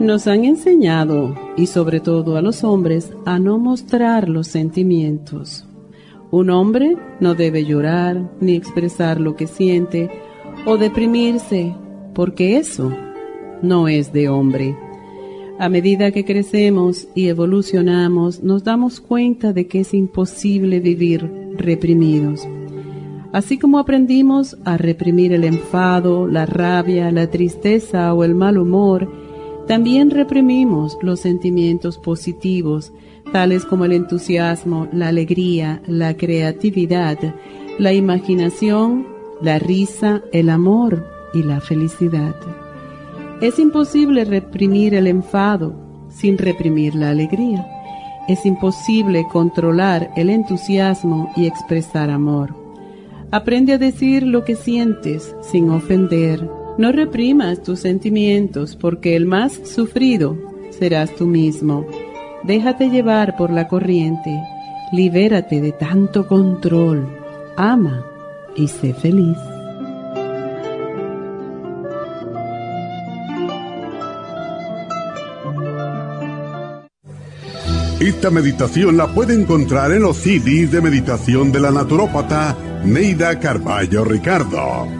Nos han enseñado, y sobre todo a los hombres, a no mostrar los sentimientos. Un hombre no debe llorar ni expresar lo que siente o deprimirse, porque eso no es de hombre. A medida que crecemos y evolucionamos, nos damos cuenta de que es imposible vivir reprimidos. Así como aprendimos a reprimir el enfado, la rabia, la tristeza o el mal humor, también reprimimos los sentimientos positivos, tales como el entusiasmo, la alegría, la creatividad, la imaginación, la risa, el amor y la felicidad. Es imposible reprimir el enfado sin reprimir la alegría. Es imposible controlar el entusiasmo y expresar amor. Aprende a decir lo que sientes sin ofender no reprimas tus sentimientos porque el más sufrido serás tú mismo. Déjate llevar por la corriente, libérate de tanto control, ama y sé feliz. Esta meditación la puede encontrar en los CDs de meditación de la naturópata Neida Carballo Ricardo.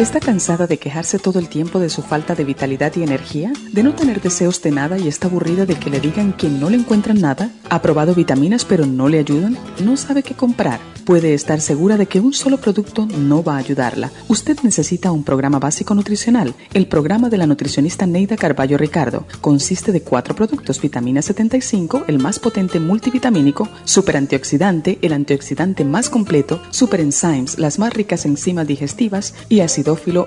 ¿Está cansada de quejarse todo el tiempo de su falta de vitalidad y energía? ¿De no tener deseos de nada y está aburrida de que le digan que no le encuentran nada? ¿Ha probado vitaminas pero no le ayudan? ¿No sabe qué comprar? puede estar segura de que un solo producto no va a ayudarla. Usted necesita un programa básico nutricional. El programa de la nutricionista Neida Carballo Ricardo consiste de cuatro productos: vitamina 75, el más potente multivitamínico, super antioxidante, el antioxidante más completo, super enzymes, las más ricas enzimas digestivas y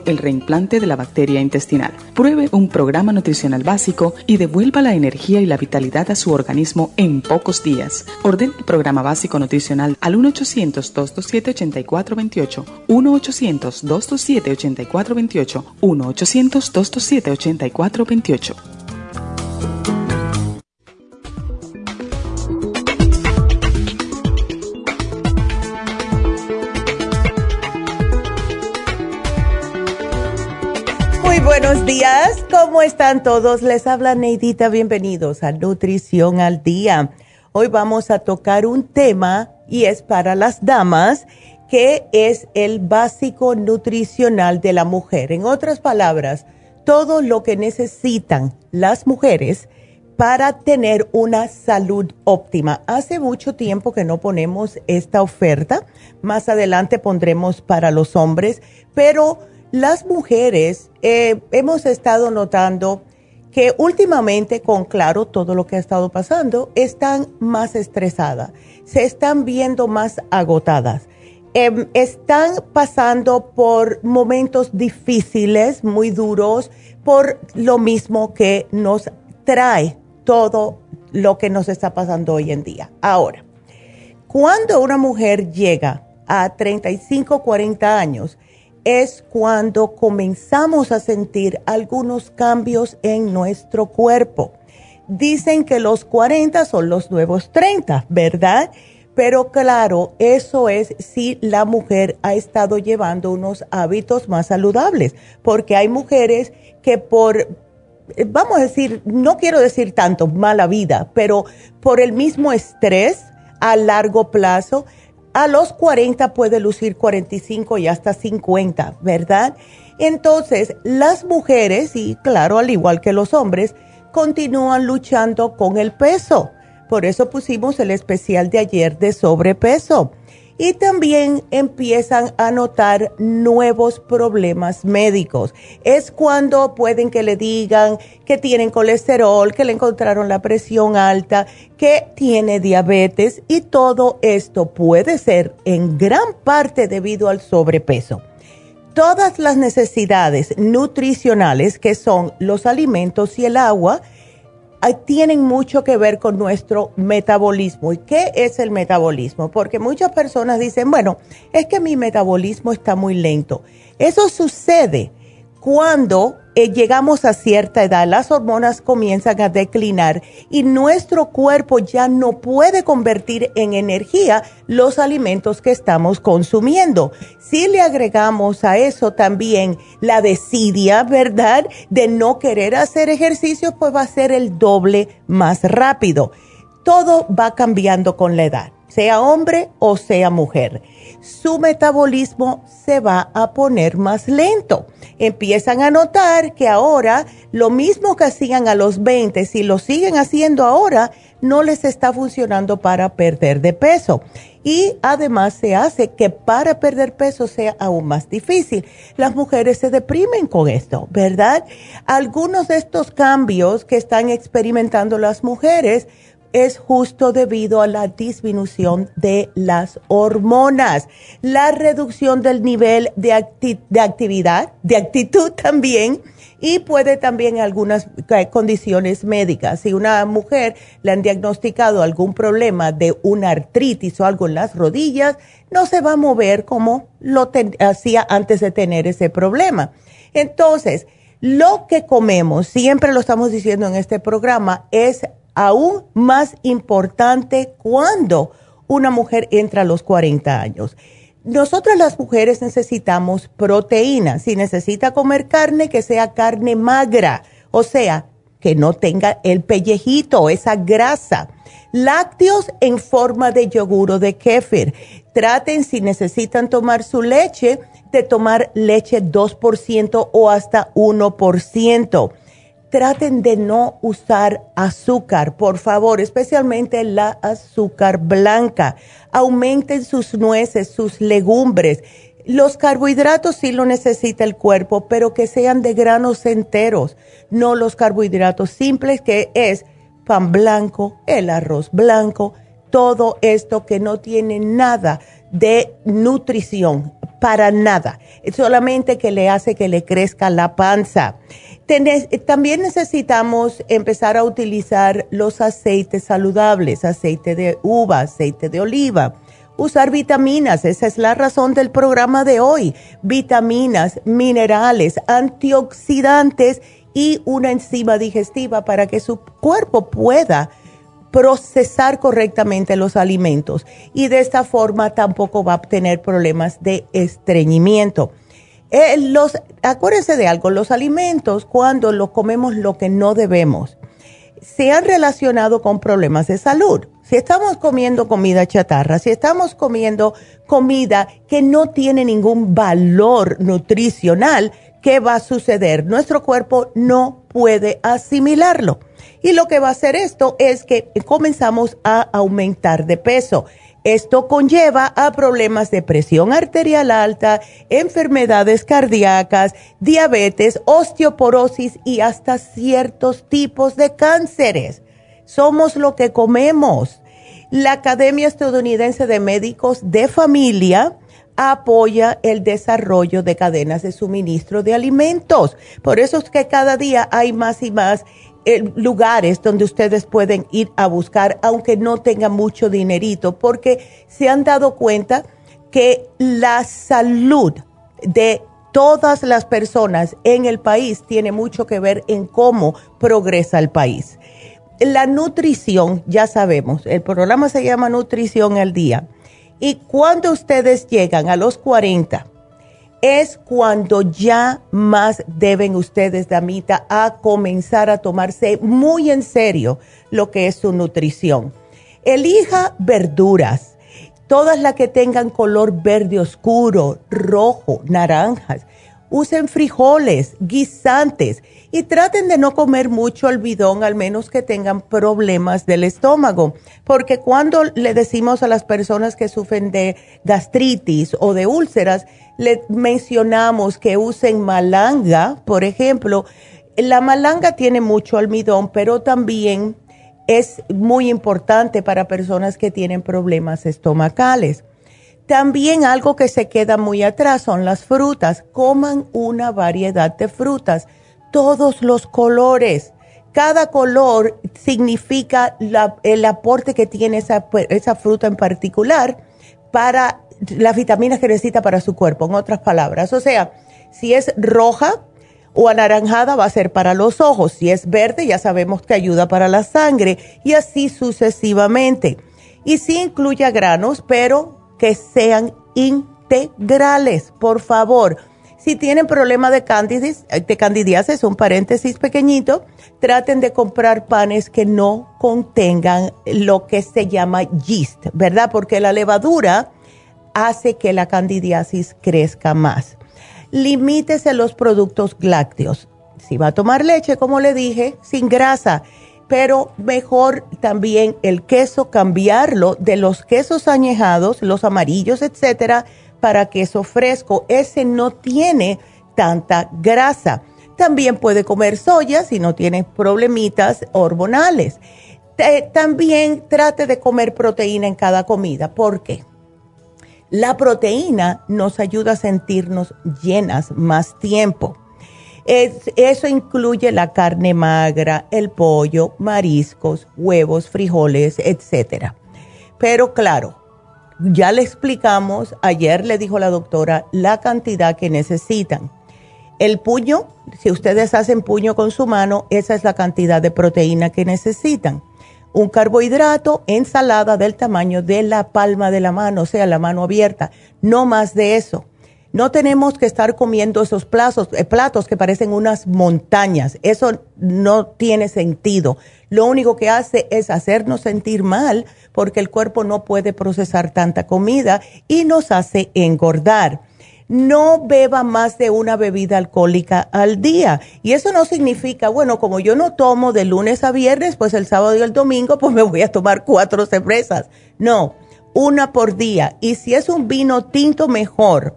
el reimplante de la bacteria intestinal. Pruebe un programa nutricional básico y devuelva la energía y la vitalidad a su organismo en pocos días. Ordene el programa básico nutricional al 1 800 1-800-227-8428, 1-800-227-8428, 1-800-227-8428. Buenos días, ¿cómo están todos? Les habla Neidita, bienvenidos a Nutrición al Día. Hoy vamos a tocar un tema y es para las damas, que es el básico nutricional de la mujer. En otras palabras, todo lo que necesitan las mujeres para tener una salud óptima. Hace mucho tiempo que no ponemos esta oferta, más adelante pondremos para los hombres, pero las mujeres eh, hemos estado notando que últimamente, con claro todo lo que ha estado pasando, están más estresadas se están viendo más agotadas. Em, están pasando por momentos difíciles, muy duros, por lo mismo que nos trae todo lo que nos está pasando hoy en día. Ahora, cuando una mujer llega a 35, 40 años, es cuando comenzamos a sentir algunos cambios en nuestro cuerpo Dicen que los 40 son los nuevos 30, ¿verdad? Pero claro, eso es si la mujer ha estado llevando unos hábitos más saludables, porque hay mujeres que por, vamos a decir, no quiero decir tanto mala vida, pero por el mismo estrés a largo plazo, a los 40 puede lucir 45 y hasta 50, ¿verdad? Entonces, las mujeres, y claro, al igual que los hombres, continúan luchando con el peso. Por eso pusimos el especial de ayer de sobrepeso. Y también empiezan a notar nuevos problemas médicos. Es cuando pueden que le digan que tienen colesterol, que le encontraron la presión alta, que tiene diabetes y todo esto puede ser en gran parte debido al sobrepeso. Todas las necesidades nutricionales que son los alimentos y el agua, tienen mucho que ver con nuestro metabolismo. ¿Y qué es el metabolismo? Porque muchas personas dicen, bueno, es que mi metabolismo está muy lento. Eso sucede cuando eh, llegamos a cierta edad, las hormonas comienzan a declinar y nuestro cuerpo ya no puede convertir en energía los alimentos que estamos consumiendo. Si le agregamos a eso también la desidia, ¿verdad? De no querer hacer ejercicio, pues va a ser el doble más rápido. Todo va cambiando con la edad, sea hombre o sea mujer. Su metabolismo se va a poner más lento empiezan a notar que ahora lo mismo que hacían a los 20, si lo siguen haciendo ahora, no les está funcionando para perder de peso. Y además se hace que para perder peso sea aún más difícil. Las mujeres se deprimen con esto, ¿verdad? Algunos de estos cambios que están experimentando las mujeres es justo debido a la disminución de las hormonas, la reducción del nivel de, actividad, de actitud también, y puede también algunas eh, condiciones médicas. Si una mujer le han diagnosticado algún problema de una artritis o algo en las rodillas, no se va a mover como lo hacía antes de tener ese problema. Entonces, lo que comemos, siempre lo estamos diciendo en este programa, es aún más importante cuando una mujer entra a los 40 años. Nosotras las mujeres necesitamos proteína. Si necesita comer carne, que sea carne magra, o sea, que no tenga el pellejito, esa grasa. Lácteos en forma de yogur o de kéfir. Traten, si necesitan tomar su leche, de tomar leche 2% o hasta 1% traten de no usar azúcar, por favor, especialmente la azúcar blanca. Aumenten sus nueces, sus legumbres. Los carbohidratos sí lo necesita el cuerpo, pero que sean de granos enteros, no los carbohidratos simples que es pan blanco, el arroz blanco, todo esto que no tiene nada de nutrición, para nada, solamente que le hace que le crezca la panza también necesitamos empezar a utilizar los aceites saludables, aceite de uva, aceite de oliva. Usar vitaminas, esa es la razón del programa de hoy. Vitaminas, minerales, antioxidantes y una enzima digestiva para que su cuerpo pueda procesar correctamente los alimentos y de esta forma tampoco va a tener problemas de estreñimiento. Eh, los, acuérdense de algo, los alimentos, cuando los comemos lo que no debemos, se han relacionado con problemas de salud. Si estamos comiendo comida chatarra, si estamos comiendo comida que no tiene ningún valor nutricional, ¿qué va a suceder? Nuestro cuerpo no puede asimilarlo. Y lo que va a hacer esto es que comenzamos a aumentar de peso. Esto conlleva a problemas de presión arterial alta, enfermedades cardíacas, diabetes, osteoporosis y hasta ciertos tipos de cánceres. Somos lo que comemos. La Academia Estadounidense de Médicos de Familia apoya el desarrollo de cadenas de suministro de alimentos. Por eso es que cada día hay más y más lugares donde ustedes pueden ir a buscar, aunque no tengan mucho dinerito, porque se han dado cuenta que la salud de todas las personas en el país tiene mucho que ver en cómo progresa el país. La nutrición, ya sabemos, el programa se llama Nutrición al Día. Y cuando ustedes llegan a los 40, es cuando ya más deben ustedes, damita, a comenzar a tomarse muy en serio lo que es su nutrición. Elija verduras, todas las que tengan color verde oscuro, rojo, naranjas. usen frijoles, guisantes y traten de no comer mucho almidón al menos que tengan problemas del estómago, porque cuando le decimos a las personas que sufren de gastritis o de úlceras, le mencionamos que usen malanga, por ejemplo, la malanga tiene mucho almidón, pero también es muy importante para personas que tienen problemas estomacales. También algo que se queda muy atrás son las frutas. Coman una variedad de frutas, todos los colores. Cada color significa el aporte que tiene esa, esa fruta en particular para las vitaminas que necesita para su cuerpo, en otras palabras. O sea, si es roja o anaranjada va a ser para los ojos, si es verde ya sabemos que ayuda para la sangre y así sucesivamente. Y sí incluye granos, pero que sean integrales, por favor. Si tienen problema de, eh, de candidiasis, un paréntesis pequeñito, traten de comprar panes que no contengan lo que se llama yeast, ¿verdad? Porque la levadura hace que la candidiasis crezca más. Limítese los productos lácteos. Si va a tomar leche, como le dije, sin grasa pero mejor también el queso cambiarlo de los quesos añejados, los amarillos, etcétera, para queso fresco. Ese no tiene tanta grasa. También puede comer soya si no tiene problemitas hormonales. también trate de comer proteína en cada comida. ¿Por qué? La proteína nos ayuda a sentirnos llenas más tiempo eso incluye la carne magra, el pollo, mariscos, huevos, frijoles, etc. Pero claro, ya le explicamos, ayer le dijo la doctora la cantidad que necesitan. El puño, si ustedes hacen puño con su mano, esa es la cantidad de proteína que necesitan. Un carbohidrato, ensalada del tamaño de la palma de la mano, o sea, la mano abierta, no más de eso no tenemos que estar comiendo esos platos, eh, platos que parecen unas montañas. Eso no tiene sentido. Lo único que hace es hacernos sentir mal porque el cuerpo no puede procesar tanta comida y nos hace engordar. No beba más de una bebida alcohólica al día. Y eso no significa, bueno, como yo no tomo de lunes a viernes, pues el sábado y el domingo, pues me voy a tomar cuatro cervezas. No, una por día. Y si es un vino tinto, mejor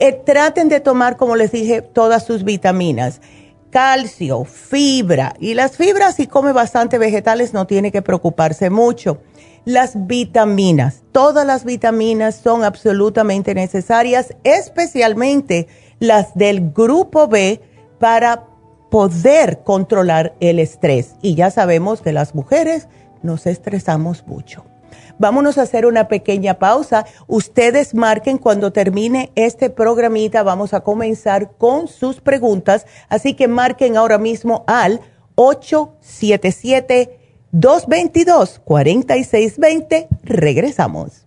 eh, traten de tomar, como les dije, todas sus vitaminas. Calcio, fibra. Y las fibras, si come bastante vegetales, no tiene que preocuparse mucho. Las vitaminas, todas las vitaminas son absolutamente necesarias, especialmente las del grupo B para poder controlar el estrés. Y ya sabemos que las mujeres nos estresamos mucho. Vámonos a hacer una pequeña pausa. Ustedes marquen cuando termine este programita. Vamos a comenzar con sus preguntas. Así que marquen ahora mismo al 877-222-4620. Regresamos.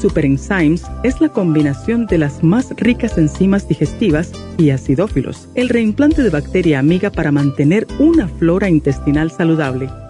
Super Enzymes es la combinación de las más ricas enzimas digestivas y acidófilos, el reimplante de bacteria amiga para mantener una flora intestinal saludable.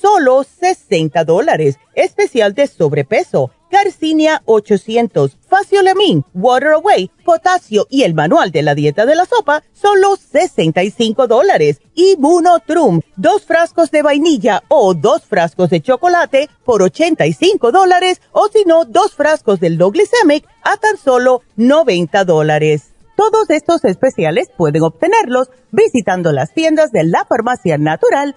solo 60 dólares. Especial de sobrepeso Garcinia 800, Faciolamin, Water Away, Potasio y el manual de la dieta de la sopa, solo 65 dólares. Y Trum, dos frascos de vainilla o dos frascos de chocolate por 85 dólares o si no, dos frascos del Doglicemic a tan solo 90 dólares. Todos estos especiales pueden obtenerlos visitando las tiendas de la farmacia natural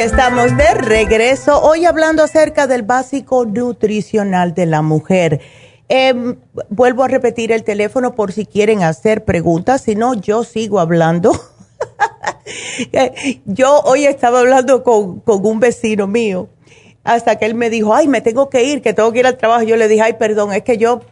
Estamos de regreso hoy hablando acerca del básico nutricional de la mujer. Em, vuelvo a repetir el teléfono por si quieren hacer preguntas, si no, yo sigo hablando. yo hoy estaba hablando con, con un vecino mío hasta que él me dijo, ay, me tengo que ir, que tengo que ir al trabajo. Yo le dije, ay, perdón, es que yo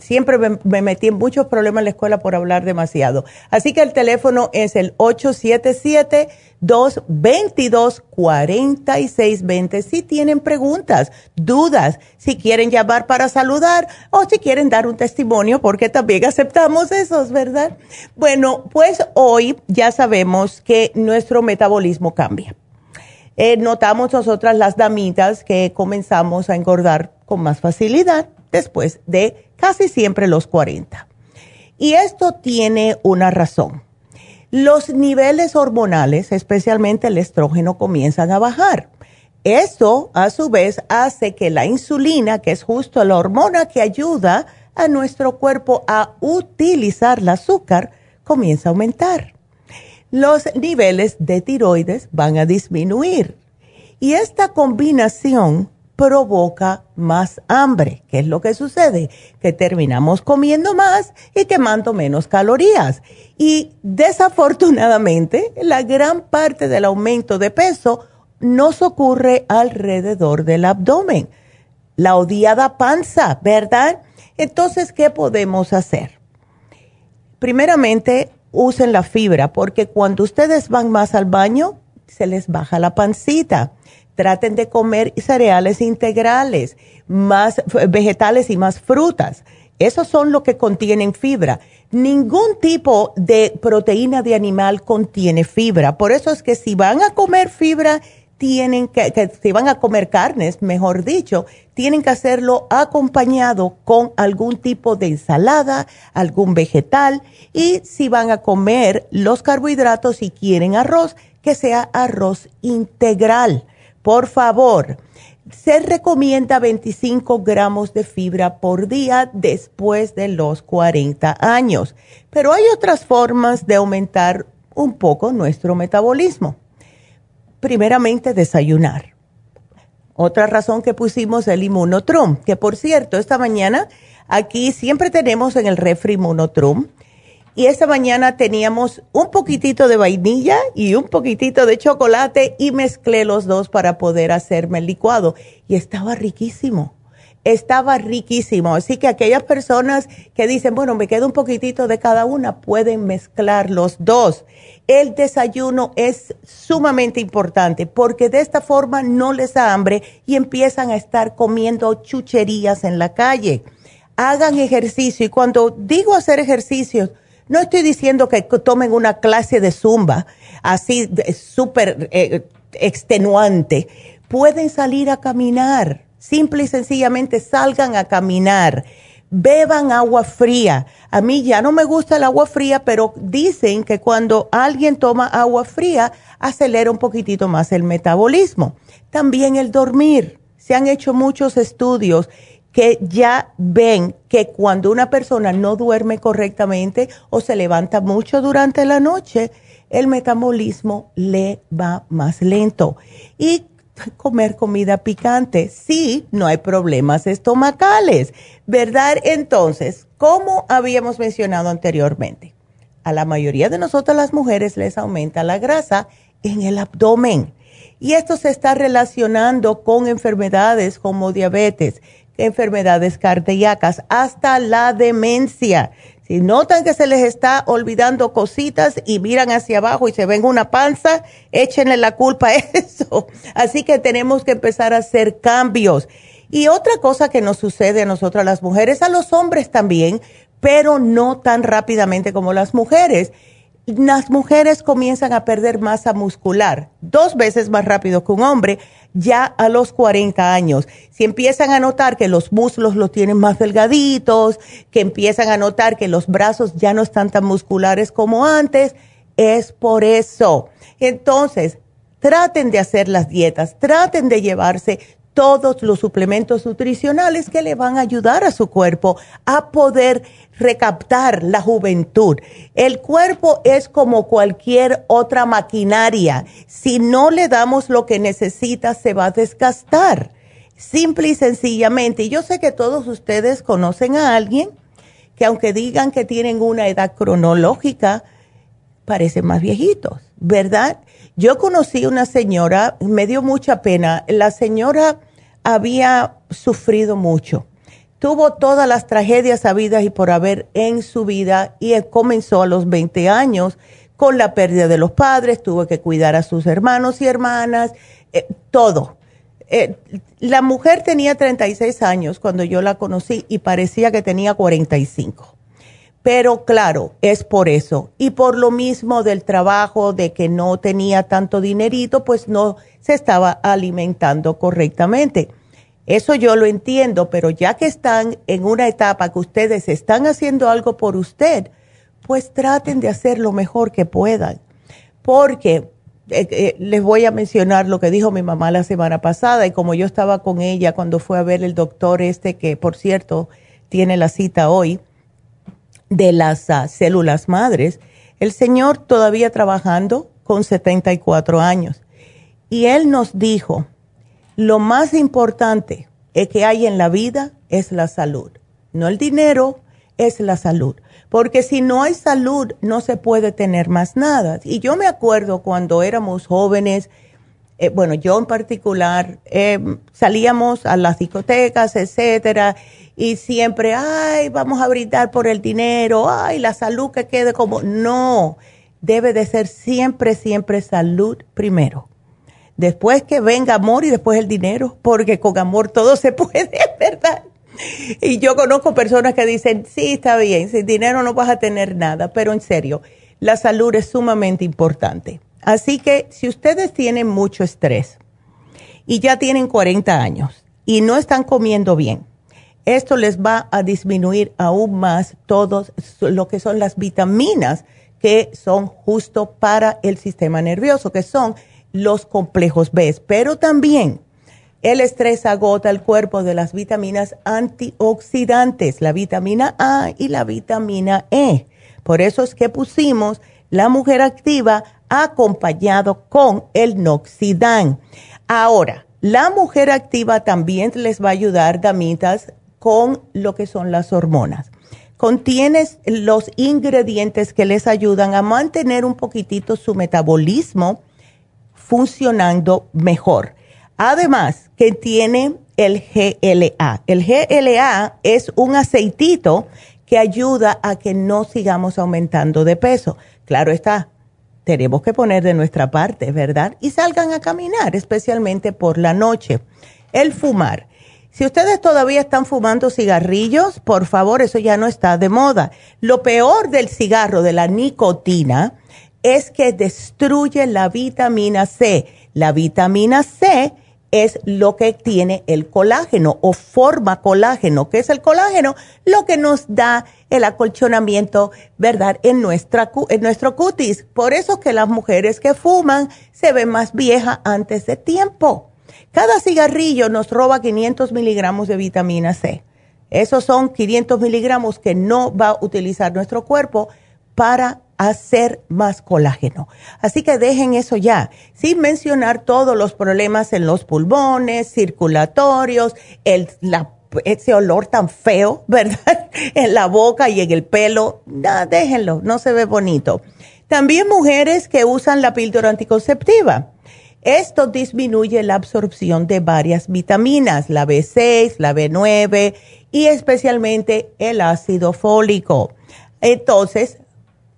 siempre me, metí en muchos problemas en la escuela por hablar demasiado. Así que el teléfono es el 877-222-4620. Si tienen preguntas, dudas, si quieren llamar para saludar o si quieren dar un testimonio, porque también aceptamos esos, ¿verdad? Bueno, pues hoy ya sabemos que nuestro metabolismo cambia. Eh, notamos nosotras las damitas que comenzamos a engordar con más facilidad después de casi siempre los 40. Y esto tiene una razón. Los niveles hormonales, especialmente el estrógeno, comienzan a bajar. Esto, a su vez, hace que la insulina, que es justo la hormona que ayuda a nuestro cuerpo a utilizar el azúcar, comienza a aumentar. Los niveles de tiroides van a disminuir. Y esta combinación provoca más hambre. ¿Qué es lo que sucede? Que terminamos comiendo más y quemando menos calorías. Y desafortunadamente, la gran parte del aumento de peso nos ocurre alrededor del abdomen. La odiada panza, ¿verdad? Entonces, ¿qué podemos hacer? Primeramente, usen la fibra, porque cuando ustedes van más al baño, se les baja la pancita Traten de comer cereales integrales, más vegetales y más frutas. Esos son lo que contienen fibra. Ningún tipo de proteína de animal contiene fibra. Por eso es que si van a comer fibra, tienen que, si van a comer carnes, mejor dicho, tienen que hacerlo acompañado con algún tipo de ensalada, algún vegetal y si van a comer los carbohidratos y quieren arroz, que sea arroz integral por favor, se recomienda 25 gramos de fibra por día después de los 40 años, pero hay otras formas de aumentar un poco nuestro metabolismo. Primeramente, desayunar. Otra razón que pusimos el inmunotrum, que por cierto, esta mañana aquí siempre tenemos en el refri inmunotrum y esta mañana teníamos un poquitito de vainilla y un poquitito de chocolate y mezclé los dos para poder hacerme el licuado. Y estaba riquísimo, estaba riquísimo. Así que aquellas personas que dicen, bueno, me queda un poquitito de cada una, pueden mezclar los dos. El desayuno es sumamente importante porque de esta forma no les da hambre y empiezan a estar comiendo chucherías en la calle. Hagan ejercicio y cuando digo hacer ejercicios, no estoy diciendo que tomen una clase de zumba así súper eh, extenuante. Pueden salir a caminar. Simple y sencillamente salgan a caminar. Beban agua fría. A mí ya no me gusta el agua fría, pero dicen que cuando alguien toma agua fría acelera un poquitito más el metabolismo. También el dormir. Se han hecho muchos estudios que ya ven que cuando una persona no duerme correctamente o se levanta mucho durante la noche, el metabolismo le va más lento. Y comer comida picante, sí, no hay problemas estomacales, ¿verdad? Entonces, como habíamos mencionado anteriormente, a la mayoría de nosotras las mujeres les aumenta la grasa en el abdomen. Y esto se está relacionando con enfermedades como diabetes, enfermedades cardíacas, hasta la demencia. Si notan que se les está olvidando cositas y miran hacia abajo y se ven una panza, échenle la culpa a eso. Así que tenemos que empezar a hacer cambios. Y otra cosa que nos sucede a nosotras las mujeres, a los hombres también, pero no tan rápidamente como las mujeres. Las mujeres comienzan a perder masa muscular dos veces más rápido que un hombre ya a los 40 años. Si empiezan a notar que los muslos los tienen más delgaditos, que empiezan a notar que los brazos ya no están tan musculares como antes, es por eso. Entonces, traten de hacer las dietas, traten de llevarse todos los suplementos nutricionales que le van a ayudar a su cuerpo a poder recaptar la juventud. El cuerpo es como cualquier otra maquinaria. Si no le damos lo que necesita, se va a desgastar. Simple y sencillamente. Y yo sé que todos ustedes conocen a alguien que aunque digan que tienen una edad cronológica, parecen más viejitos, ¿verdad? Yo conocí una señora, me dio mucha pena. La señora había sufrido mucho. Tuvo todas las tragedias habidas y por haber en su vida y comenzó a los 20 años con la pérdida de los padres, tuvo que cuidar a sus hermanos y hermanas, eh, todo. Eh, la mujer tenía 36 años cuando yo la conocí y parecía que tenía 45. Pero claro, es por eso. Y por lo mismo del trabajo, de que no tenía tanto dinerito, pues no se estaba alimentando correctamente. Eso yo lo entiendo, pero ya que están en una etapa que ustedes están haciendo algo por usted, pues traten de hacer lo mejor que puedan. Porque eh, eh, les voy a mencionar lo que dijo mi mamá la semana pasada y como yo estaba con ella cuando fue a ver el doctor este, que por cierto tiene la cita hoy, de las ah, células madres, el señor todavía trabajando con 74 años. Y él nos dijo, lo más importante que hay en la vida es la salud. No el dinero, es la salud. Porque si no hay salud, no se puede tener más nada. Y yo me acuerdo cuando éramos jóvenes, eh, bueno, yo en particular, eh, salíamos a las discotecas, etcétera, y siempre, ay, vamos a brindar por el dinero, ay, la salud que quede como. No, debe de ser siempre, siempre salud primero. Después que venga amor y después el dinero, porque con amor todo se puede, ¿verdad? Y yo conozco personas que dicen, sí, está bien, sin dinero no vas a tener nada, pero en serio, la salud es sumamente importante. Así que si ustedes tienen mucho estrés y ya tienen 40 años y no están comiendo bien, esto les va a disminuir aún más todo lo que son las vitaminas que son justo para el sistema nervioso, que son los complejos B. Pero también el estrés agota el cuerpo de las vitaminas antioxidantes, la vitamina A y la vitamina E. Por eso es que pusimos la mujer activa acompañado con el noxidán. Ahora, la mujer activa también les va a ayudar, damitas, con lo que son las hormonas. Contienes los ingredientes que les ayudan a mantener un poquitito su metabolismo funcionando mejor. Además, que tiene el GLA. El GLA es un aceitito que ayuda a que no sigamos aumentando de peso. Claro está, tenemos que poner de nuestra parte, ¿verdad? Y salgan a caminar, especialmente por la noche. El fumar. Si ustedes todavía están fumando cigarrillos, por favor, eso ya no está de moda. Lo peor del cigarro, de la nicotina, es que destruye la vitamina C. La vitamina C es lo que tiene el colágeno o forma colágeno. ¿Qué es el colágeno? Lo que nos da el acolchonamiento, ¿verdad? En, nuestra, en nuestro cutis. Por eso que las mujeres que fuman se ven más viejas antes de tiempo Cada cigarrillo nos roba 500 miligramos de vitamina C. Esos son 500 miligramos que no va a utilizar nuestro cuerpo para hacer más colágeno. Así que dejen eso ya, sin mencionar todos los problemas en los pulmones, circulatorios, el, ese olor tan feo, ¿verdad? en la boca y en el pelo. Déjenlo, no se ve bonito. También mujeres que usan la píldora anticonceptiva. Esto disminuye la absorción de varias vitaminas, la B6, la B9 y especialmente el ácido fólico. Entonces,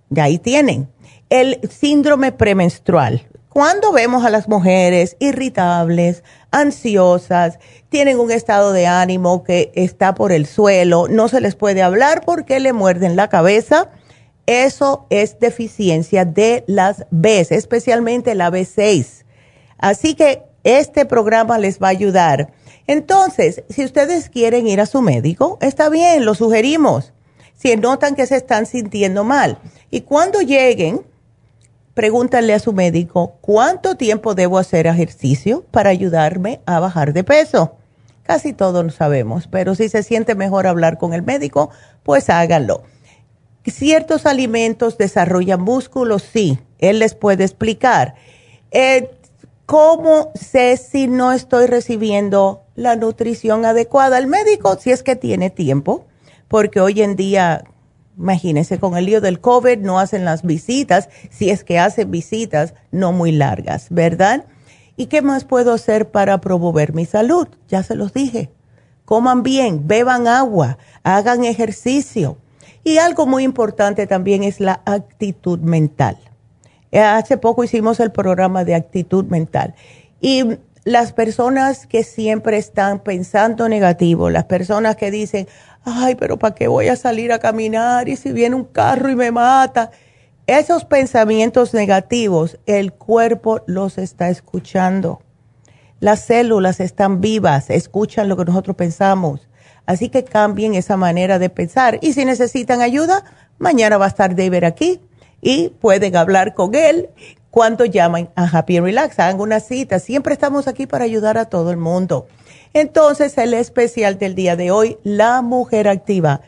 de ahí tienen el síndrome premenstrual. Cuando vemos a las mujeres irritables, ansiosas, tienen un estado de ánimo que está por el suelo, no se les puede hablar porque le muerden la cabeza, eso es deficiencia de las B, especialmente la B6. Así que este programa les va a ayudar. Entonces, si ustedes quieren ir a su médico, está bien, lo sugerimos si notan que se están sintiendo mal. Y cuando lleguen, pregúntenle a su médico cuánto tiempo debo hacer ejercicio para ayudarme a bajar de peso. Casi todos lo sabemos, pero si se siente mejor hablar con el médico, pues háganlo. Ciertos alimentos desarrollan músculos, sí, él les puede explicar. Eh, ¿Cómo sé si no estoy recibiendo la nutrición adecuada? El médico, si es que tiene tiempo, porque hoy en día, imagínense, con el lío del COVID no hacen las visitas, si es que hacen visitas no muy largas, ¿verdad? ¿Y qué más puedo hacer para promover mi salud? Ya se los dije. Coman bien, beban agua, hagan ejercicio. Y algo muy importante también es la actitud mental. Hace poco hicimos el programa de actitud mental. Y las personas que siempre están pensando negativo, las personas que dicen, ay, pero ¿para qué voy a salir a caminar? Y si viene un carro y me mata. Esos pensamientos negativos, el cuerpo los está escuchando. Las células están vivas, escuchan lo que nosotros pensamos. Así que cambien esa manera de pensar. Y si necesitan ayuda, mañana va a estar David aquí y pueden hablar con él cuando llaman a Happy and Relax. Hagan una cita. Siempre estamos aquí para ayudar a todo el mundo. Entonces, el especial del día de hoy, la mujer activa,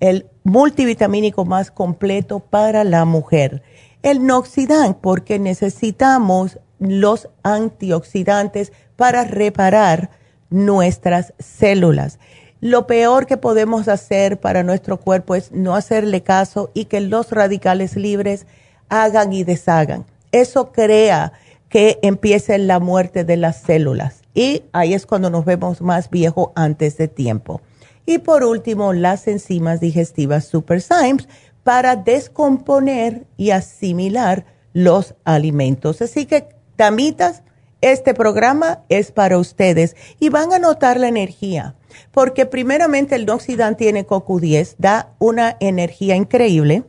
el multivitamínico más completo para la mujer. El Noxidan, porque necesitamos los antioxidantes para reparar nuestras células. Lo peor que podemos hacer para nuestro cuerpo es no hacerle caso y que los radicales libres hagan y deshagan. Eso crea que empiece la muerte de las células y ahí es cuando nos vemos más viejos antes de tiempo. Y por último, las enzimas digestivas Super Symes para descomponer y asimilar los alimentos. Así que, damitas, este programa es para ustedes y van a notar la energía, porque primeramente el Noxidan tiene CoQ10, da una energía increíble.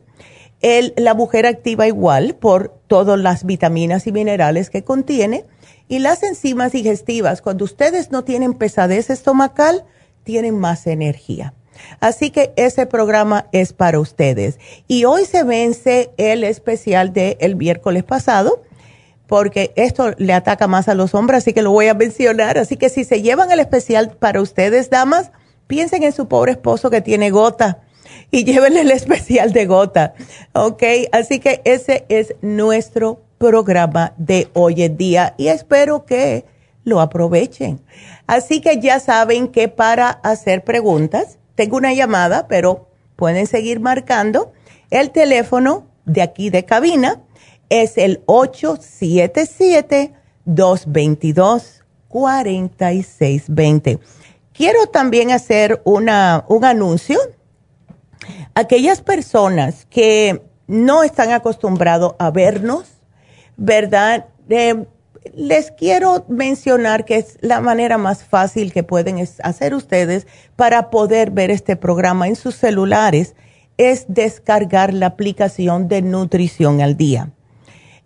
El, la mujer activa igual por todas las vitaminas y minerales que contiene y las enzimas digestivas, cuando ustedes no tienen pesadez estomacal, tienen más energía. Así que ese programa es para ustedes. Y hoy se vence el especial del miércoles pasado, porque esto le ataca más a los hombres, así que lo voy a mencionar. Así que si se llevan el especial para ustedes, damas, piensen en su pobre esposo que tiene gota y llévenle el especial de gota. ¿Ok? Así que ese es nuestro programa de hoy en día y espero que lo aprovechen. Así que ya saben que para hacer preguntas, tengo una llamada, pero pueden seguir marcando. El teléfono de aquí de cabina es el 877-222-4620. Quiero también hacer una, un anuncio. Aquellas personas que no están acostumbrados a vernos, ¿verdad? les quiero mencionar que es la manera más fácil que pueden hacer ustedes para poder ver este programa en sus celulares es descargar la aplicación de Nutrición al Día.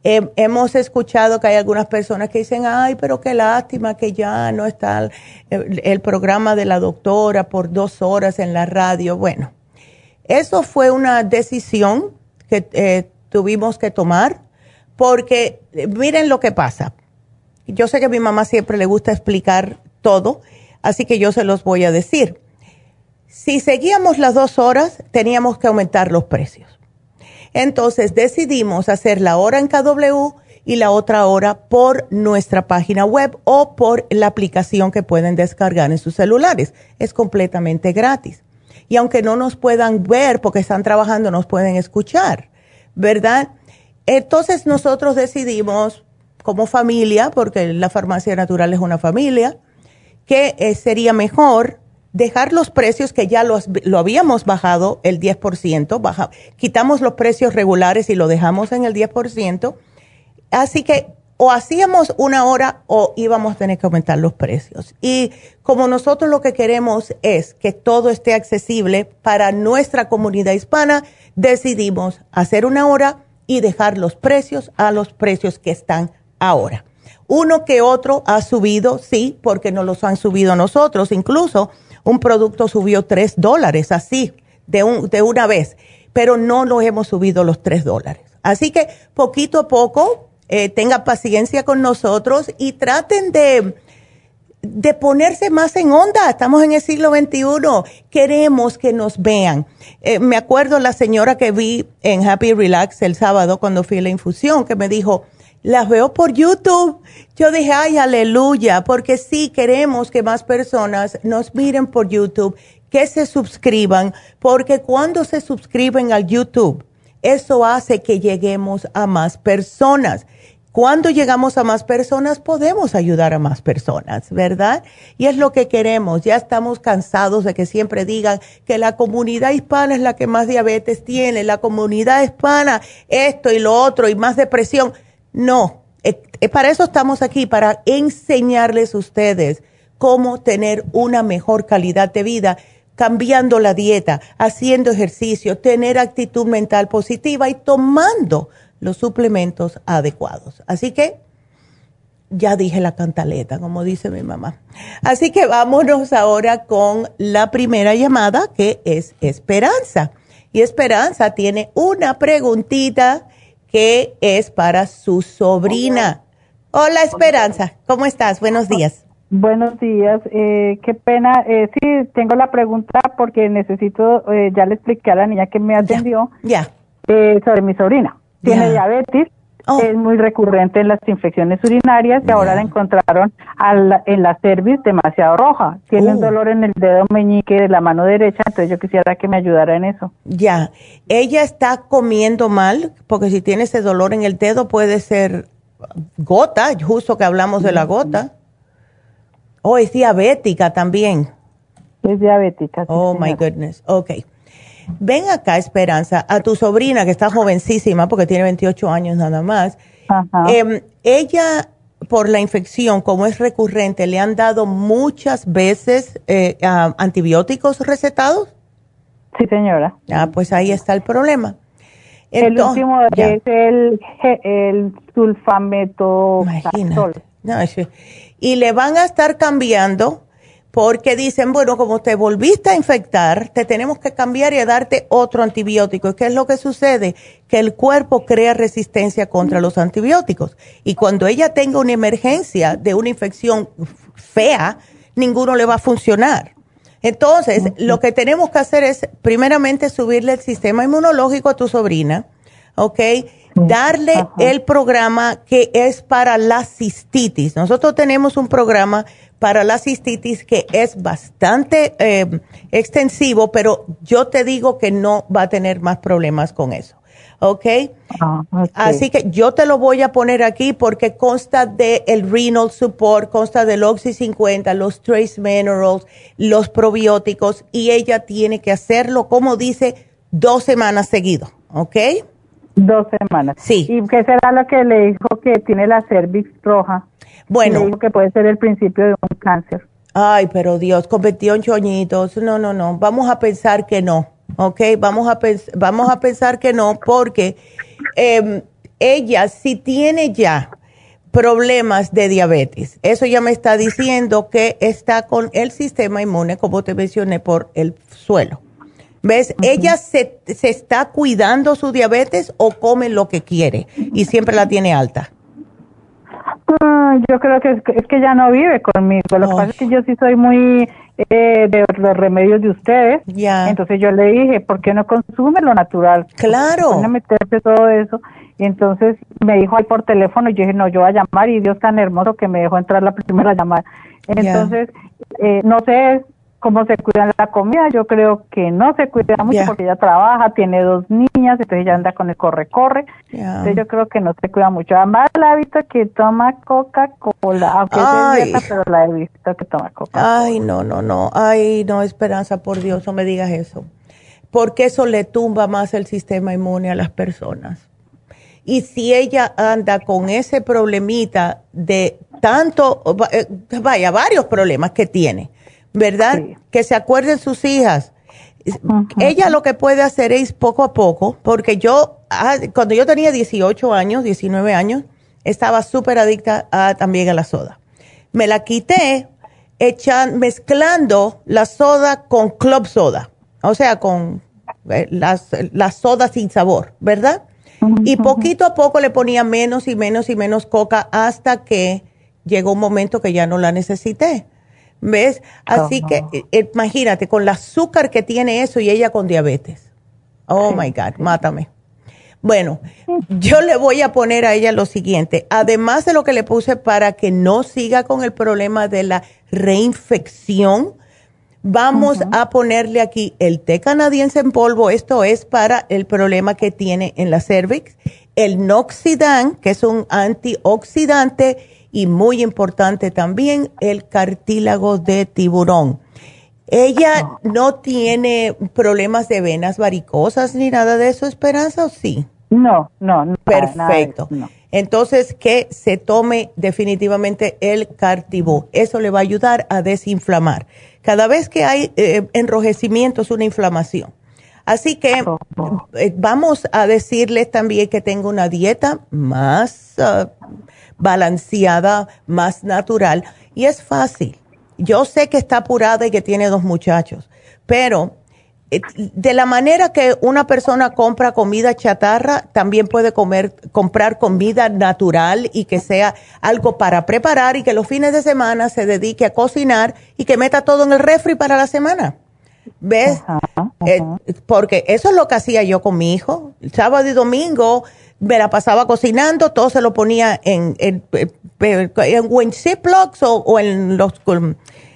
Hemos escuchado que hay algunas personas que dicen, ay, pero qué lástima que ya no está el, programa de la doctora por dos horas en la radio. Bueno, eso fue una decisión que eh, tuvimos que tomar porque miren lo que pasa. yo sé que a mi mamá siempre le gusta explicar todo, así que yo se los voy a decir. Si seguíamos las dos horas, teníamos que aumentar los precios. Entonces decidimos hacer la hora en KW y la otra hora por nuestra página web o por la aplicación que pueden descargar en sus celulares. Es completamente gratis. Y aunque no nos puedan ver porque están trabajando, nos pueden escuchar, ¿verdad? Entonces nosotros decidimos como familia, porque la farmacia natural es una familia, que eh, sería mejor dejar los precios que ya los, lo habíamos bajado el 10%, baja, quitamos los precios regulares y lo dejamos en el 10%, así que o hacíamos una hora o íbamos a tener que aumentar los precios. Y como nosotros lo que queremos es que todo esté accesible para nuestra comunidad hispana, decidimos hacer una hora y dejar los precios a los precios que están ahora. Uno que otro ha subido, sí, porque nos los han subido nosotros. Incluso un producto subió tres dólares, así, de, un, de una vez, pero no lo hemos subido los tres dólares. Así que poquito a poco eh, tenga paciencia con nosotros y traten de, de ponerse más en onda. Estamos en el siglo XXI. Queremos que nos vean. Eh, me acuerdo la señora que vi en Happy Relax el sábado cuando fui a la infusión, que me dijo, las veo por YouTube. Yo dije, ay, aleluya, porque sí queremos que más personas nos miren por YouTube, que se suscriban, porque cuando se suscriben al YouTube, eso hace que lleguemos a más personas. Cuando llegamos a más personas, podemos ayudar a más personas, ¿verdad? Y es lo que queremos. Ya estamos cansados de que siempre digan que la comunidad hispana es la que más diabetes tiene, la comunidad hispana esto y lo otro y más depresión. No, eh, eh, para eso estamos aquí, para enseñarles a ustedes cómo tener una mejor calidad de vida cambiando la dieta, haciendo ejercicio, tener actitud mental positiva y tomando los suplementos adecuados. Así que ya dije la cantaleta, como dice mi mamá. Así que vámonos ahora con la primera llamada, que es Esperanza. Y Esperanza tiene una preguntita que es para su sobrina. Hola Esperanza, ¿cómo estás? Buenos días. Buenos días, eh, qué pena. Eh, sí, tengo la pregunta porque necesito, eh, ya le expliqué a la niña que me atendió ya. Eh, sobre mi sobrina tiene diabetes, oh. es muy recurrente en las infecciones urinarias y ahora la encontraron en la cervix demasiado roja. Tiene un oh. dolor en el dedo meñique de la mano derecha, entonces yo quisiera que me ayudara en eso. Ya, ella está comiendo mal, porque si tiene ese dolor en el dedo puede ser gota, justo que hablamos de la gota. O oh, es diabética también. Es diabética. oh, my goodness. Okay. Ven acá, Esperanza, a tu sobrina que está jovencísima porque tiene 28 años nada más. Em, ella, por la infección, como es recurrente, ¿le han dado muchas veces eh, antibióticos recetados? Sí, señora. Ah, pues ahí está el problema. el último es el, el y le van a estar cambiando porque dicen, bueno, como te volviste a infectar, te tenemos que cambiar y darte otro antibiótico. ¿Y qué es lo que sucede? Que el cuerpo crea resistencia contra los antibióticos. Y cuando ella tenga una emergencia de una infección fea, ninguno le va a funcionar. Entonces, lo que tenemos que hacer es, primeramente, subirle el sistema inmunológico a tu sobrina, ¿ok? Darle el programa que es para la cistitis. Nosotros tenemos un programa para la cistitis que es bastante eh, extensivo, pero yo te digo que no va a tener más problemas con eso. Ah, ¿Okay? Así que yo te lo voy a poner aquí porque consta de el renal support, consta del Oxy 50, los trace minerals, los probióticos y ella tiene que hacerlo, como dice, dos semanas seguido, ¿ok? Dos semanas. Sí. ¿Y qué será lo que le dijo que tiene la cervix roja? Bueno. que puede ser el principio de un cáncer. Ay, pero Dios, con 28 añitos, no, no, no, vamos a pensar que no, ¿ok? Vamos a, vamos a pensar que no, porque em, ella si tiene ya problemas de diabetes, eso ya me está diciendo que está con el sistema inmune, como te mencioné, por el suelo. ¿Ves? Ella se, se está cuidando su diabetes o come lo que quiere y siempre la tiene alta. No, yo creo que es, que ya no vive conmigo. Lo que pasa es que yo sí soy muy eh, de los remedios de ustedes. Ya. Entonces yo le dije, ¿por qué no consume lo natural? Claro. No meterse todo eso. Y entonces me dijo ahí por teléfono, y yo dije, no, yo voy a llamar y Dios tan hermoso que me dejó entrar la primera llamada. Entonces, eh, no sé cómo se cuidan la comida, yo creo que no se cuida mucho porque ella trabaja, tiene dos niñas, entonces ella anda con el corre-corre, entonces yo creo que no se cuida mucho. Además la he visto que toma Coca-Cola, aunque es dieta, pero la he visto que toma Coca-Cola. Ay, no, no, no, ay, no, Esperanza, por Dios, no me digas eso, porque eso le tumba más el sistema inmune a las personas. Y si ella anda con ese problemita de tanto, eh, vaya, varios problemas que tiene, ¿verdad? Que se acuerden sus hijas. Ella lo que puede hacer es poco a poco, porque yo, ah, cuando yo tenía 18 años, 19 años, estaba súper adicta a, también a la soda. Me la quité echan, mezclando la soda con club soda, o sea, con eh, las, las sodas sin sabor, ¿verdad? Y poquito a poco le ponía menos y menos y menos coca hasta que llegó un momento que ya no la necesité. ¿Ves? Así que eh, imagínate, con el azúcar que tiene eso y ella con diabetes. Oh my God, mátame. Bueno, yo le voy a poner a ella lo siguiente, además de lo que le puse para que no siga con el problema de la reinfección, vamos a ponerle aquí el té canadiense en polvo, esto es para el problema que tiene en la cervix, el Noxidan, que es un antioxidante, y muy importante también el cartílago de tiburón. ¿Ella no tiene problemas de venas varicosas ni nada de eso, Esperanza, o sí? No, no, no. Perfecto. Entonces, que se tome definitivamente el cartibú. Eso le va a ayudar a desinflamar. Cada vez que hay eh, enrojecimiento es una inflamación. Así que oh, oh. Eh, vamos a decirles también que tenga una dieta más ah, balanceada, más natural. Y es fácil. Yo sé que está apurada y que tiene dos muchachos, pero eh, de la manera que una persona compra comida chatarra, también puede comer, comprar comida natural y que sea algo para preparar y que los fines de semana se dedique a cocinar y que meta todo en el refri para la semana. ¿Ves? Eh, porque eso es lo que hacía yo con mi hijo. sábado y domingo me la pasaba cocinando, todo se lo ponía en, en, en, Ziplocs o, en los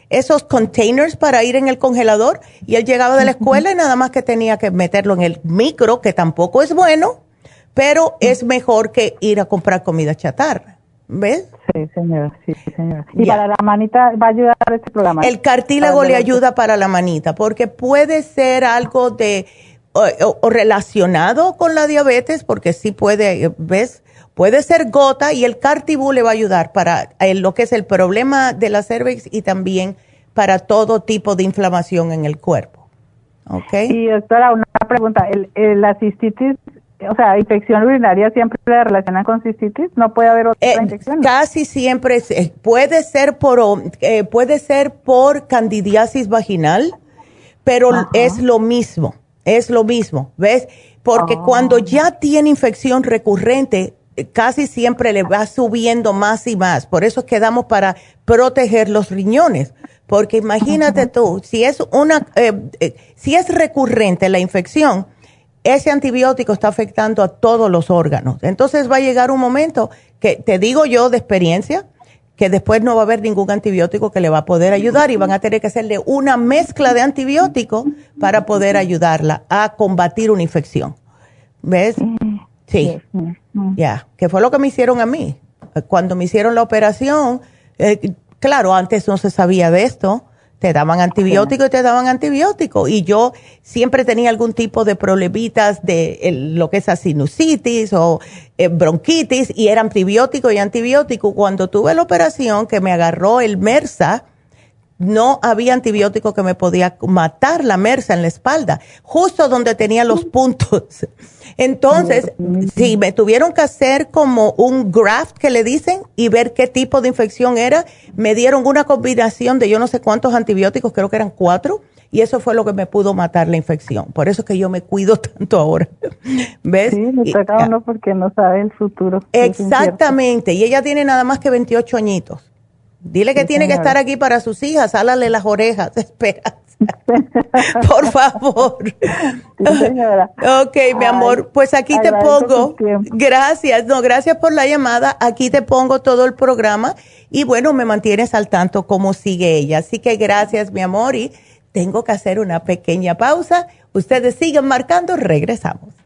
esos containers para ir en el congelador y él llegaba de la escuela y nada más que tenía que meterlo en el micro, que tampoco es bueno, pero es mejor que ir a comprar comida chatarra. ¿Ves? Sí, señora, sí, señora. ¿Y para la manita va a ayudar este programa? El cartílago le ayuda para la manita, porque puede ser algo de o, relacionado con la diabetes, porque sí puede, ¿ves? Puede ser gota y el cartibú le va a ayudar para lo que es el problema de la cervix y también para todo tipo de inflamación en el cuerpo. ¿Ok? Y doctora, una pregunta. ¿El, la cistitis, o sea, infección urinaria siempre la relacionan con cistitis? ¿No puede haber otra eh, infección? Casi siempre eh, puede ser por eh, puede ser por candidiasis vaginal, pero es lo mismo es lo mismo, ¿ves? Porque ah. cuando ya tiene infección recurrente, casi siempre le va subiendo más y más. Por eso quedamos para proteger los riñones. Porque imagínate tú, si es una, eh, eh, si es recurrente la infección, ese antibiótico está afectando a todos los órganos. Entonces va a llegar un momento que, te digo yo de experiencia, que después no va a haber ningún antibiótico que le va a poder ayudar y van a tener que hacerle una mezcla de antibióticos para poder ayudarla a combatir una infección. ¿Ves? Sí. Ya, que fue lo que me hicieron a mí. Cuando me hicieron la operación, eh, claro, antes no se sabía de esto te daban antibiótico y te daban antibiótico. Y yo siempre tenía algún tipo de problemitas de lo que es la sinusitis o eh, bronquitis y era antibiótico y antibiótico. Cuando tuve la operación que me agarró el MERSA, no había antibiótico que me podía matar la MERSA en la espalda, justo donde tenía los puntos. Entonces, sí, me tuvieron que hacer como un graft que le dicen y ver qué tipo de infección era. Me dieron una combinación de yo no sé cuántos antibióticos, creo que eran cuatro, y eso fue lo que me pudo matar la infección. Por eso es que yo me cuido tanto ahora. ¿Ves? Sí, me toca uno porque no sabe el futuro. Exactamente, y ella tiene nada más que 28 añitos. Dile que tiene que estar aquí para sus hijas, álale las orejas, espera. Por favor. ok, mi amor, pues aquí te pongo. Gracias, no, gracias por la llamada. Aquí te pongo todo el programa y bueno, me mantienes al tanto cómo sigue ella. Así que gracias, mi amor, y tengo que hacer una pequeña pausa. Ustedes siguen marcando, regresamos.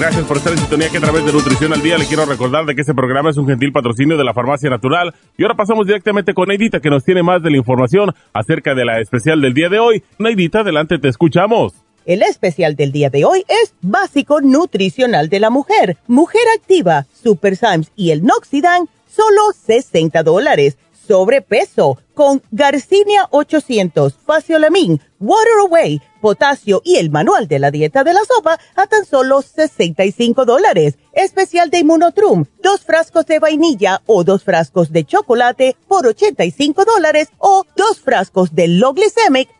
Gracias por estar en sintonía que a través de Nutrición al Día le quiero recordar de que este programa es un gentil patrocinio de la Farmacia Natural. Y ahora pasamos directamente con Neidita que nos tiene más de la información acerca de la especial del día de hoy. Neidita, adelante, te escuchamos. El especial del día de hoy es Básico Nutricional de la Mujer, Mujer Activa, Super Symes y el Noxidan, solo 60 dólares sobrepeso con Garcinia 800, Faciolamin, Water Away, potasio y el manual de la dieta de la sopa a tan solo 65 dólares. Especial de Immunotrum, dos frascos de vainilla o dos frascos de chocolate por 85 dólares o dos frascos de Low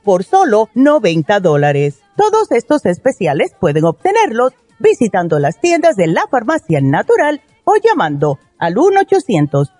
por solo 90 dólares. Todos estos especiales pueden obtenerlos visitando las tiendas de la farmacia natural o llamando al 1 800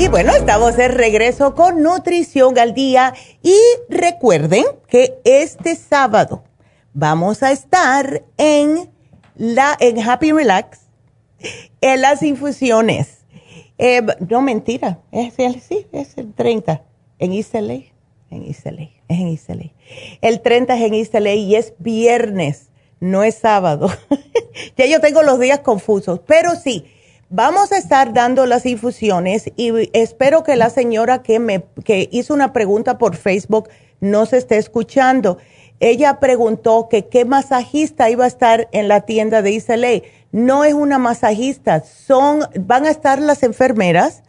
Y bueno, estamos de regreso con Nutrición al Día y recuerden que este sábado vamos a estar en la en Happy Relax en las infusiones. Eh, no mentira, es el sí, es el 30 en Isla, en Isla, es en Isla. El 30 es en Isla y es viernes, no es sábado. ya yo tengo los días confusos, pero sí Vamos a estar dando las infusiones y espero que la señora que me que hizo una pregunta por Facebook no se esté escuchando. Ella preguntó que qué masajista iba a estar en la tienda de Iseley. No es una masajista, son van a estar las enfermeras,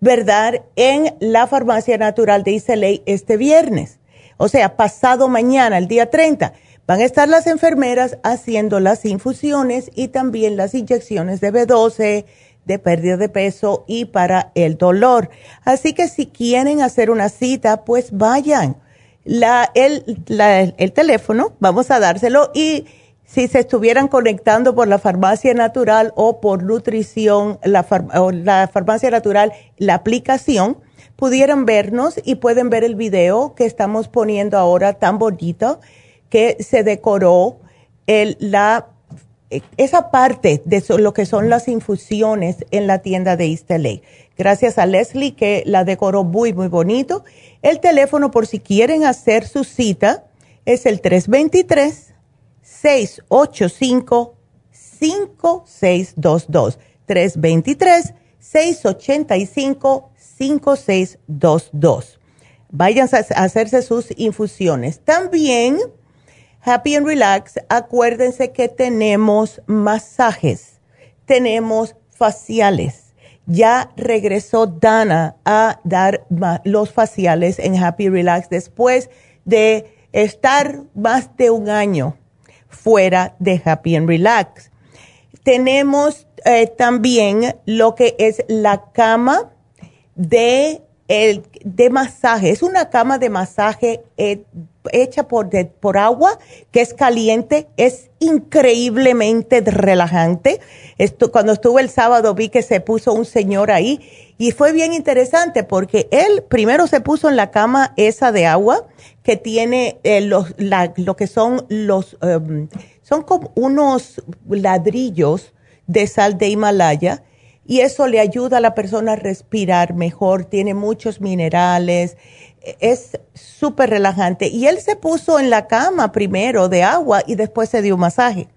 ¿verdad? En la farmacia natural de Iseley este viernes. O sea, pasado mañana, el día 30. Van a estar las enfermeras haciendo las infusiones y también las inyecciones de B12, de pérdida de peso y para el dolor. Así que si quieren hacer una cita, pues vayan. La, el, el teléfono, vamos a dárselo y si se estuvieran conectando por la farmacia natural o por nutrición, la, la farmacia natural, la aplicación, pudieran vernos y pueden ver el video que estamos poniendo ahora tan bonito que se decoró el, la, esa parte de lo que son las infusiones en la tienda de East Gracias a Leslie que la decoró muy, muy bonito. El teléfono por si quieren hacer su cita es el 323-685-5622. 685-5622. Vayan a hacerse sus infusiones. También, Happy and Relax, acuérdense que tenemos masajes, tenemos faciales. Ya regresó Dana a dar los faciales en Happy Relax después de estar más de un año fuera de Happy and Relax. Tenemos eh, también lo que es la cama de, el, de masaje. Es una cama de masaje eh, hecha por, por agua, que es caliente, es increíblemente relajante. Esto, cuando estuve el sábado vi que se puso un señor ahí y fue bien interesante porque él primero se puso en la cama esa de agua que tiene eh, los, lo que son los, em, son como unos ladrillos de sal de Himalaya y eso le ayuda a la persona a respirar mejor, tiene muchos minerales, es súper relajante. Y él se puso en la cama primero de agua y después se dio un masaje,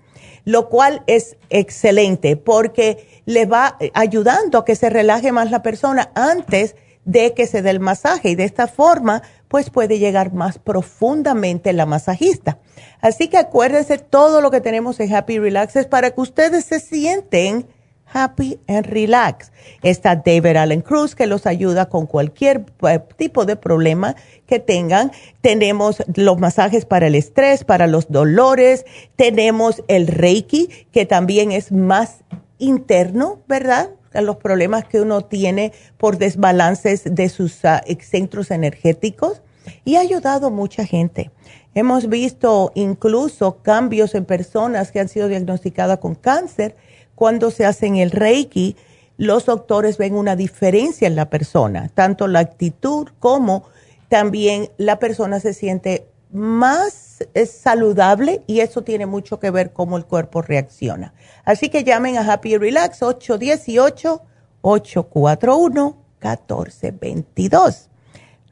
lo cual es excelente porque le va ayudando a que se relaje más la persona antes de que se dé el masaje y de esta forma pues puede llegar más profundamente la masajista. Así que acuérdense todo lo que tenemos en Happy Relax es para que ustedes se sienten Happy and Relax. Está David Allen Cruz que los ayuda con cualquier eh, tipo de problema que tengan. Tenemos los masajes para el estrés, para los dolores. Tenemos el Reiki que también es más interno, ¿verdad? Los problemas que uno tiene por desbalances de sus ah, centros energéticos. Y ha ayudado a mucha gente. Hemos visto incluso cambios en personas que han sido diagnosticadas con cáncer cuando se hacen el Reiki, los doctores ven una diferencia en la persona, tanto la actitud como también la persona se siente más eh, saludable y eso tiene mucho que ver cómo el cuerpo reacciona. Así que llamen a Happy Relax 818-841-1422.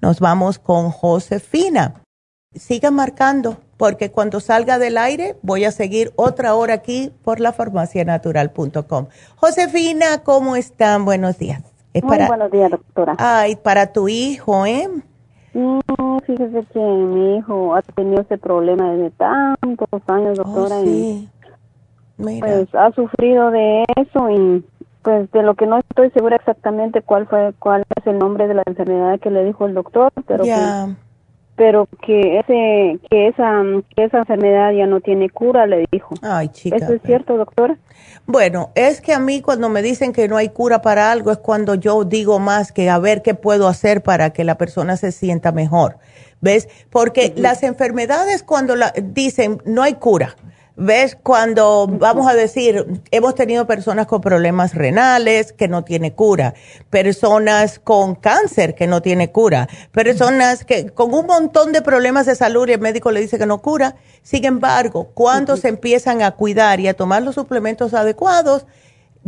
Nos vamos con Josefina. Sigan marcando porque cuando salga del aire voy a seguir otra hora aquí por la farmacianatural.com. Josefina, ¿cómo están? Buenos días. Muy buenos días, doctora. Ay, para tu hijo, ¿eh? Mm, fíjese que mi hijo ha tenido ese problema desde tantos años, oh, doctora. sí. Pues ha sufrido de eso y pues de lo que no estoy segura exactamente cuál fue cuál es el nombre de la enfermedad que le dijo el doctor, pero ya pero que ese que esa que esa enfermedad ya no tiene cura le dijo. Ay chica eso es cierto doctora bueno es que a mí cuando me dicen que no hay cura para algo es cuando yo digo más que a ver qué puedo hacer para que la persona se sienta mejor ves porque las enfermedades cuando la, dicen no hay cura ¿Ves? Cuando vamos a decir, hemos tenido personas con problemas renales que no tiene cura, personas con cáncer que no tiene cura, personas que con un montón de problemas de salud y el médico le dice que no cura. Sin embargo, cuando se empiezan a cuidar y a tomar los suplementos adecuados,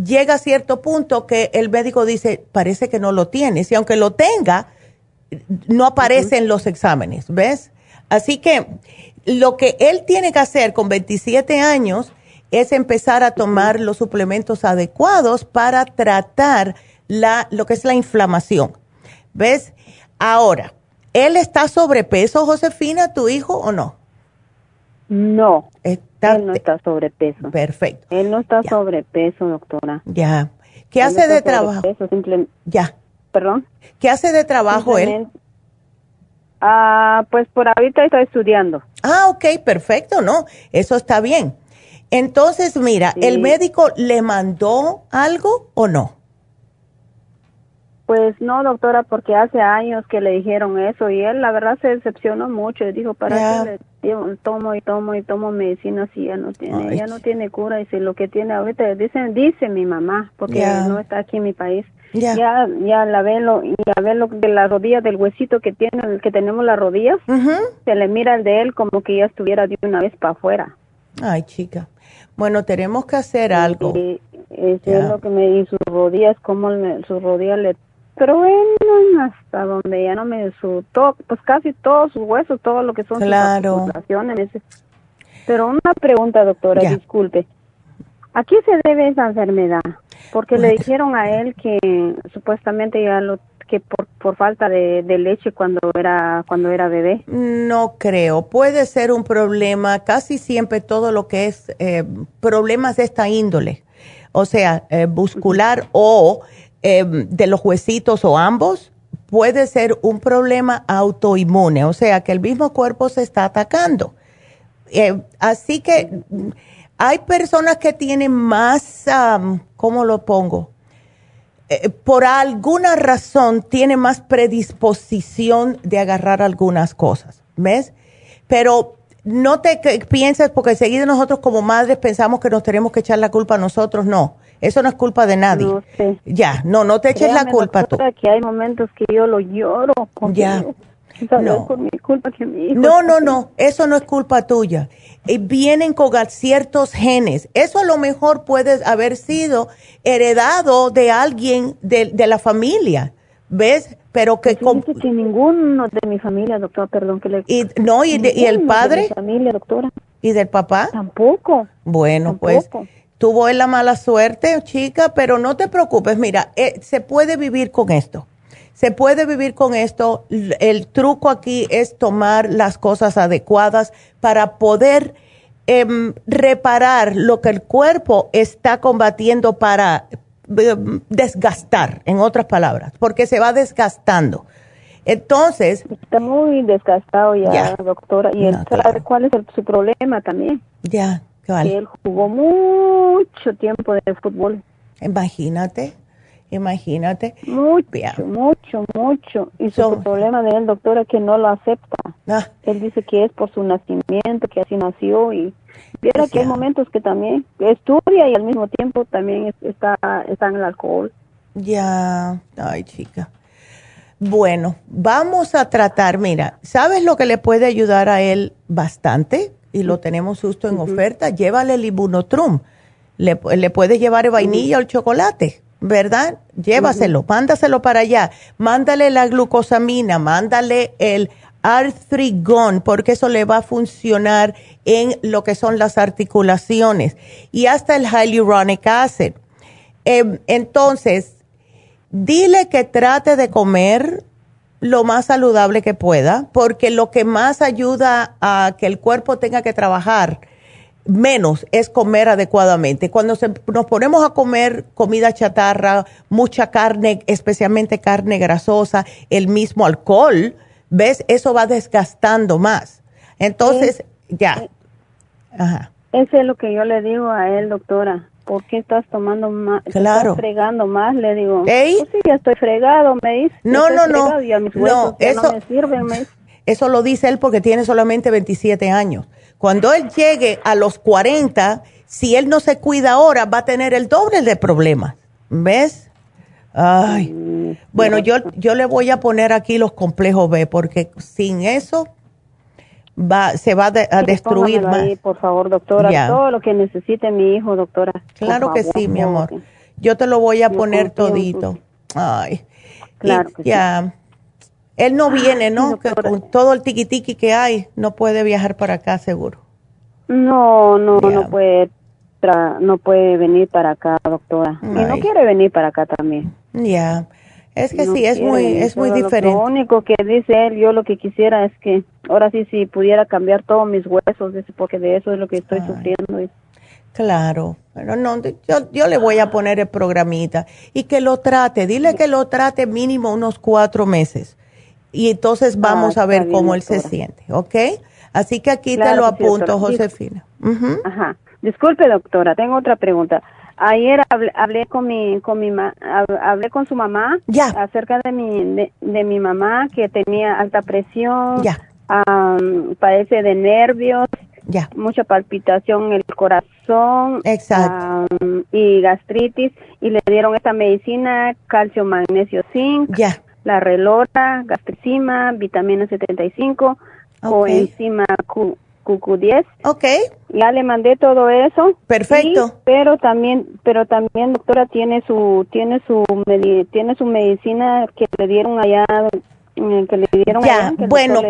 llega a cierto punto que el médico dice, parece que no lo tienes. Y aunque lo tenga, no aparece en los exámenes, ¿ves? Así que lo que él tiene que hacer con 27 años es empezar a tomar los suplementos adecuados para tratar la, lo que es la inflamación. ¿Ves? Ahora, ¿él está sobrepeso, Josefina, tu hijo, o no? No, está, él no está sobrepeso. Perfecto. Él no está sobrepeso, doctora. Ya. ¿Qué hace de trabajo? Ya. ¿Perdón? ¿Qué hace de trabajo él? Ah, pues por ahorita estoy estudiando. Ah, ok, perfecto, ¿no? Eso está bien. Entonces, mira, ¿el médico le mandó algo o no? Pues no, doctora, porque hace años que le dijeron eso y él la verdad se decepcionó mucho y dijo, ¿para qué le tomo y tomo y tomo medicina si ya no tiene, ya no tiene cura y si lo que tiene ahorita, dicen, dice mi mamá, porque no está aquí en mi país, ya, ya la ve lo, ya ve lo de la rodilla del huesito que tiene, que tenemos las rodillas, se le mira el de él como que ya estuviera de una vez para afuera. Ay, chica. Bueno, tenemos que hacer algo. Y, eso es lo que me dice, sus rodillas, como sus rodillas le truenan hasta donde ya no me su pues casi todos sus huesos, todo lo que son claro. sus Pero una pregunta, doctora, disculpe. ¿A qué se debe esa enfermedad? Porque le dijeron a él que supuestamente ya lo que por, por falta de, leche cuando era cuando era bebé. No creo. Puede ser un problema. Casi siempre todo lo que es eh, problemas de esta índole, o sea, eh, muscular o em, de los huesitos o ambos, puede ser un problema autoinmune. O sea, que el mismo cuerpo se está atacando. Eh, así que hay personas que tienen más, ¿cómo lo pongo? Eh, por alguna razón tiene más predisposición de agarrar algunas cosas, ¿ves? Pero no te pienses, porque enseguida nosotros como madres pensamos que nos tenemos que echar la culpa a nosotros, no. Eso no es culpa de nadie. No Ya, no, no te eches la culpa tú. que hay momentos que yo lo lloro. Ya. No. no, no, no, eso no es culpa tuya. Eh, vienen con ciertos genes. Eso a lo mejor puede haber sido heredado de alguien de, la familia, ¿ves? Pero que... Pues que ninguno de mi familia, doctora, perdón que le... Y, no, y, el padre... De mi familia, doctora. ¿Y del papá? Tampoco. Bueno, pues tuvo él la mala suerte, chica, pero no te preocupes, mira, eh, se puede vivir con esto se puede vivir con esto. El truco aquí es tomar las cosas adecuadas para poder em, reparar lo que el cuerpo está combatiendo para em, desgastar, en otras palabras, porque se va desgastando. Entonces. Está muy desgastado ya, doctora. Y él sabe cuál es su problema también. Ya, él jugó mucho tiempo de fútbol. Imagínate. Imagínate. Mucho, mucho, mucho. Y su problema de él, doctora, es que no lo acepta. Ah. Él dice que es por su nacimiento, que así nació y viera pues que hay momentos que también estudia y al mismo tiempo también está, está en el alcohol. Ya, ay chica. Bueno, vamos a tratar, mira, ¿sabes lo que le puede ayudar a él bastante? Y lo tenemos justo en oferta, llévale el Ibunotrum. Le, le puedes llevar vainilla o el chocolate ¿verdad? Llévaselo, mándaselo para allá, mándale la glucosamina, mándale el artrigón, porque eso le va a funcionar en lo que son las articulaciones, y hasta el hyaluronic acid. Em, entonces, dile que trate de comer lo más saludable que pueda, porque lo que más ayuda a que el cuerpo tenga que trabajar menos es comer adecuadamente. Cuando nos ponemos a comer comida chatarra, mucha carne, especialmente carne grasosa, el mismo alcohol, ¿ves? Eso va desgastando más. Entonces, ya. Ajá. Eso es lo que yo le digo a él, doctora. ¿Por qué estás tomando más? Claro. Estás fregando más, le digo. ¿Ey? Pues sí, ya estoy fregado, me dice. No, no, no. no, eso, me sirven, Eso lo dice él porque tiene solamente 27 años. Cuando él llegue a los 40, si él no se cuida ahora, va a tener el doble de problemas. ¿Ves? Ay. Bueno, yo, yo le voy a poner aquí los complejos B, porque sin eso va, se va a destruir más. Ahí, por favor, doctora, todo lo que necesite mi hijo, doctora. Claro que sí, mi amor. Yo te lo voy a poner todito. Ay. Claro que ya. Él no viene, ¿no? Con todo el tiquitiqui que hay, no puede viajar para acá, seguro. No, no, no puede, no puede venir para acá, doctora. Y no quiere venir para acá también. Ya. Es que sí, es muy, es muy diferente. Lo, único que dice él, yo lo que quisiera es que ahora sí, si pudiera cambiar todos mis huesos, porque de eso es lo que estoy sufriendo. Claro, pero no, yo, yo le voy a poner el programita y que lo trate, dile que lo trate mínimo unos cuatro meses y entonces vamos ah, a ver cómo él se siente, ¿ok? Así que aquí te lo apunto, Josefina. Ajá. Disculpe, doctora, tengo otra pregunta. Ayer hablé, con mi con mi hablé con su mamá acerca de mi de, mi mamá que tenía alta presión, ya. padece de nervios, ya. mucha palpitación en el corazón, Exacto. y gastritis y le dieron esta medicina calcio magnesio zinc. Ya la relora, gastricima, vitamina 75, o enzima Q, QQ10. Ok. Ya le mandé todo eso. Perfecto. pero también, pero también doctora tiene su tiene su tiene su medicina que le dieron allá que le dieron ya, bueno,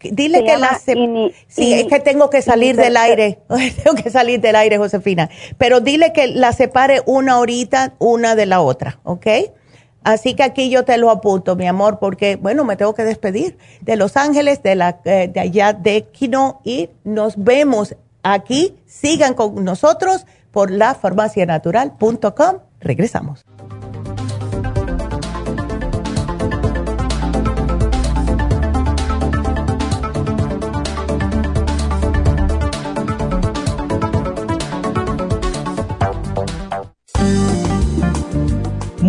dile que la sí, es que tengo que salir del aire, tengo que salir del aire, Josefina, pero dile que la separe una horita una de la otra, ¿ok? Así que aquí yo te lo apunto, mi amor, porque, bueno, me tengo que despedir de Los Ángeles, de, la, eh, de allá de Quino, y nos vemos aquí. Sigan con nosotros por lafarmacianatural.com. Regresamos.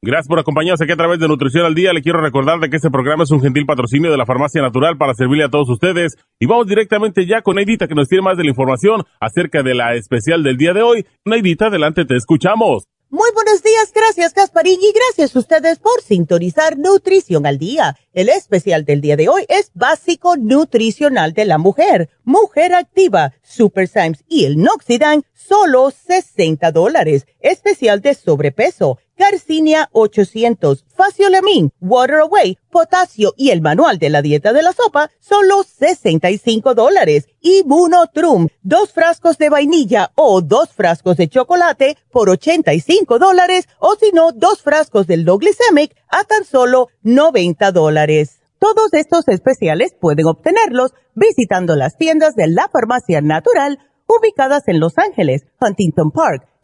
Gracias por acompañarnos aquí a través de Nutrición al Día. Le quiero recordar de que este programa es un gentil patrocinio de la Farmacia Natural para servirle a todos ustedes. Y vamos directamente ya con Neidita que nos tiene más de la información acerca de la especial del día de hoy. Neidita, adelante, te escuchamos. Muy buenos días, gracias Gasparín y gracias a ustedes por sintonizar Nutrición al Día. El especial del día de hoy es básico nutricional de la mujer, mujer activa, Super Symes y el Noxidan, solo 60 dólares. Especial de sobrepeso Garcinia 800, Faciolamin, Water Away, Potasio y el manual de la dieta de la sopa, solo 65 dólares. Y Trum, dos frascos de vainilla o dos frascos de chocolate por 85 dólares, o si no, dos frascos del Doglicemic a tan solo 90 dólares. Todos estos especiales pueden obtenerlos visitando las tiendas de la farmacia natural ubicadas en Los Ángeles, Huntington Park,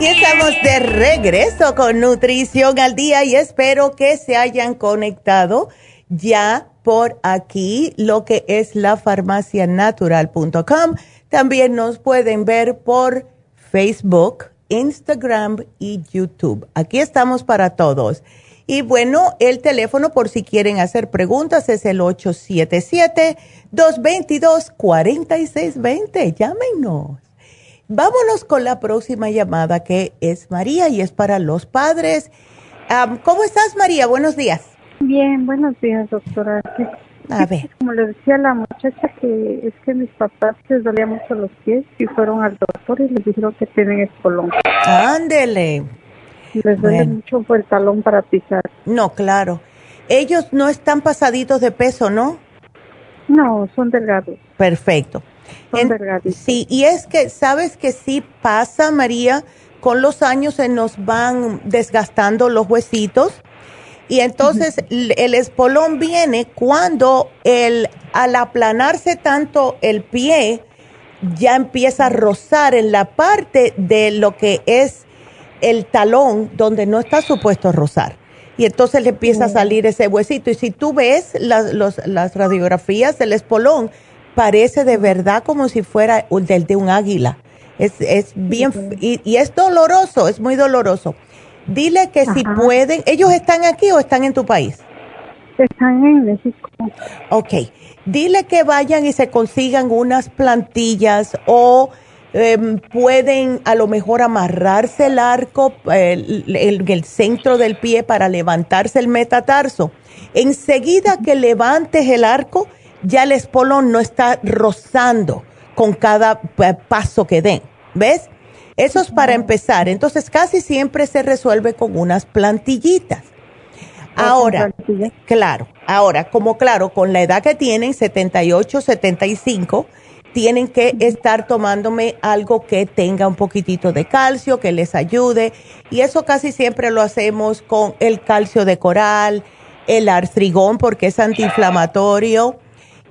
Y estamos de regreso con Nutrición al Día y espero que se hayan conectado ya por aquí lo que es la farmacianatural.com. También nos pueden ver por Facebook, Instagram y YouTube. Aquí estamos para todos. Y bueno, el teléfono por si quieren hacer preguntas es el 877-222-4620. Llámenos. Vámonos con la próxima llamada que es María y es para los padres. ¿Cómo estás, María? Buenos días. Bien, buenos días, doctora. A ver. Como le decía la muchacha que es que mis papás les dolían mucho los pies y fueron al doctor y les dijeron que tienen espolón. Ándele. Les duele mucho por el talón para pisar. No, claro. Ellos no están pasaditos de peso, ¿no? No, son delgados. Perfecto sí, y es que, ¿sabes que sí pasa, María? Con los años se nos van desgastando los huesitos y entonces el espolón viene cuando el, al aplanarse tanto el pie ya empieza a rozar en la parte de lo que es el talón donde no está supuesto rozar. Y entonces le empieza a salir ese huesito. Y si tú ves las radiografías del espolón, parece de verdad como si fuera del de un águila. Es, es bien, y, es doloroso, es muy doloroso. Dile que si pueden, ¿ellos están aquí o están en tu país? Están en México. Ok, dile que vayan y se consigan unas plantillas o Em, pueden a lo mejor amarrarse el arco en el, centro del pie para levantarse el metatarso. Enseguida que levantes el arco, ya el espolón no está rozando con cada eh, paso que den. ¿Ves? Eso es para empezar. Entonces casi siempre se resuelve con unas plantillitas. Ahora, claro, ahora, como claro, con la edad que tienen, 78, 75, tienen que estar tomándome algo que tenga un poquitito de calcio, que les ayude. Y eso casi siempre lo hacemos con el calcio de coral, el artrigón porque es antiinflamatorio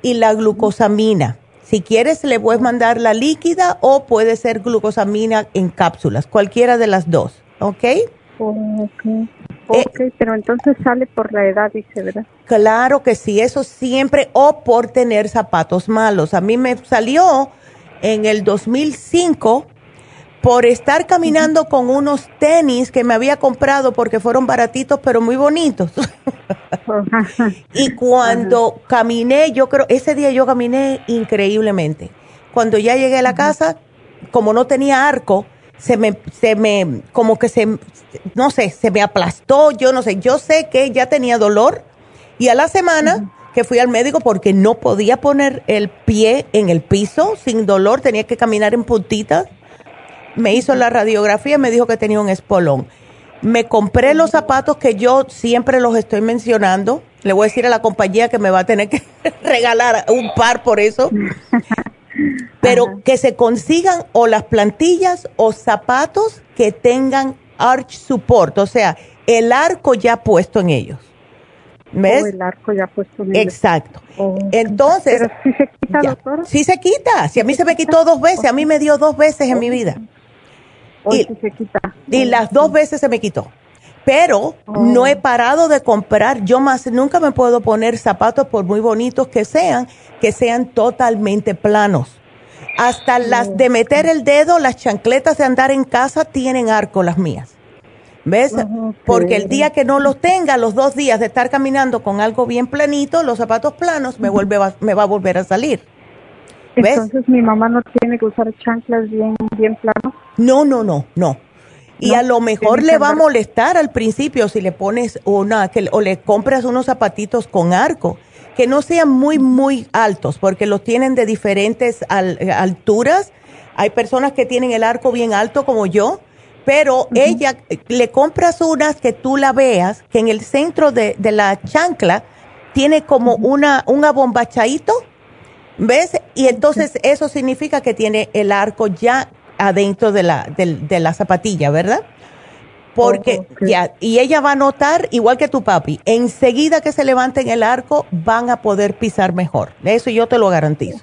y la glucosamina. Si quieres, le puedes mandar la líquida o puede ser glucosamina en cápsulas, cualquiera de las dos, ¿ok? Ok. Eh, ok, pero entonces sale por la edad, dice, ¿verdad? Claro que sí, eso siempre, o por tener zapatos malos. A mí me salió en el 2005 por estar caminando con unos tenis que me había comprado porque fueron baratitos pero muy bonitos. y cuando caminé, yo creo, ese día yo caminé increíblemente. Cuando ya llegué a la casa, como no tenía arco, se me, se me, como que se, no sé, se me aplastó, yo no sé, yo sé que ya tenía dolor. Y a la semana que fui al médico porque no podía poner el pie en el piso sin dolor, tenía que caminar en puntitas, me hizo la radiografía y me dijo que tenía un espolón. Me compré los zapatos que yo siempre los estoy mencionando. Le voy a decir a la compañía que me va a tener que regalar un par por eso. Pero que se consigan o las plantillas o zapatos que tengan arch support, o sea, el arco ya puesto en ellos. ¿Ves? el arco ya puesto en ellos. Exacto. Entonces. Pero si se quita, doctora. Sí se quita. Si a mí se me quitó dos veces, a mí me dio dos veces en mi vida. Y, se quita. Y las dos veces se me quitó. Pero no he parado de comprar. Yo más nunca me puedo poner zapatos, por muy bonitos que sean, que sean totalmente planos. Hasta las de meter el dedo, las chancletas de andar en casa tienen arco las mías. ¿Ves? Porque el día que no los tenga, los dos días de estar caminando con algo bien planito, los zapatos planos, me, vuelve, me va a volver a salir. ¿Ves? Entonces mi mamá no tiene que usar chanclas bien, bien planos. No, no, no, no. Y a lo mejor le va a molestar al principio si le pones una, que, o le compras unos zapatitos con arco que no sean muy, muy altos, porque los tienen de diferentes alturas. Hay personas que tienen el arco bien alto como yo, pero ella le compras unas que tú la veas, que en el centro de, la chancla tiene como una, un abombachadito, ¿ves? Y entonces eso significa que tiene el arco ya adentro de la, de la zapatilla, ¿verdad? Porque ya, y ella va a notar, igual que tu papi, enseguida que se levanten el arco, van a poder pisar mejor. Eso yo te lo garantizo.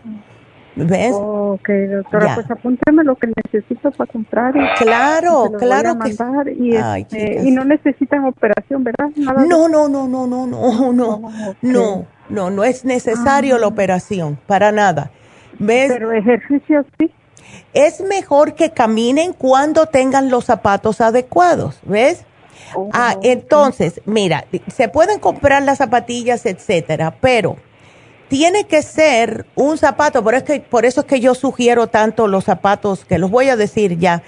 ¿Ves? Ok, doctora, pues apúntame lo que necesito para comprar. Y claro, y claro que. Y, Ay, este, y, no necesitan operación, ¿verdad? Nada no, no, no, no, no, no, oh, no, no, no, no es necesario la ah. operación, para nada. ¿Ves? Pero ejercicio sí. Es mejor que caminen cuando tengan los zapatos adecuados, ¿ves? Ah, oh, entonces, mira, se pueden comprar las zapatillas, etcétera, pero tiene que ser un zapato, por, que, por eso es que yo sugiero tanto los zapatos, que los voy a decir ya,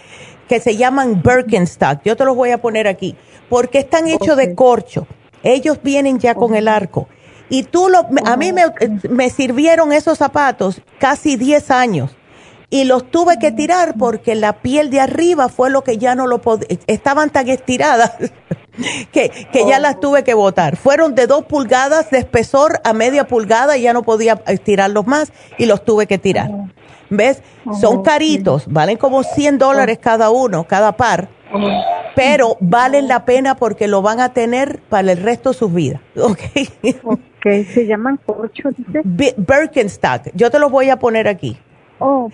que se llaman Birkenstock, yo te los voy a poner aquí, porque están hechos de corcho, ellos vienen ya con el arco. Y tú, lo, a mí me, me sirvieron esos zapatos casi 10 años y los tuve que tirar porque la piel de arriba fue lo que ya no lo podía, estaban tan estiradas que, que ya las tuve que botar. Fueron de dos pulgadas de espesor a media pulgada y ya no podía estirarlos más y los tuve que tirar. ¿Ves? Son caritos, valen como 100 dólares cada uno, cada par, pero valen la pena porque lo van a tener para el resto de sus vidas. ¿Ok? Ok, se llaman corcho, dice. Birkenstock, yo te los voy a poner aquí. Oh,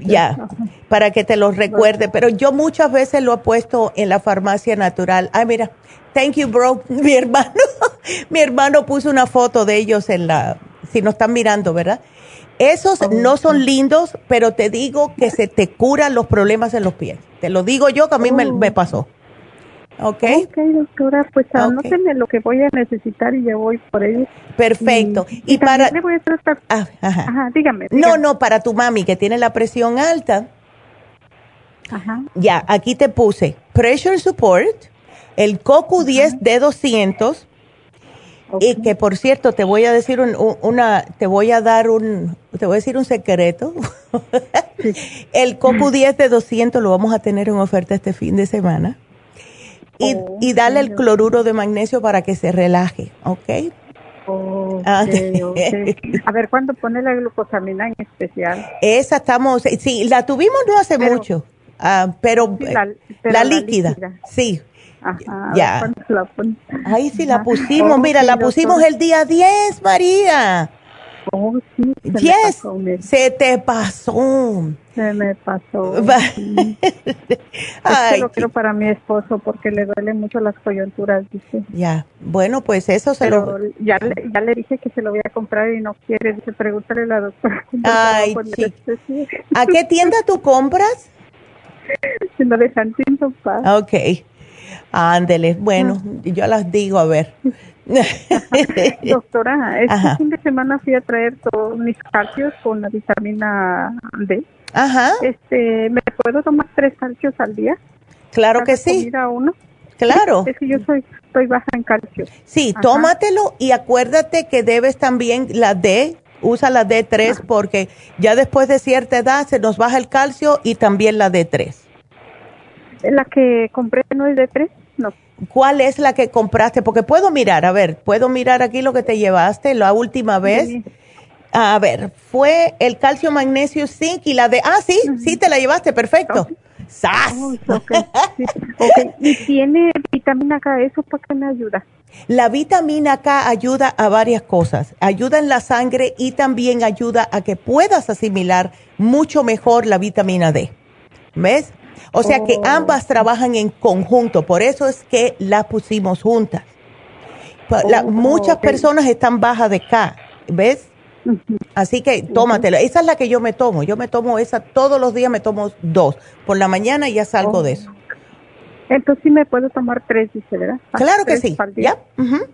Ya, para que te los recuerde. Pero yo muchas veces lo he puesto en la farmacia natural. Ay, mira, thank you, bro. Mi hermano, mi hermano puso una foto de ellos en la, si nos están mirando, ¿verdad? Esos no son lindos, pero te digo que se te curan los problemas en los pies. Te lo digo yo que a mí me, me oh. pasó. ¿Ok? Ok, doctora, pues anótenme lo que voy a necesitar y ya voy por ello. Perfecto. Y, para... Le voy a tratar... Ah, ajá. dígame, No, no, para tu mami que tiene la presión alta, Ajá. Ya, aquí te puse Pressure Support, el CoQ10 de 200, y que por cierto, te voy a decir un, una, te voy a dar un, te voy a decir un secreto. el CoQ10 de 200 lo vamos a tener en oferta este fin de semana. Y, Oh, y dale el cloruro de magnesio para que se relaje, ¿ok? Ok, Ah. A ver, ¿cuándo pone la glucosamina en especial? Esa estamos, sí, la tuvimos no hace Pero- mucho, ah, pero, Sí, eh, la- pero la líquida, líquida. sí. Ajá, Ya. ver, ¿cuándo la? Ahí sí la Ajá. pusimos, Oh, mira, sí, la pusimos el día 10, María. Oh, sí, se me Yes, pasó, se te pasó. se me pasó. Sí. Es que Ay, lo quiero para mi esposo porque le duelen mucho las coyunturas, dice. ya, bueno, pues eso se Pero lo... ya, le, ya le dije que se lo voy a comprar y no quiere. Dice, pregúntale a la doctora. ¿cuánto le va a Ay, sí. este sí? ¿A qué tienda tú compras? En la de Huntington Park. Ok, ándele, bueno, yo las digo, a ver. Doctora, este Ajá. fin de semana fui a traer todos mis calcios con la vitamina D. Ajá, Este, ¿me puedo tomar tres calcios al día? claro que sí, uno. claro. Es que yo soy, estoy baja en calcio. Sí, Ajá. tómatelo y acuérdate que debes también la D, usa la D3 porque ya después de cierta edad se nos baja el calcio y también la D3. La que compré no es de tres, no. ¿Cuál es la que compraste? Porque puedo mirar, a ver, puedo mirar aquí lo que te llevaste la última vez. Sí. A ver, fue el calcio, magnesio, zinc y la de... Ah, sí, sí te la llevaste, perfecto. ¡Sas! Oh. Y tiene vitamina K, ¿eso para qué me ayuda? La vitamina K ayuda a varias cosas. Ayuda en la sangre y también ayuda a que puedas asimilar mucho mejor la vitamina D. ¿Ves? O sea que Oh. ambas trabajan en conjunto, por eso es que la pusimos juntas. La- Oh, muchas personas están bajas de K, ¿ves? Así que tómatela. Esa es la que yo me tomo. Yo me tomo esa todos los días, me tomo dos. Por la mañana ya salgo Oh. de eso. Entonces sí me puedo tomar tres, dice, ¿verdad? Claro que sí. ¿Ya?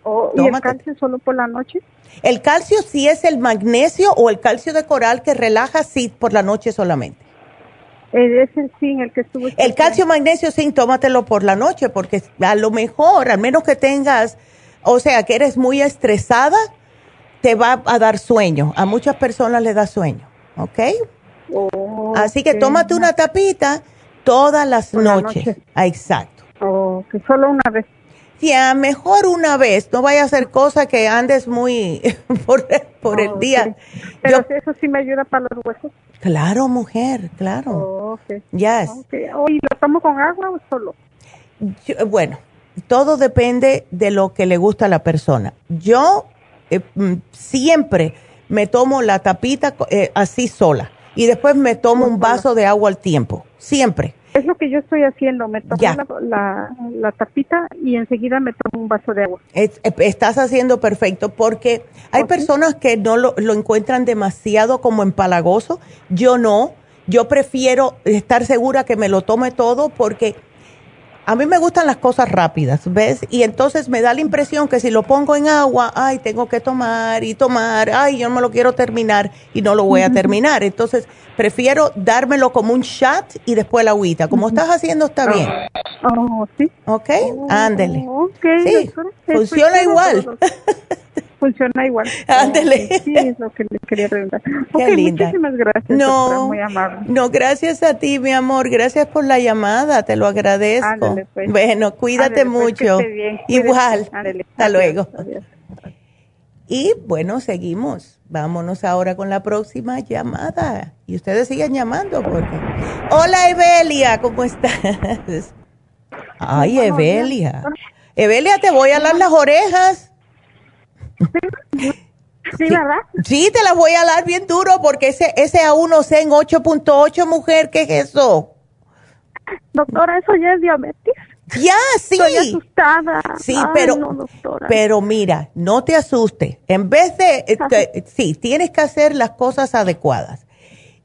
Oh, ¿Y el calcio solo por la noche? El calcio sí es el magnesio o el calcio de coral que relaja, sí, por la noche solamente. Es el zinc el que estuvo. El calcio, magnesio, sí, tómatelo por la noche porque a lo mejor, al menos que tengas, o sea, que eres muy estresada, te va a dar sueño. A muchas personas le da sueño, ¿ok? Oh, Así que tómate una tapita todas las Por la noches. noche. Ah, exacto. Oh, que solo una vez. Ya, mejor una vez, no vaya a hacer cosa que andes muy por, por el día. Pero Yo- eso sí me ayuda para los huesos. claro, mujer, claro. Oh, ok. Yes. Ok. Oh, ¿Y lo tomo con agua o solo? Yo- bueno, todo depende de lo que le gusta a la persona. Yo eh, mm, siempre me tomo la tapita eh, así sola y después me tomo un vaso de agua al tiempo, siempre. Es lo que yo estoy haciendo. Me tomo la, la, la tapita y enseguida me tomo un vaso de agua. Es- eh, estás haciendo perfecto porque hay personas que no lo, lo encuentran demasiado como empalagoso. Yo no. Yo prefiero estar segura que me lo tome todo porque a mí me gustan las cosas rápidas, ¿ves? Y entonces me da la impresión que si lo pongo en agua, ay, tengo que tomar y tomar, ay, yo no me lo quiero terminar y no lo voy a terminar. Entonces prefiero dármelo como un shot y después la agüita. Como estás haciendo está bien, Oh, sí. ¿ok? Ándele. Oh, ok, Sí, funciona igual. Funciona igual. Ándele. Ok, Sí, es lo que le quería preguntar. Ok, linda. muchísimas gracias. No. doctora, muy amable. No, gracias a ti, mi amor. Gracias por la llamada. Te lo agradezco. Ándele, pues. Bueno, cuídate pues, mucho. bien. Igual. Hasta luego. adiós. Y bueno, seguimos. Vámonos ahora con la próxima llamada. Y ustedes sigan llamando porque. Hola, Evelia, ¿cómo estás? Ay, Evelia. Evelia, te voy a dar las orejas. Sí, ¿verdad? Sí, te las voy a dar bien duro porque ese, ese A1C en 8.8, mujer, ¿qué es eso? Doctora, eso ya es diabetes. Ya, sí. Estoy asustada. Sí, Ay, pero, no, doctora. pero mira, no te asustes. En vez de, te- sí, tienes que hacer las cosas adecuadas.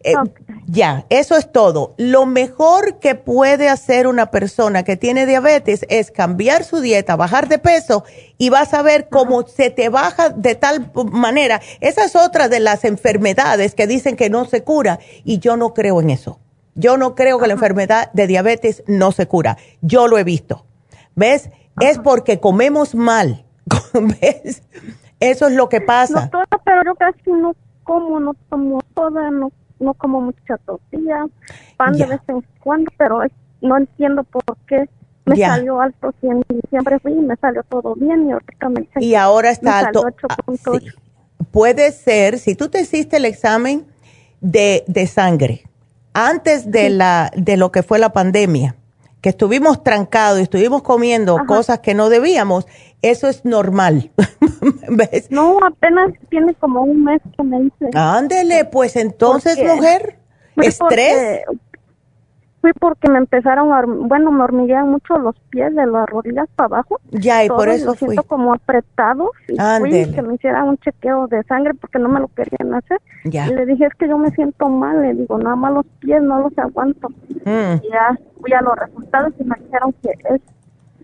Eh. Ya, eso es todo. Lo mejor que puede hacer una persona que tiene diabetes es cambiar su dieta, bajar de peso y vas a ver cómo se te baja de tal manera. Esa es otra de las enfermedades que dicen que no se cura y yo no creo en eso. Yo no creo que la enfermedad de diabetes no se cura. Yo lo he visto. ¿Ves? Es porque comemos mal. ¿Ves? Eso es lo que pasa. Doctora, pero yo casi no como, no tomo toda, no, no como mucha tortilla, pan de vez en cuando, pero no entiendo por qué. Me salió alto si en diciembre fui y me salió todo bien y ahorita me Y ahora está alto. Ah, Puede ser, si tú te hiciste el examen de, de sangre antes de, la, de lo que fue la pandemia, que estuvimos trancados y estuvimos comiendo cosas que no debíamos, eso es normal. ¿Ves? No, apenas tiene como un mes que me hice. Ándele, pues entonces, mujer, estrés fui porque me empezaron a, bueno, me hormiguean mucho los pies de las rodillas para abajo. Ya, y por eso fui. siento como apretado. Y fui que me hicieran un chequeo de sangre porque no me lo querían hacer. Ya. Y le dije, es que yo me siento mal. Le digo, nada más los pies no los aguanto. Mm. Y ya fui a los resultados y me dijeron que es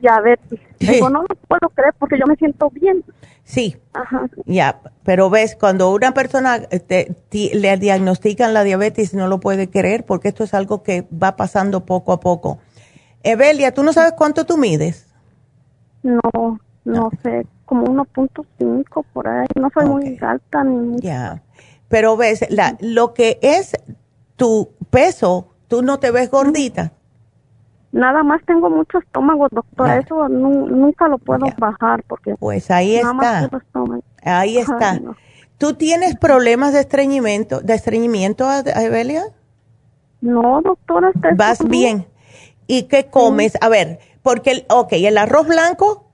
diabetes. Digo, no lo puedo creer porque yo me siento bien. Sí, Ajá. ya, pero ves, cuando una persona te, le diagnostican la diabetes no lo puede creer porque esto es algo que va pasando poco a poco. Evelia, ¿tú no sabes cuánto tú mides? No, no sé, como 1.5 por ahí, no soy muy alta ni Ya, pero ves, la, lo que es tu peso, tú no te ves gordita. Nada más tengo mucho estómago, doctora. Eso nunca lo puedo bajar porque. Pues ahí está. Ahí está. ¿Tú tienes problemas de estreñimiento, de estreñimiento, Evelia? No, doctora. Vas bien. ¿Y qué comes? A ver, porque, el, ok, el arroz blanco.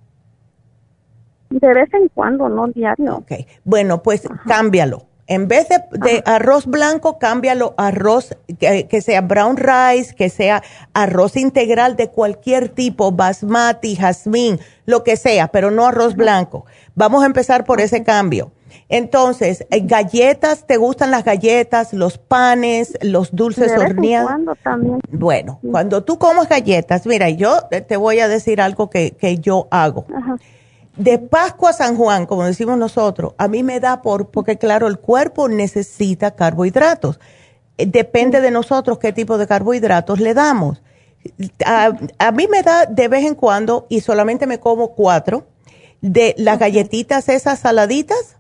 De vez en cuando, no diario. Ok, bueno, pues cámbialo en vez de, arroz blanco, cámbialo a arroz que, sea brown rice, que sea arroz integral de cualquier tipo, basmati, jazmín, lo que sea, pero no arroz blanco. Vamos a empezar por ese cambio. Entonces, eh, galletas, ¿te gustan las galletas, los panes, los dulces horneados? también. Bueno, cuando tú comas galletas, mira, yo te voy a decir algo que, que yo hago. Ajá de Pascua a San Juan, como decimos nosotros, a mí me da por, porque claro, el cuerpo necesita carbohidratos. Eh, depende de nosotros qué tipo de carbohidratos le damos. A, mí me da de vez en cuando, y solamente me como cuatro, de las galletitas esas saladitas.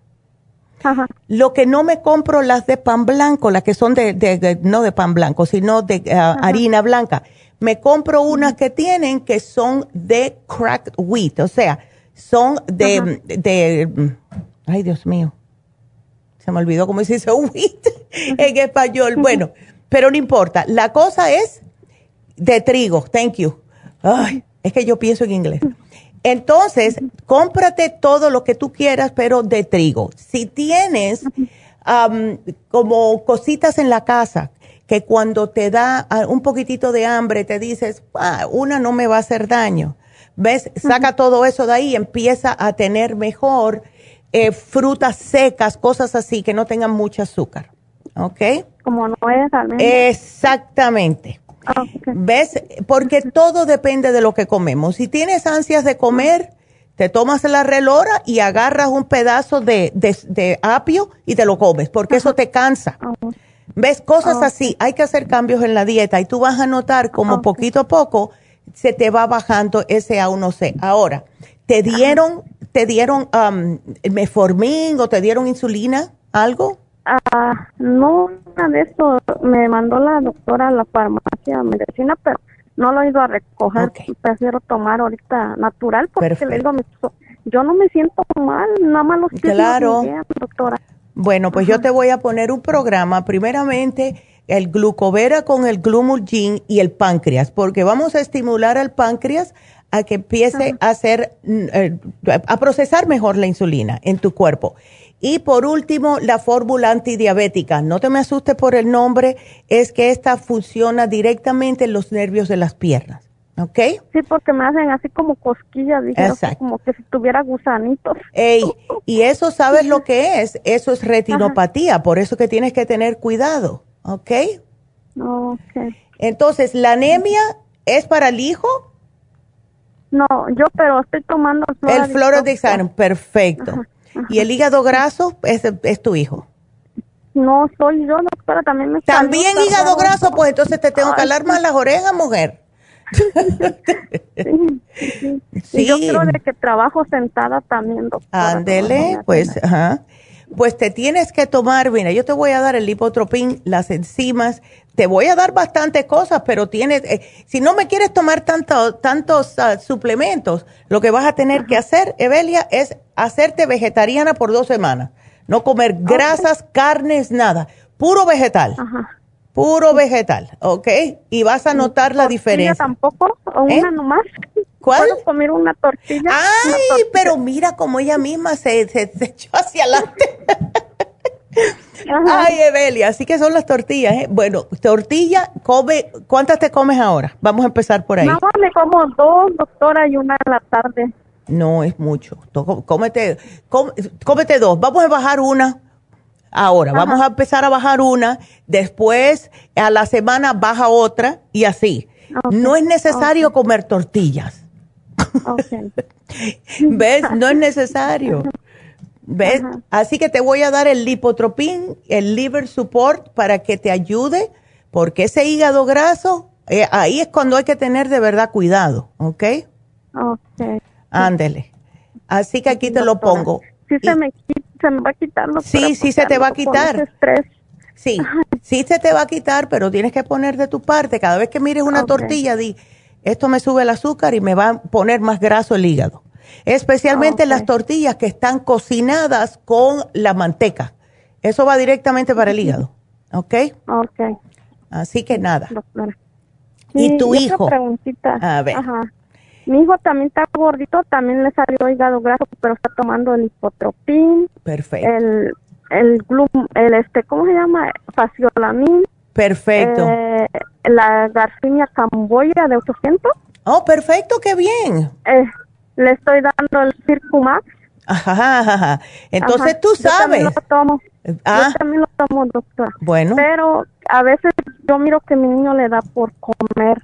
Ajá. Lo que no me compro las de pan blanco, las que son de, no de pan blanco, sino de ah, harina blanca. Me compro unas que tienen que son de cracked wheat, o sea, son de, de, ay Dios mío, se me olvidó cómo se dice wheat en español. Bueno, pero no importa. La cosa es de trigo. Thank you. Ay, es que yo pienso en inglés. Entonces, cómprate todo lo que tú quieras, pero de trigo. Si tienes como cositas en la casa que cuando te da un poquitito de hambre te dices, ah, una no me va a hacer daño ¿Ves? Saca todo eso de ahí y empieza a tener mejor eh, frutas secas, cosas así que no tengan mucho azúcar. ¿Ok? Como no es Exactamente. Ah, ¿Ves? Porque todo depende de lo que comemos. Si tienes ansias de comer, te tomas la relora y agarras un pedazo de, de, apio y te lo comes, porque eso te cansa. Ah, ¿Ves? Cosas ah, así. Hay que hacer cambios en la dieta y tú vas a notar como poquito a poco se te va bajando ese A1C. Ahora, ¿te dieron, te dieron um, meformín o te dieron insulina? ¿Algo? Ah, no, nada de eso. Me mandó la doctora a la farmacia de medicina, pero no lo he ido a recoger. Prefiero tomar ahorita natural porque le digo a mi yo no me siento mal, nada más los Claro. doctora. Bueno, pues yo te voy a poner un programa. Primeramente, el glucovera con el glumulgin y el páncreas, porque vamos a estimular al páncreas a que empiece a hacer, mm, eh, a procesar mejor la insulina en tu cuerpo. Y por último, la fórmula antidiabética. No te me asustes por el nombre, es que esta funciona directamente en los nervios de las piernas. ¿Ok? Sí, porque me hacen así como cosquillas, como que si tuviera gusanitos. Ey, y eso sabes lo que es, eso es retinopatía, por eso que tienes que tener cuidado. ¿Ok? Ok. Entonces, ¿la anemia es para el hijo? No, yo, pero estoy tomando el Florodexan, perfecto. ¿Y el hígado graso es, es tu hijo? No soy yo, doctora, también me También hígado graso, pues entonces te tengo que alar más las orejas, mujer. sí, yo creo de que trabajo sentada también, doctora. Ándele, pues, ajá. Pues te tienes que tomar, mira, yo te voy a dar el lipotropín, las enzimas, te voy a dar bastantes cosas, pero tienes, eh, si no me quieres tomar tanto, tantos ah, suplementos, lo que vas a tener que hacer, Evelia, es hacerte vegetariana por dos semanas. No comer grasas, carnes, nada. Puro vegetal. Ajá. Puro vegetal, ¿ok? Y vas a notar la diferencia. tampoco? ¿O ¿Eh? una nomás? ¿Cuál? ¿Puedo comer una tortilla? Ay, pero mira cómo ella misma se, se, echó hacia adelante. Ay, Evelia, así que son las tortillas. ¿eh? Bueno, tortilla, come, ¿cuántas te comes ahora? Vamos a empezar por ahí. No, me como dos, doctora, y una a la tarde. No, es mucho. Cómete, cómete dos. Vamos a bajar una ahora. Vamos a empezar a bajar una, después a la semana baja otra y así. No es necesario comer tortillas. ¿Ves? No es necesario. ¿Ves? Así que te voy a dar el lipotropín, el liver support para que te ayude, porque ese hígado graso, eh, ahí es cuando hay que tener de verdad cuidado, ¿ok? Ok. Ándele. Así que aquí te lo pongo. Sí, se me, se me va a quitar. Sí, sí se te va a quitar. Estrés. Sí, sí se te va a quitar, pero tienes que poner de tu parte. Cada vez que mires una tortilla, di, esto me sube el azúcar y me va a poner más graso el hígado. Especialmente las tortillas que están cocinadas con la manteca. Eso va directamente para el hígado. ¿Ok? Ok. Así que nada. ¿Y tu hijo? Preguntita. A ver. Ajá. Mi hijo también está gordito, también le salió hígado graso, pero está tomando el hipotropín. Perfecto. El, el glum, el este, ¿cómo se llama? Faciolamin. Perfecto. Eh, la Garcinia Camboya de 800. Oh, perfecto, qué bien. Eh, le estoy dando el Circumax. Ajá, Entonces tú sabes. Yo también lo tomo. Ah. Yo también lo tomo, doctora. Bueno. Pero a veces yo miro que mi niño le da por comer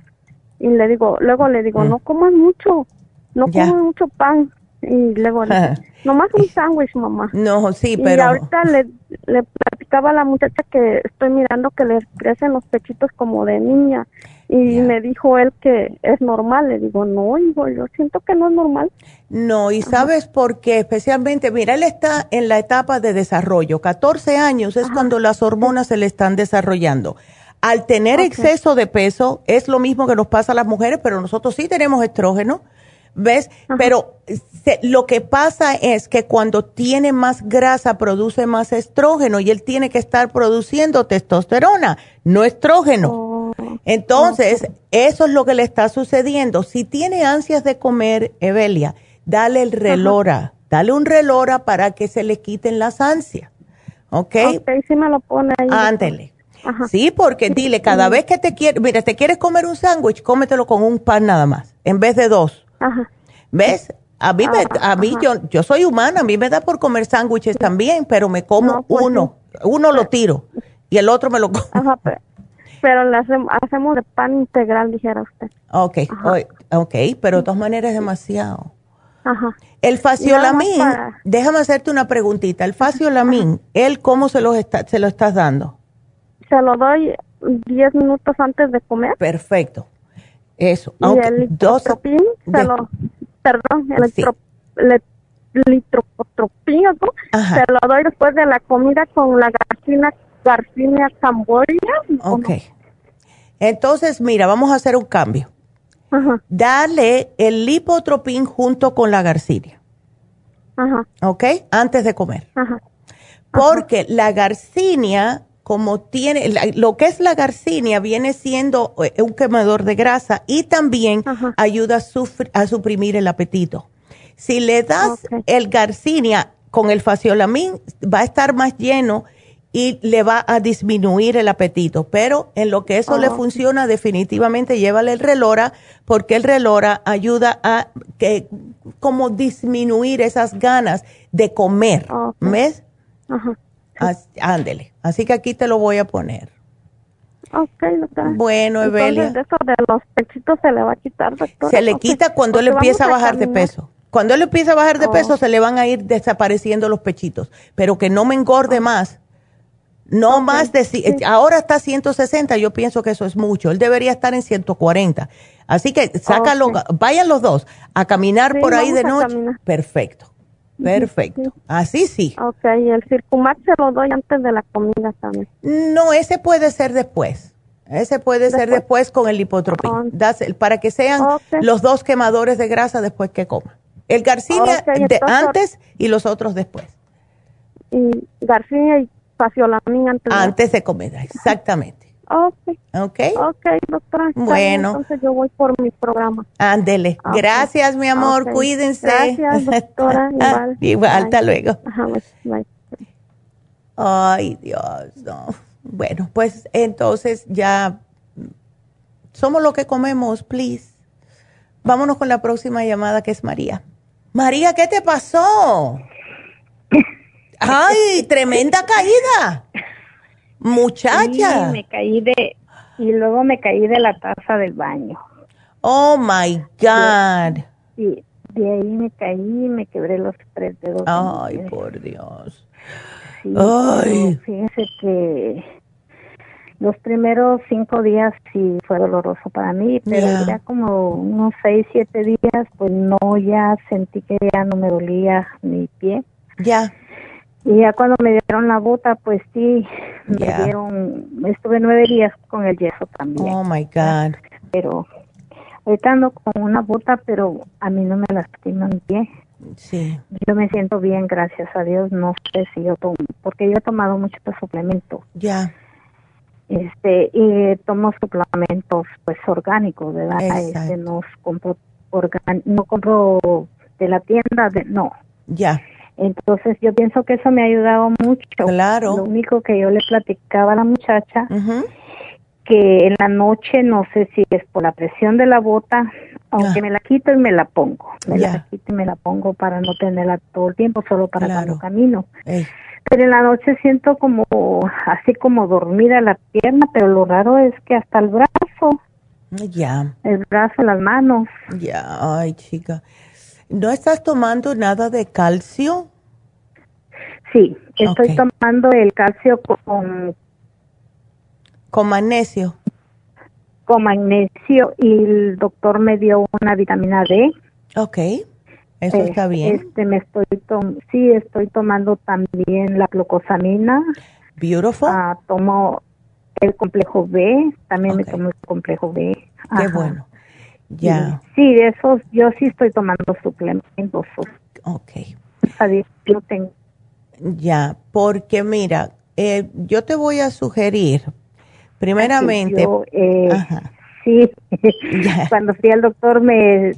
y le digo, luego le digo, mm. no comas mucho, no comas mucho pan. Y luego le digo, nomás un sándwich, mamá. No, sí, pero... Y ahorita le, le platicaba a la muchacha que estoy mirando que le crecen los pechitos como de niña. Y me dijo él que es normal. Le digo, no, hijo, yo siento que no es normal. No, y sabes por qué, especialmente, mira, él está en la etapa de desarrollo. 14 años es cuando las hormonas se le están desarrollando. Al tener exceso de peso, es lo mismo que nos pasa a las mujeres, pero nosotros sí tenemos estrógeno, ¿ves? Pero lo que pasa es que cuando tiene más grasa produce más estrógeno y él tiene que estar produciendo testosterona, no estrógeno. Oh, Entonces, eso es lo que le está sucediendo. Si tiene ansias de comer, Evelia, dale el relora, dale un relora para que se le quiten las ansias. ¿Ok? Ok, si me lo pone ahí. Ándele. Sí, porque dile, cada vez que te quieres, mira, te quieres comer un sándwich, cómetelo con un pan nada más, en vez de dos. Ajá. ¿Ves? A mí, me, a mí yo, yo soy humana, a mí me da por comer sándwiches también, pero me como pues uno, uno lo tiro y el otro me lo como. Ajá, pero, le hacemos, de pan integral, dijera usted. Ok, ok, pero de todas maneras es demasiado. Ajá. El faciolamin, déjame hacerte una preguntita, el faciolamin, ¿él cómo se lo, está, se lo estás dando? se lo doy 10 minutos antes de comer. Perfecto. Eso. Y el litropotropín, se lo, perdón, el sí. litropotropín, se lo doy después de la comida con la garcina, garcinia camboya. Ok. Entonces, mira, vamos a hacer un cambio. Ajá. Dale el lipotropín junto con la garcinia. Ajá. ¿Ok? Antes de comer. Ajá. Porque la garcinia como tiene, lo que es la garcinia viene siendo eh, un quemador de grasa y también ayuda a, suprimir el apetito. Si le das el garcinia con el faciolamin, va a estar más lleno y le va a disminuir el apetito. Pero en lo que eso le funciona, definitivamente llévale el relora, porque el relora ayuda a que, como disminuir esas ganas de comer. ¿Ves? Ajá ándele. Así que aquí te lo voy a poner. Ok, doctora. Bueno, Evelia. Entonces, eso de los pechitos se le va a quitar, doctora. Se le quita cuando él empieza a bajar de peso. Cuando él empieza a bajar de peso, oh. se le van a ir desapareciendo los pechitos. Pero que no me engorde oh. más. No más de, ahora está 160, yo pienso que eso es mucho. Él debería estar en 140. Así que sácalo, vayan los dos a caminar por ahí de noche. Perfecto. Perfecto. Así sí. Ok, y el Circumax se lo doy antes de la comida también. No, ese puede ser después. Ese puede ser después con el lipotropín. para que sean los dos quemadores de grasa después que coma. El Garcinia de antes y los otros después. Y Garcinia y Faciolamin antes. Antes de comer, exactamente. Ok. Ok. Ok, doctora. Bueno. Entonces yo voy por mi programa. Ándele. Gracias, mi amor. Cuídense. Gracias, doctora. Igual. Igual, hasta luego. Ajá, bye. Ay, Dios, no. Bueno, pues entonces ya somos lo que comemos, please. Vámonos con la próxima llamada que es María. María, ¿qué te pasó? ¡Ay, tremenda caída! Muchacha. Sí, me caí de, y luego me caí de la taza del baño. Oh my God. Sí, de ahí me caí y me quebré los tres dedos. Ay, por Dios. Sí, Ay. Fíjese que los primeros cinco días sí fue doloroso para mí, pero ya como unos seis, siete días, pues no, ya sentí que ya no me dolía mi pie. Ya. Y ya cuando me dieron la bota, pues sí, me dieron, estuve nueve días con el yeso también. Oh my God. Pero ahorita ando con una bota, pero a mí no me lastima mi pie. Sí. Yo me siento bien, gracias a Dios. No sé si yo tomo, porque yo he tomado muchos suplementos. Ya. Este, y tomo suplementos, pues orgánicos, ¿verdad? Este, no compro, organ, no compro de la tienda, de, no. Ya. Entonces yo pienso que eso me ha ayudado mucho. Claro. Lo único que yo le platicaba a la muchacha, que en la noche no sé si es por la presión de la bota, aunque me la quito y me la pongo. Me la quito y me la pongo para no tenerla todo el tiempo, solo para cuando camino. Pero en la noche siento como así como dormida la pierna, pero lo raro es que hasta el brazo. Ya. El brazo, las manos. Ya, ay chica. ¿No estás tomando nada de calcio? Sí, estoy tomando el calcio con... ¿Con magnesio? Con magnesio y el doctor me dio una vitamina D. Ok, eso eh, está bien. Este, me estoy sí, estoy tomando también la glucosamina. Beautiful. Ah, tomo el complejo B, también me tomo el complejo B. Qué bueno. Ya. Sí, de esos, yo sí estoy tomando suplementos. Ok. Yo tengo. Ya, porque mira, eh, yo te voy a sugerir, primeramente. Eh, sí, cuando fui al doctor me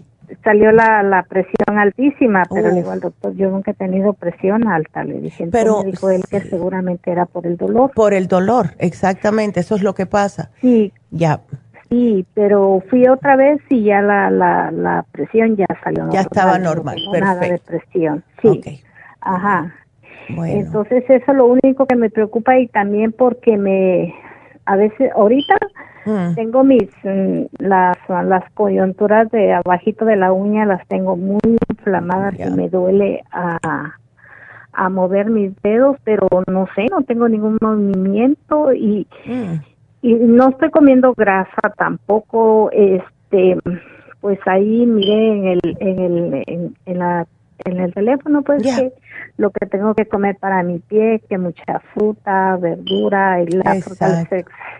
salió la, la presión altísima, pero le digo al doctor, yo nunca he tenido presión alta, le dije. pero dijo él que seguramente era por el dolor. Por el dolor, exactamente, eso es lo que pasa. Sí. Ya. Sí, pero fui otra vez y ya la, la, la presión ya salió Ya estaba normal, perfecto. Nada de presión, sí. Ajá. Bueno. Entonces eso es lo único que me preocupa y también porque me, a veces, ahorita mm. tengo mis, mm, las, las coyunturas de abajito de la uña las tengo muy inflamadas y me duele a, a mover mis dedos, pero no sé, no tengo ningún movimiento y... Mm y no estoy comiendo grasa tampoco este pues ahí miré en el en el en, la en el teléfono pues que lo que tengo que comer para mi pie que mucha fruta verdura y la fruta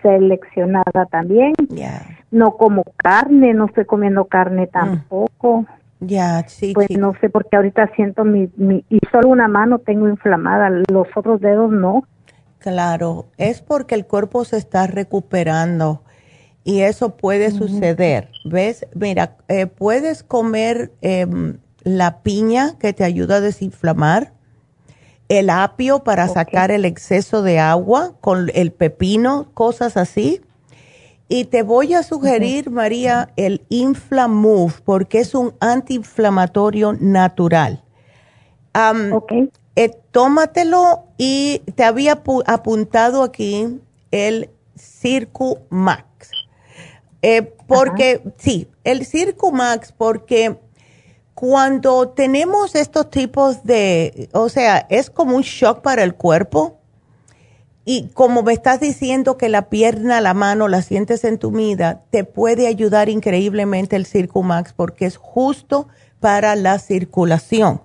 seleccionada también. No como carne no estoy comiendo carne mm. tampoco. Ya sí pues no sé porque ahorita siento mi, mi y solo una mano tengo inflamada los otros dedos no Claro, es porque el cuerpo se está recuperando y eso puede suceder. ¿Ves? Mira, eh, puedes comer em, la piña que te ayuda a desinflamar, el apio para sacar el exceso de agua, con el pepino, cosas así. Y te voy a sugerir, María, el Inflamove, porque es un antiinflamatorio natural. Eh, tómatelo y te había apuntado aquí el Circu Max. Eh, porque, sí, el Circu Max, porque cuando tenemos estos tipos de, o sea, es como un shock para el cuerpo. y como me estás diciendo que la pierna, la mano la sientes entumida, te puede ayudar increíblemente el Circumax porque es justo para la circulación.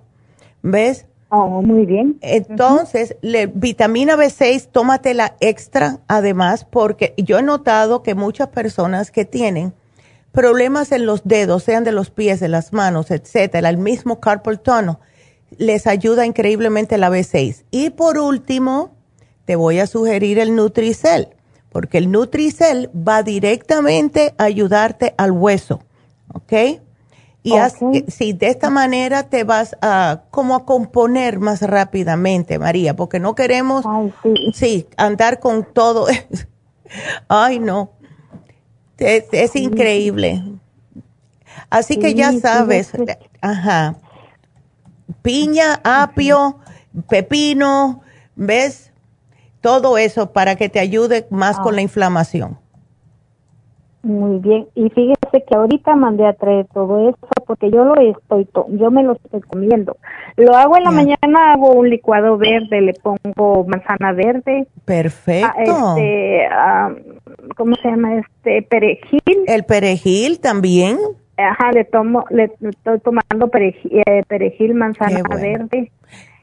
¿Ves? Oh, muy bien. Entonces, vitamina B6, tómatela extra además, porque yo he notado que muchas personas que tienen problemas en los dedos, sean de los pies, de las manos, etcétera, el mismo carpal tunnel, les ayuda increíblemente la B6. Y por último, te voy a sugerir el Nutricel, porque el Nutricel va directamente a ayudarte al hueso, ¿ok? Y si de esta manera te vas a como a componer más rápidamente, María, porque no queremos sí. andar con todo. Ay, no. Es, increíble. Así que ya sabes, ajá. Piña, apio, pepino, ¿ves? Todo eso para que te ayude más con ah. la inflamación. Muy bien, y fíjese que ahorita mandé a traer todo eso porque yo lo estoy, yo me lo estoy comiendo. Lo hago en la mañana, hago un licuado verde, le pongo manzana verde. Perfecto. Ah, este, ¿cómo se llama este? Perejil. El perejil también. Ajá, le tomo, le estoy tomando perejil, eh, perejil manzana verde.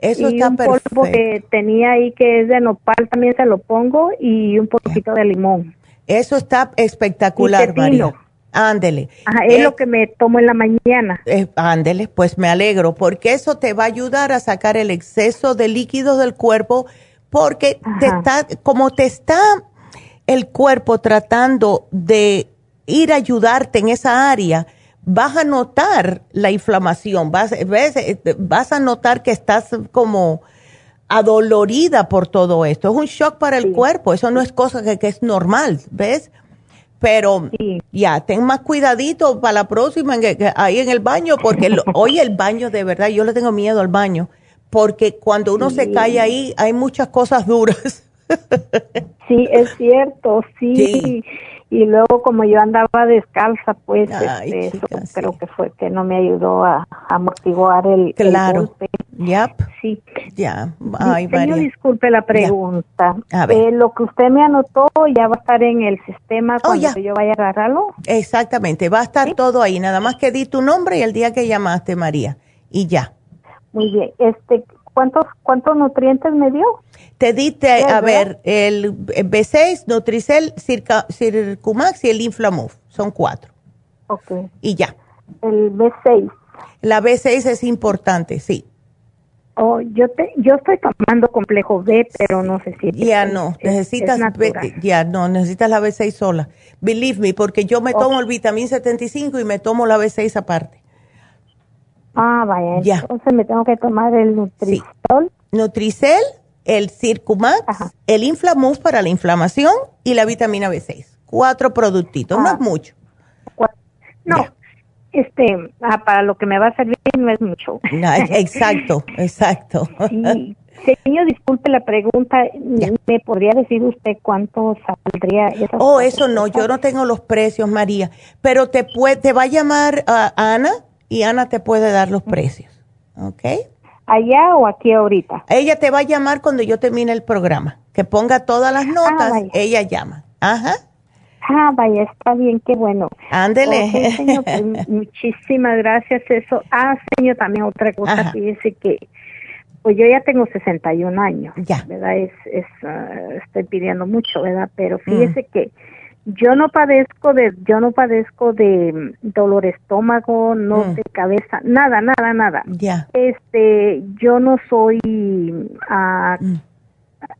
Eso y está un polvo que tenía ahí que es de nopal también se lo pongo y un poquito de limón. Eso está espectacular, María. Ándele. Ajá, es, lo eh, que me tomo en la mañana. Eh, ándele, pues me alegro, porque eso te va a ayudar a sacar el exceso de líquidos del cuerpo, porque te está, como te está el cuerpo tratando de ir a ayudarte en esa área, vas a notar la inflamación, vas, ves, eh, vas a notar que estás como adolorida por todo esto. Es un shock para el cuerpo, eso no es cosa que, es normal, ¿ves? Pero ya, ten más cuidadito para la próxima ahí en el baño, porque hoy el baño de verdad, yo le tengo miedo al baño, porque cuando uno se cae ahí hay muchas cosas duras. Sí, es cierto, sí. Y luego como yo andaba descalza pues este, eso creo que fue que no me ayudó a amortiguar el claro sí ya Ay, señor disculpe la pregunta eh, lo que usted me anotó ya va a estar en el sistema oh, cuando yo vaya a agarrarlo exactamente va a estar todo ahí nada más que di tu nombre y el día que llamaste María y ya muy bien este ¿Cuántos, ¿Cuántos nutrientes me dio? Te diste, a ver, el B6, Nutricel, Circumax y el Inflamuf. Son cuatro. Ok. Y ya. El B6. La B6 es importante, sí. Oh, yo te, yo estoy tomando complejo B, pero no sé si ya no necesitas ya no necesitas la B6 sola. Believe me, porque yo me tomo el vitamín 75 y me tomo la B6 aparte. Ah, vaya. Ya. Entonces me tengo que tomar el Nutrisol. Nutricel, el Circumax, el Inflamuf para la inflamación y la vitamina B6. Cuatro productitos, no es ah. mucho. No, este, ah, para lo que me va a servir no es mucho. exacto, exacto. Señor, disculpe la pregunta, ¿me podría decir usted cuánto saldría? Oh, eso no, yo no tengo los precios, María, pero te, puede, te va a llamar Ana y Ana te puede dar los precios. ¿Ok? ¿Allá o aquí ahorita? Ella te va a llamar cuando yo termine el programa. Que ponga todas las ah, notas, ella llama. Ajá. Ah, vaya, está bien, qué bueno. Ándele. señor, pues, muchísimas gracias. Eso. Ah, señor, también otra cosa, fíjese que pues yo ya tengo 61 años, ya. ¿verdad? Es, es uh, estoy pidiendo mucho, ¿verdad? Pero fíjese mm. que yo no padezco de yo no padezco de mm, dolor estómago no mm. de cabeza nada nada nada ya este yo no soy uh,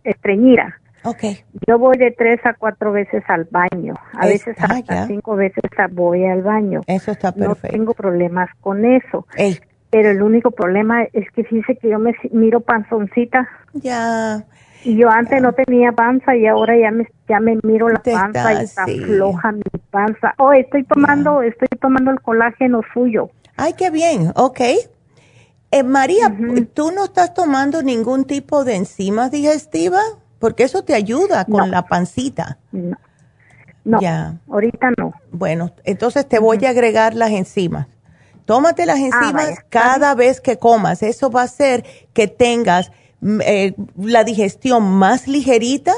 estreñida okay yo voy de tres a cuatro veces al baño. A veces hasta cinco veces voy al baño. Eso está perfecto. no tengo problemas con eso. Pero el único problema es que fíjese que yo me miro panzoncita. Ya. Y yo antes no tenía panza y ahora ya me, ya me miro la panza y está floja mi panza. Oh, estoy tomando, estoy tomando el colágeno suyo. Ay, qué bien, ok. Eh, María, ¿tú no estás tomando ningún tipo de enzimas digestivas? Porque eso te ayuda con la pancita. No, no ya. ahorita no. Bueno, entonces te voy a agregar las enzimas. Tómate las ah, enzimas cada vez que comas. Eso va a hacer que tengas mm, eh, la digestión más ligerita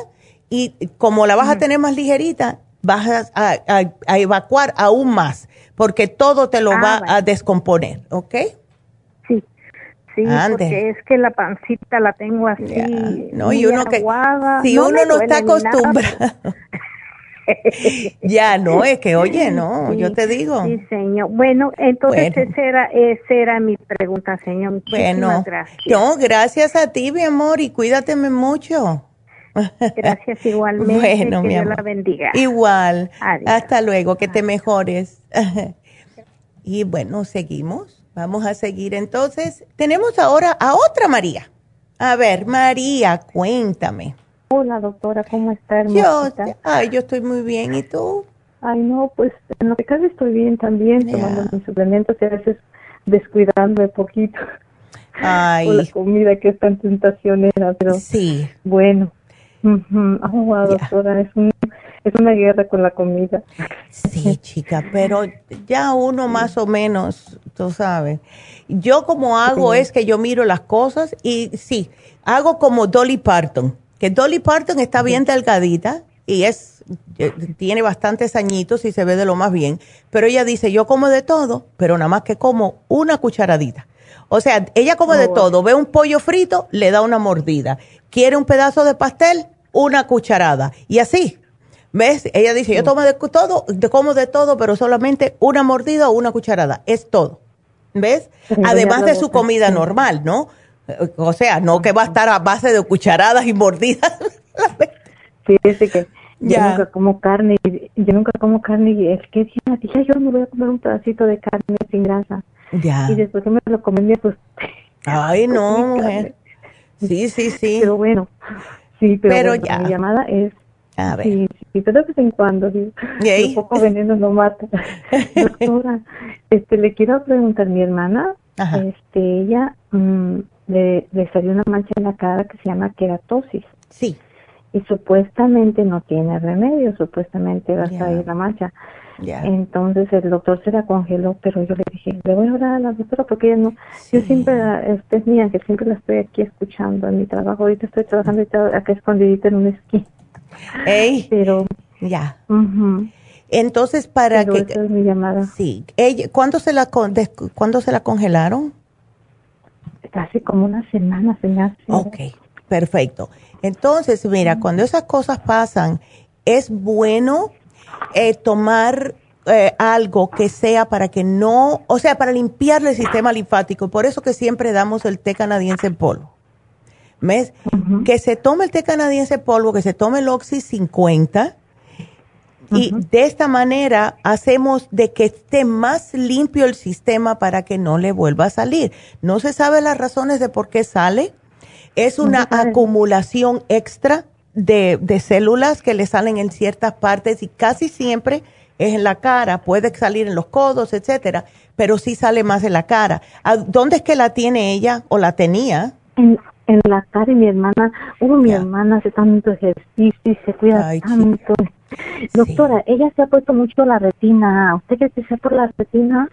y como la vas a tener más ligerita, vas a, evacuar aún más, porque todo te lo ah, va a descomponer, ¿ok? Sí. Porque es que la pancita la tengo así. No, y uno que si uno no está acostumbrado. ya, no, es que, oye, no, yo te digo. Sí, señor. Bueno, entonces Esa, era, esa era mi pregunta, señor. Muchísimas bueno, gracias. No, gracias a ti, mi amor, y cuídateme mucho. Gracias igualmente. Bueno, que Dios la bendiga. Igual. Hasta luego, que te mejores. y bueno, seguimos. Vamos a seguir entonces. Tenemos ahora a otra María. A ver, María, cuéntame. Hola, doctora, ¿cómo está, Yo, ay, yo estoy muy bien, ¿y tú? Ay, no, pues en lo que casi estoy bien también, tomando mis suplementos y a veces descuidándome poquito. Ay. la comida que es tan tentacionera, pero sí. bueno. Uh doctora, es, un, es una guerra con la comida. Sí, chica, pero ya uno más o menos, tú sabes. Yo como hago es que yo miro las cosas y sí, hago como Dolly Parton que Dolly Parton está bien delgadita y es eh, tiene bastantes añitos y se ve de lo más bien, pero ella dice, yo como de todo, pero nada más que como una cucharadita. O sea, ella come de oh, todo, ve un pollo frito, le da una mordida. Quiere un pedazo de pastel, una cucharada. Y así, ¿ves? Ella dice, yo tomo de todo, como de todo, pero solamente una mordida o una cucharada. Es todo. ¿Ves? Además de su comida normal, ¿no? O sea, no que va a estar a base de cucharadas y mordidas. sí, dice que yo nunca como carne, yo nunca como carne y es que dije, yo me voy a comer un pedacito de carne sin grasa. Ya. Y después que me lo comí, pues... Ay, no, mujer. Sí, sí, sí. Pero bueno, sí, pero, ya. mi llamada es... A ver. Sí, sí, pero de vez en cuando, sí. Un poco veneno no mata. Doctora, este, le quiero preguntar, mi hermana, este, ella... Mm, le, salió una mancha en la cara que se llama queratosis. Sí. Y supuestamente no tiene remedio, supuestamente va a salir la mancha. Entonces el doctor se la congeló, pero yo le dije, le voy a hablar a la doctora porque ella no, yo siempre, usted es mía, que siempre la estoy aquí escuchando en mi trabajo, ahorita estoy trabajando acá escondidita en un esquí. Ey, pero ya. Entonces para que esa es mi llamada. Sí, ¿cuándo se la ¿cuándo se la congelaron? Hace como una semana se me Ok, perfecto. Entonces, mira, cuando esas cosas pasan, es bueno eh, tomar eh, algo que sea para que no, o sea, para limpiarle el sistema linfático. Por eso que siempre damos el té canadiense en polvo. ¿Ves? Que se tome el té canadiense en polvo, que se tome el Oxy 50 y de esta manera hacemos de que esté más limpio el sistema para que no le vuelva a salir. No se sabe las razones de por qué sale. Es una acumulación extra de, de, células que le salen en ciertas partes y casi siempre es en la cara, puede salir en los codos, etcétera, pero sí sale más en la cara. ¿Dónde es que la tiene ella o la tenía? En, la cara y mi hermana, uh, mi hermana hace tanto ejercicio y se cuida tanto. Doctora, ella se ha puesto mucho la retina. ¿Usted cree que sea por la retina?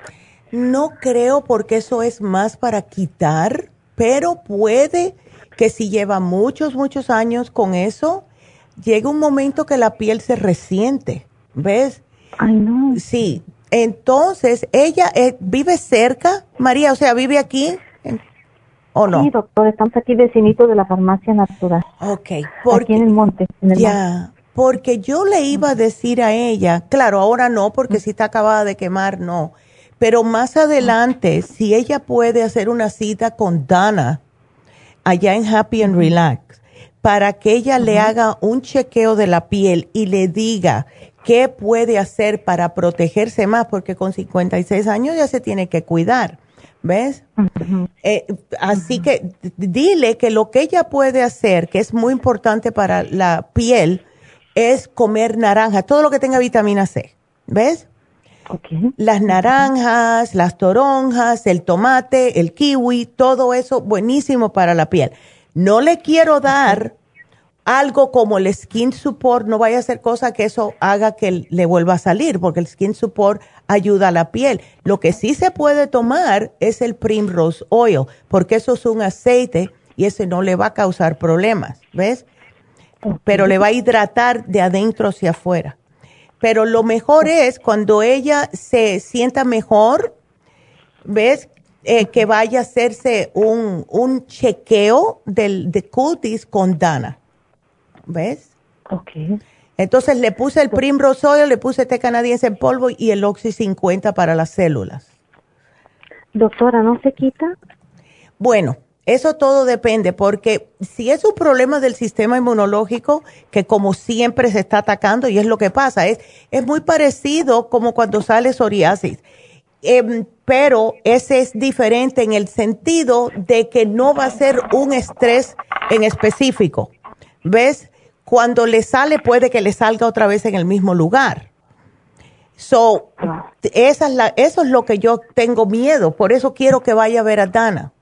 No creo porque eso es más para quitar, pero puede que si lleva muchos, muchos años con eso, llega un momento que la piel se resiente, ¿ves? Ay, no. Sí, entonces ella eh, vive cerca, María, o sea, vive aquí. ¿O no? Sí, doctor, estamos aquí vecinitos de la farmacia natural. Ok. Porque, aquí en el monte. En el ya, porque yo le iba a decir a ella, claro, ahora no, porque si está acabada de quemar, no. Pero más adelante, si ella puede hacer una cita con Dana allá en Happy and Relax, para que ella le haga un chequeo de la piel y le diga qué puede hacer para protegerse más, porque con 56 años ya se tiene que cuidar. ¿Ves? Eh, así que dile que lo que ella puede hacer, que es muy importante para la piel, es comer naranja, todo lo que tenga vitamina C. ¿Ves? Las naranjas, las toronjas, el tomate, el kiwi, todo eso buenísimo para la piel. No le quiero dar algo como el skin support, no vaya a ser cosa que eso haga que le vuelva a salir, porque el skin support ayuda a la piel. Lo que sí se puede tomar es el primrose oil, porque eso es un aceite y ese no le va a causar problemas, ¿ves? Pero le va a hidratar de adentro hacia afuera. Pero lo mejor es cuando ella se sienta mejor, ¿ves? Eh, que vaya a hacerse un, un chequeo del, de cutis con Dana. ¿Ves? Ok. Entonces le puse el Primrose Oil, le puse este canadiense en polvo y el Oxy 50 para las células. Doctora, ¿no se quita? Bueno, eso todo depende, porque si es un problema del sistema inmunológico, que como siempre se está atacando, y es lo que pasa, es, es muy parecido como cuando sale psoriasis. Em, pero ese es diferente en el sentido de que no va a ser un estrés en específico. ¿Ves? Cuando le sale puede que le salga otra vez en el mismo lugar. So, esa es la, eso es lo que yo tengo miedo, por eso quiero que vaya a ver a Dana.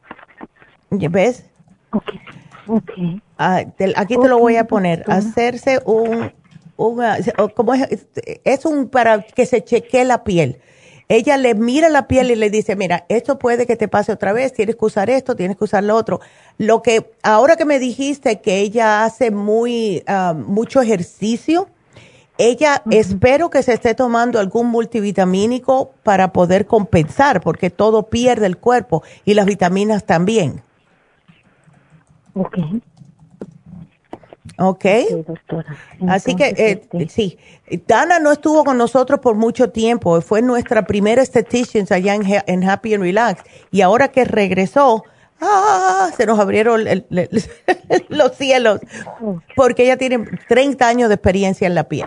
¿Ves? Okay. Okay. Ah, aquí te lo voy a poner. Hacerse un, como es, es un para que se chequee la piel. Ella le mira la piel y le dice, mira, esto puede que te pase otra vez, tienes que usar esto, tienes que usar lo otro. Lo que, ahora que me dijiste que ella hace muy, ah, mucho ejercicio, ella espero que se esté tomando algún multivitamínico para poder compensar, porque todo pierde el cuerpo y las vitaminas también. Ok. Doctora. Así que, eh, este sí, Dana no estuvo con nosotros por mucho tiempo, fue nuestra primera esthetician allá en, Happy and Relax, y ahora que regresó, ¡ah! se nos abrieron los cielos, porque ella tiene 30 años de experiencia en la piel.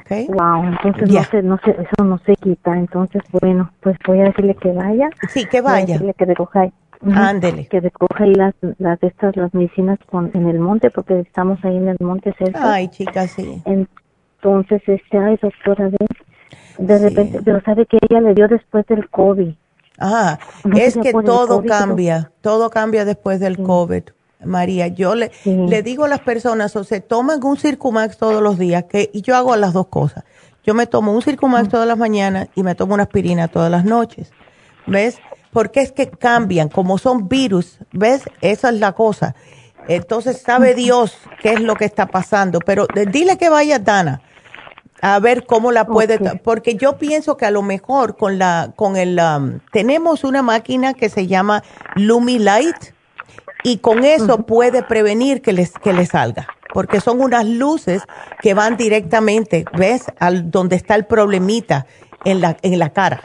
Okay. Wow, entonces no, sé, no sé, eso no se quita. Entonces, bueno, pues voy a decirle que vaya. Sí, que vaya. Voy a decirle que recoja, Ándele. que recoja las, las estas las medicinas con, en el monte, porque estamos ahí en el monte cerca. Ay, chica, sí. Entonces, este, ay, doctora, de, de repente, pero sabe que ella le dio después del COVID. Ah, es que todo cambia, todo cambia después del COVID. María, yo le, le digo a las personas, o se toman un Circumax todos los días, que y yo hago las dos cosas. Yo me tomo un Circumax todas las mañanas y me tomo una aspirina todas las noches. ¿Ves? Porque es que cambian, como son virus, ¿ves? Esa es la cosa. Entonces sabe Dios qué es lo que está pasando, pero dile que vaya Dana a ver cómo la puede, porque yo pienso que a lo mejor con la, con el, um, tenemos una máquina que se llama Lumi Light y con eso puede prevenir que les, que les salga, porque son unas luces que van directamente, ¿ves? Al donde está el problemita en la, en la cara.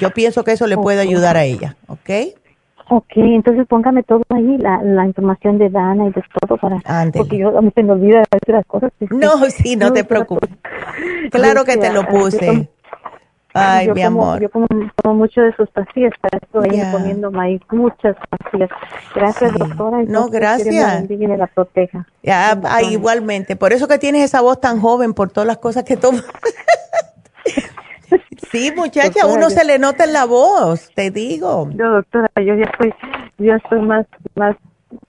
Yo pienso que eso le puede ayudar a ella, ¿ok? Ok, entonces póngame todo ahí, la, la información de Dana y de todo para... Porque yo a mí se me olvida de las cosas. No, sí, no, te preocupes. Claro que te lo puse. Ay, mi amor. Yo como, mucho de sus pastillas, para eso ahí comiendo maíz, muchas pastillas. Gracias, doctora. No, gracias. Que la proteja. Ya, igualmente. Por eso que tienes esa voz tan joven, por todas las cosas que tomas. sí, muchacha, uno se le nota en la voz, te digo. Yo, doctora, yo ya estoy, yo estoy más, más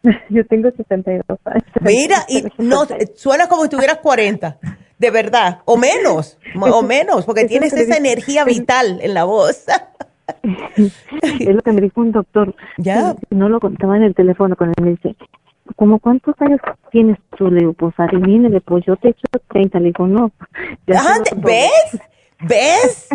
yo tengo 62 años. Mira, y no, suena como si tuvieras 40 de verdad, o menos, o menos, porque tienes esa energía vital en la voz. es lo que me dijo un doctor. Ya. No lo contaba en el teléfono con él. Me dice, ¿cómo cuántos años tienes tú? Le digo, pues adivínele, pues yo te he hecho 30. Le digo, no. ¿Ves? ¿Ves?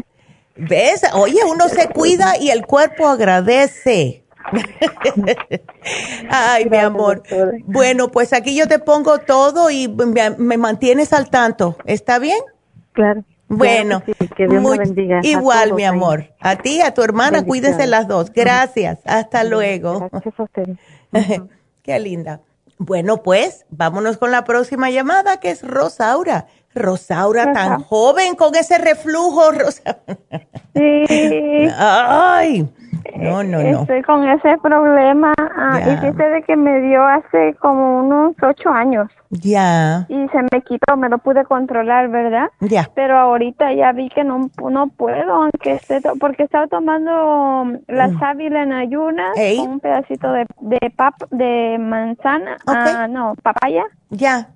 ¿Ves? Oye, uno se cuida y el cuerpo agradece. Ay, mi amor. Bueno, pues aquí yo te pongo todo y me, mantienes al tanto. ¿Está bien? Claro. Bueno, que Dios me bendiga. Igual, mi amor. A ti, a tu hermana, cuídense las dos. Gracias. Hasta luego. Gracias a usted. Qué linda. Bueno, pues vámonos con la próxima llamada que es Rosaura. Rosaura, tan joven con ese reflujo, Rosa. Sí. Ay. No, no, no. Estoy con ese problema. Ah, y de que me dio hace como unos ocho años. Ya. Y se me quitó, me lo pude controlar, ¿verdad? Ya. Pero ahorita ya vi que no, no puedo, aunque esté, porque estaba tomando la mm. sábila en ayunas, con un pedacito de, de, pap, de manzana, ah, no, papaya. Ya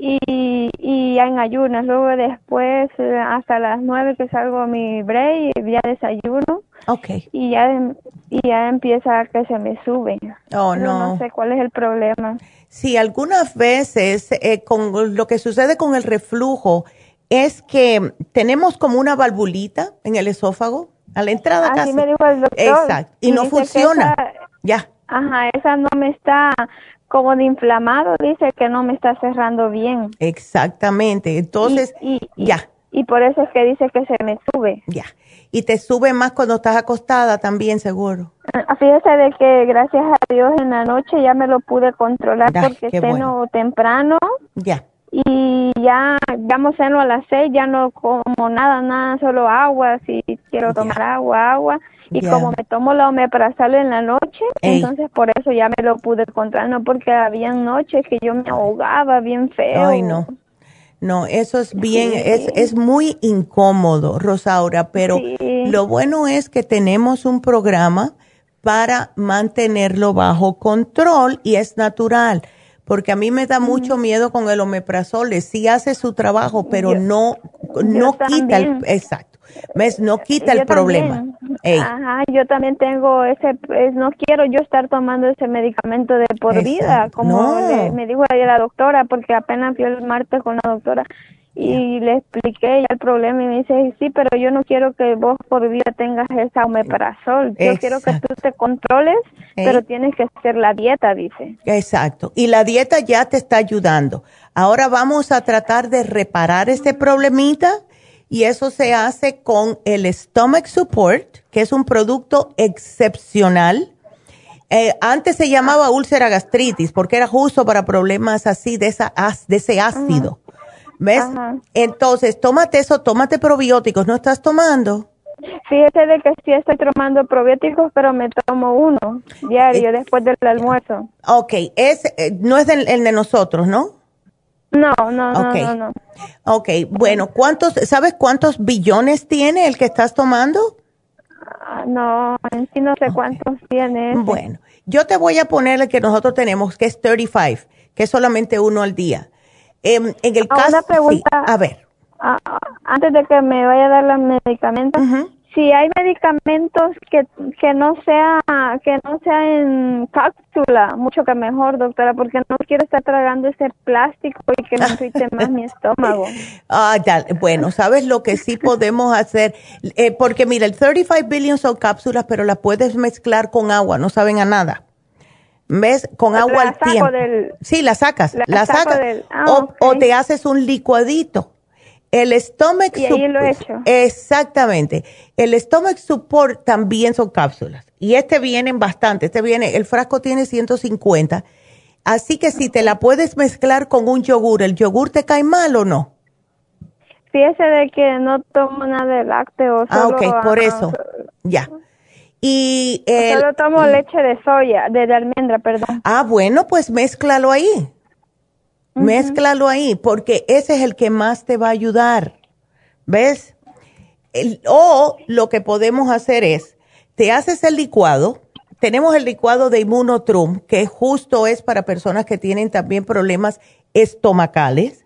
y, y en ayunas. Luego después, eh, hasta las nueve que salgo mi break, ya desayuno. Okay. Y ya, y ya empieza a que se me sube. Oh, no. No sé cuál es el problema. Sí, algunas veces eh, con lo que sucede con el reflujo es que tenemos como una valvulita en el esófago, a la entrada Así me dijo el doctor. Exacto. Y, no funciona. ya. Ajá, esa no me está como de inflamado, dice que no me está cerrando bien. Exactamente. Entonces, ya. Y por eso es que dice que se me sube. Ya. Y te sube más cuando estás acostada también, seguro. Ah, fíjese de que gracias a Dios en la noche ya me lo pude controlar porque ceno temprano. Ya. Y ya, vamos ceno a las seis, ya no como nada, nada, solo agua, si quiero tomar agua, agua. Y como me tomo la omeprazol en la noche, entonces por eso ya me lo pude controlar, no porque había noches que yo me ahogaba bien feo. Ay, no. No, eso es bien, es, es muy incómodo, Rosaura, pero lo bueno es que tenemos un programa para mantenerlo bajo control y es natural, porque a mí me da mucho miedo con el omeprazol, sí hace su trabajo, pero no, no quita el, exacto ¿Ves? No quita el problema. Ajá, yo también tengo ese, no quiero yo estar tomando ese medicamento de por vida, como me dijo ayer la doctora, porque apenas fui el martes con la doctora y le expliqué el problema y me dice, sí, pero yo no quiero que vos por vida tengas esa omeprazol, yo quiero que tú te controles, pero tienes que hacer la dieta, dice. Exacto, y la dieta ya te está ayudando. Ahora vamos a tratar de reparar este problemita y eso se hace con el Stomach Support, que es un producto excepcional. Eh, antes se llamaba úlcera gastritis porque era justo para problemas así de, esa, de ese ácido. ¿Ves? Entonces, tómate eso, tómate probióticos. ¿No estás tomando? Fíjese de que sí estoy tomando probióticos, pero me tomo uno diario eh, después del almuerzo. Ok, es, eh, no es el de nosotros, ¿no? No, no, no, no, Ok, bueno, ¿cuántos, sabes cuántos billones tiene el que estás tomando? Ah, no, en sí no sé cuántos tiene. Bueno, yo te voy a poner el que nosotros tenemos, que es 35, que es solamente uno al día. Em, en el caso, una pregunta, a ver. Ah, ah, antes de que me vaya a dar los medicamentos, si hay medicamentos que, que no sea que no sea en cápsula, mucho que mejor, doctora, porque no quiero estar tragando ese plástico y que me irrite más mi estómago. Ah, ya, bueno, ¿sabes lo que sí podemos hacer? Eh, porque mira, el 35 billion son cápsulas, pero las puedes mezclar con agua, no saben a nada. ¿Ves? Con agua al tiempo. sí, la sacas, la, sacas. Ah, o, o te haces un licuadito el stomach y ahí lo he hecho. Exactamente. El stomach support también son cápsulas. Y este vienen bastante. Este viene, el frasco tiene 150. Así que si te la puedes mezclar con un yogur, ¿el yogur te cae mal o no? Fíjese de que no tomo nada de lácteos. Ah, ok, por eso. Ya. Y el, Solo tomo leche de soya, de, de almendra, perdón. Ah, bueno, pues mézclalo ahí. Mézclalo ahí, porque ese es el que más te va a ayudar. ¿Ves? o lo que podemos hacer es, te haces el licuado. Tenemos el licuado de Immunotrum, que justo es para personas que tienen también problemas estomacales.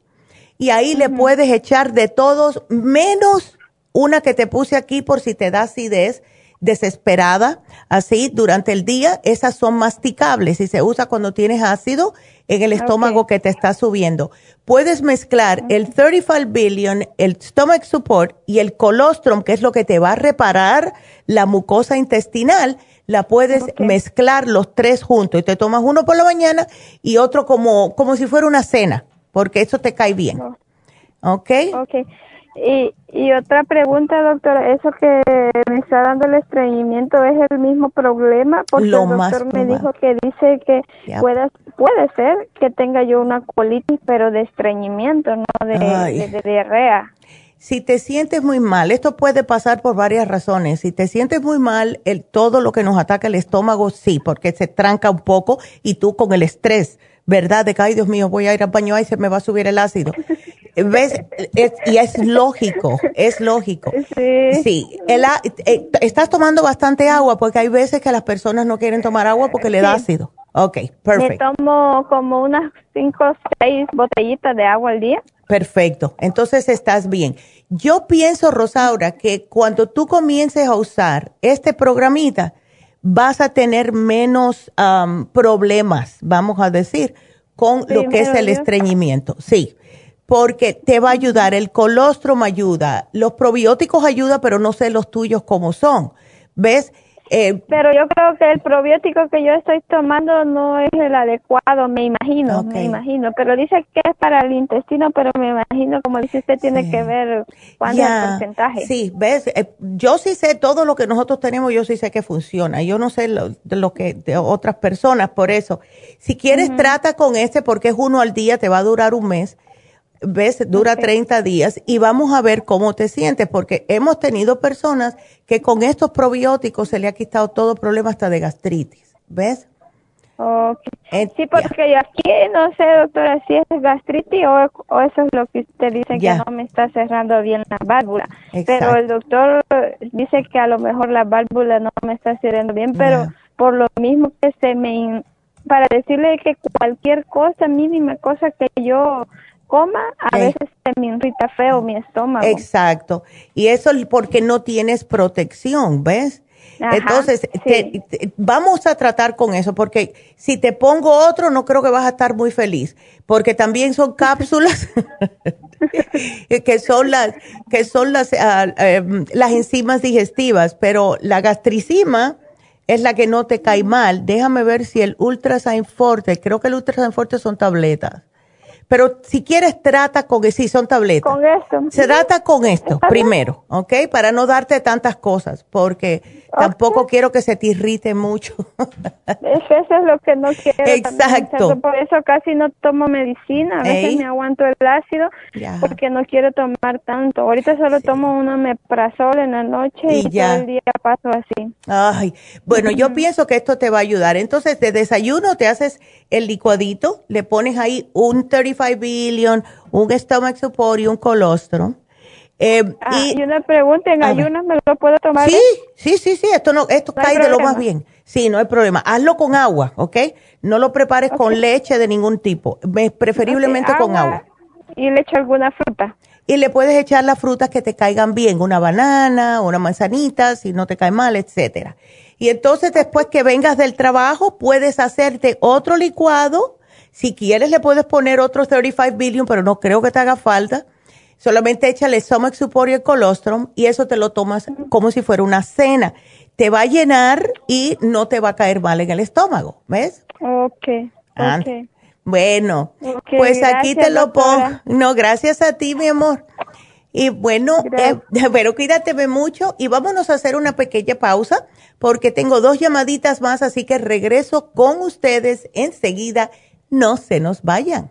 Y ahí le puedes echar de todos, menos una que te puse aquí por si te da acidez desesperada, así durante el día, esas son masticables y se usa cuando tienes ácido en el estómago que te está subiendo. Puedes mezclar el 35 billion, el stomach support y el colostrum, que es lo que te va a reparar la mucosa intestinal, la puedes mezclar los tres juntos y te tomas uno por la mañana y otro como, como si fuera una cena, porque eso te cae bien. ¿Ok? Ok. Y, y otra pregunta, doctora, ¿eso que me está dando el estreñimiento es el mismo problema? Porque el doctor me dijo que dice que puede, puede ser que tenga yo una colitis, pero de estreñimiento, no de, diarrea. Si te sientes muy mal, esto puede pasar por varias razones. Si te sientes muy mal, el, todo lo que nos ataca el estómago, sí, porque se tranca un poco y tú con el estrés, ¿verdad? De que, ay Dios mío, voy a ir al baño, y se me va a subir el ácido. ¿Ves? y es lógico, es lógico. Sí. Sí. Eh, estás tomando bastante agua porque hay veces que las personas no quieren tomar agua porque le da ácido. Ok, perfecto. Me tomo como unas cinco o seis botellitas de agua al día. Perfecto, entonces estás bien. Yo pienso, Rosaura, que cuando tú comiences a usar este programita, vas a tener menos problemas, vamos a decir, con lo que es el estreñimiento. Sí, porque te va a ayudar. El colostrum ayuda, los probióticos ayudan, pero no sé los tuyos cómo son. ¿Ves? Eh, pero yo creo que el probiótico que yo estoy tomando no es el adecuado, me imagino, me imagino. Pero dice que es para el intestino, pero me imagino, como dice usted, tiene que ver cuánto es el porcentaje. Sí, ves, eh, yo sí sé todo lo que nosotros tenemos, yo sí sé que funciona. Yo no sé lo, de lo que de otras personas, por eso. Si quieres, trata con este porque es uno al día, te va a durar un mes ves, dura 30 días y vamos a ver cómo te sientes, porque hemos tenido personas que con estos probióticos se le ha quitado todo problema hasta de gastritis, ¿ves? Okay. sí, porque yo aquí no sé, doctora, si es gastritis o, eso es lo que usted dice que no me está cerrando bien la válvula. Pero el doctor dice que a lo mejor la válvula no me está cerrando bien, pero por lo mismo que se me... Para decirle que cualquier cosa, mínima cosa que yo coma, a veces se me irrita feo mi estómago. Exacto. Y eso es porque no tienes protección, ¿ves? Entonces, vamos a tratar con eso, porque si te pongo otro, no creo que vas a estar muy feliz, porque también son cápsulas que son las que son las em, las enzimas digestivas, pero la gastricima es la que no te cae mal. Déjame ver si el Ultrasign Forte, creo que el Ultrasign Forte son tabletas pero si quieres, trata con, sí, son tabletas. Con esto. Se trata con esto primero, ¿ok? Para no darte tantas cosas, porque tampoco quiero que se te irrite mucho. eso es lo que no quiero. Exacto. por eso casi no tomo medicina. A veces me aguanto el ácido porque no quiero tomar tanto. Ahorita solo tomo una meprazol en la noche y, todo el día paso así. Ay, bueno, yo pienso que esto te va a ayudar. Entonces, de desayuno te haces el licuadito, le pones ahí un 35 billion, un stomach support y un colostrum. Eh, ah, y, una pregunta, ¿en ayunas me lo puedo tomar? Sí, sí, sí, sí, esto no, esto cae de lo más bien. Sí, no hay problema. Hazlo con agua, ¿ok? No lo prepares con leche de ningún tipo, preferiblemente con agua. ¿Y le echo alguna fruta? Y le puedes echar las frutas que te caigan bien, una banana, una manzanita, si no te cae mal, etcétera. Y entonces después que vengas del trabajo, puedes hacerte otro licuado. Si quieres le puedes poner otro 35 billion, pero no creo que te haga falta. Solamente échale stomach support y el colostrum y eso te lo tomas como si fuera una cena. Te va a llenar y no te va a caer mal en el estómago, ¿ves? Ok, Bueno, pues aquí te lo pongo. No, gracias a ti, mi amor. Y bueno, eh, pero cuídate mucho y vámonos a hacer una pequeña pausa porque tengo dos llamaditas más, así que regreso con ustedes enseguida. No se nos vayan.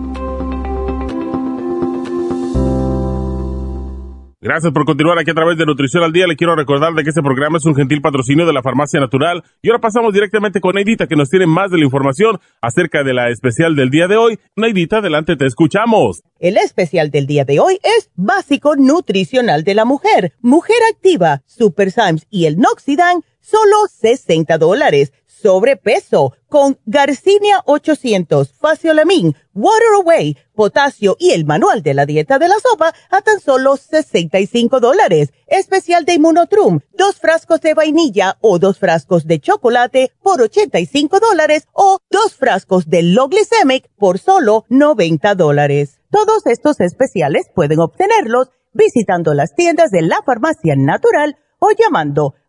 Gracias por continuar aquí a través de Nutrición al Día. Le quiero recordar de que este programa es un gentil patrocinio de la Farmacia Natural. Y ahora pasamos directamente con Neidita, que nos tiene más de la información acerca de la especial del día de hoy. Neidita, adelante, te escuchamos. El especial del día de hoy es Básico Nutricional de la Mujer, Mujer Activa, Super Symes y el Noxidan, solo 60 dólares sobrepeso con Garcinia 800, Faciolamin, Water Away, potasio y el manual de la dieta de la sopa a tan solo 65 dólares. Especial de Immunotrum, dos frascos de vainilla o dos frascos de chocolate por 85 dólares o dos frascos de Low Glycemic por solo 90 dólares. Todos estos especiales pueden obtenerlos visitando las tiendas de la farmacia natural o llamando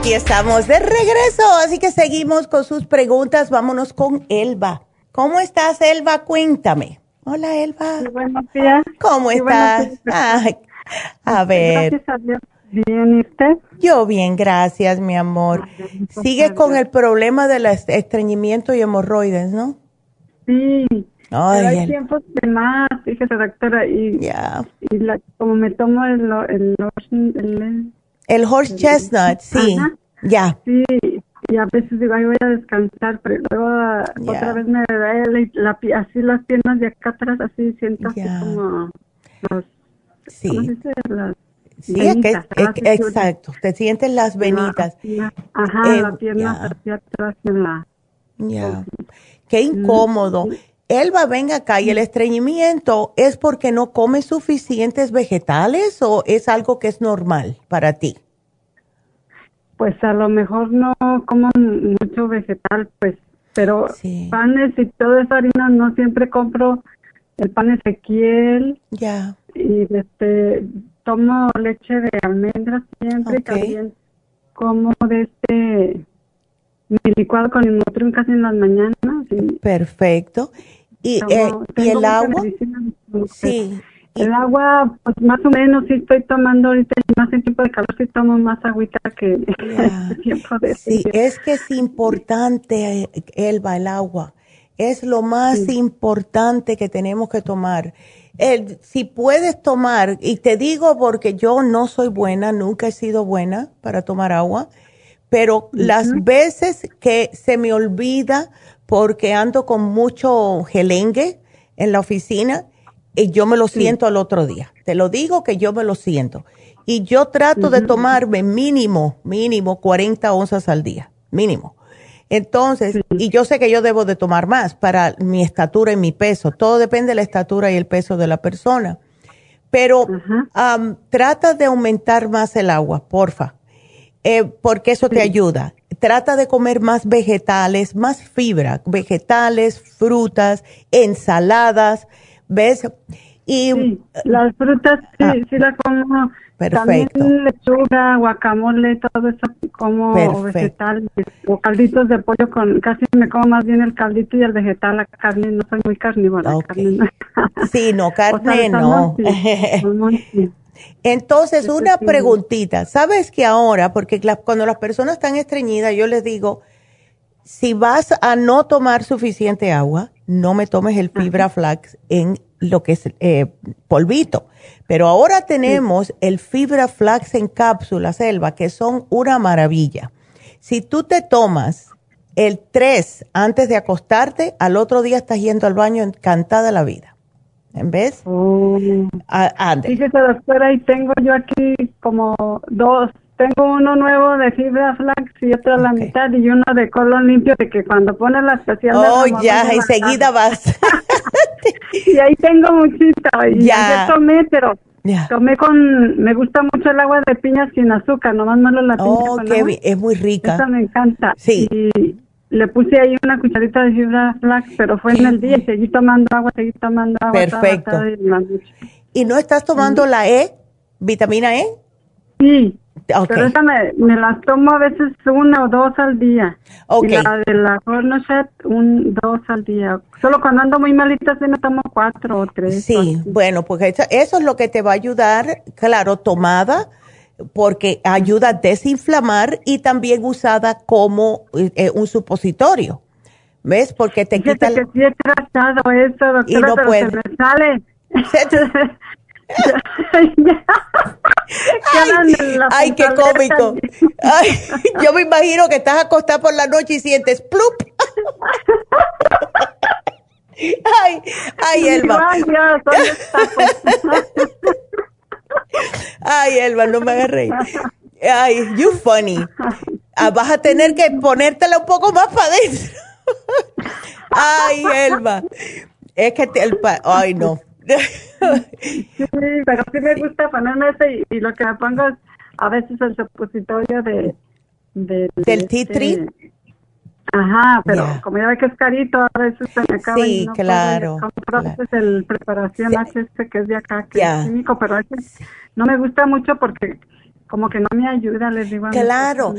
Aquí estamos de regreso, así que seguimos con sus preguntas. Vámonos con Elba. ¿Cómo estás, Elba? Cuéntame. Hola, Elba. buenos días. ¿Cómo estás? a ver. Gracias a Dios. Bien, ¿y usted? Yo bien, gracias, mi amor. Sigue con el problema del estreñimiento y hemorroides, ¿no? Sí. Ay, hay tiempos de más, fíjese, doctora, y, y la, como me tomo el, el, el el horse chestnut, sí. Ya. Sí, y a veces digo, ay, voy a descansar, pero luego otra vez me duele la, así las piernas de acá atrás, así siento así como los, sí. ¿cómo se dice? Las sí, venitas, que, exacto, te sientes las venitas. ajá, la pierna hacia atrás en la... Ya, qué incómodo. Elba, venga acá, ¿y el estreñimiento es porque no comes suficientes vegetales o es algo que es normal para ti? Pues a lo mejor no como mucho vegetal, pues, pero panes y toda esa harina no siempre compro el pan Ezequiel. Ya. Y este, tomo leche de almendras siempre, también como de este mi licuado con el Motrin casi en las mañanas. Perfecto. Y, eh, ¿y el agua. Sí. El agua, pues más o menos sí estoy tomando ahorita, más en tiempo de calor sí tomo más agüita que en tiempo de Sí, es que es importante, Elba, el agua. Es lo más importante que tenemos que tomar. El, si puedes tomar, y te digo porque yo no soy buena, nunca he sido buena para tomar agua, pero las veces que se me olvida porque ando con mucho gelengue en la oficina y yo me lo siento al otro día. Te lo digo que yo me lo siento. Y yo trato de tomarme mínimo, mínimo 40 onzas al día, mínimo. Entonces, y yo sé que yo debo de tomar más para mi estatura y mi peso. Todo depende de la estatura y el peso de la persona. Pero trata de aumentar más el agua, porfa, eh, porque eso te ayuda trata de comer más vegetales, más fibra, vegetales, frutas, ensaladas, ¿ves? Y las frutas sí, ah. sí las como. Perfecto. También lechuga, guacamole, todo eso como vegetal o calditos de pollo con casi me como más bien el caldito y el vegetal, la carne no soy muy carnívora. Sí, no carne no. Entonces, una preguntita. ¿Sabes que ahora, porque cuando las personas están estreñidas, yo les digo, si vas a no tomar suficiente agua, no me tomes el fibra flax en lo que es eh, polvito. Pero ahora tenemos el fibra flax en cápsulas, Selva, que son una maravilla. Si tú te tomas el 3 antes de acostarte, al otro día estás yendo al baño encantada la vida. ¿En vez? Oh. Fíjese, doctora, y tengo yo aquí como dos. Tengo uno nuevo de fibra flax y otro a la mitad y uno de colon limpio de que cuando pones la especial... Oh, ya, enseguida vas. y ahí tengo muchito. Y ya. tomé, pero tomé con... Me gusta mucho el agua de piña sin azúcar, nomás malo la piña Oh, qué es muy rica. Esa me encanta. Sí. Y, le puse ahí una cucharita de fibra flax, pero fue en el día y seguí tomando agua, seguí tomando agua. Perfecto. y, no estás tomando la E, vitamina E? Sí, pero esa me, me las tomo a veces una o dos al día. Okay. Y la de la Hornochet, un dos al día. Solo cuando ando muy malita se me tomo cuatro o tres. Sí, bueno, pues eso, eso, es lo que te va a ayudar, claro, tomada porque ayuda a desinflamar y también usada como eh, un supositorio. ¿Ves? Porque te quita el... que sí he tratado eso, doctora, y no pero puede. se me sale. ay, qué cómico. Ay, yo me imagino que estás acostada por la noche y sientes plup. Ay, ay, Elba. Ay, Elba, no me hagas reír. Ay, you funny. Ah, vas a tener que ponértela un poco más para adentro. Ay, Elba. Es que te, el ay, no. Sí, pero sí me gusta ponerme ese y, lo que me pongo es a veces el supositorio de, de del tea tree. Ajá, pero como ya ve que es carito, a veces se me acaba. Sí, claro. claro. el preparación HS que es de acá, que es químico, pero no me gusta mucho porque como que no me ayuda, les digo. Claro,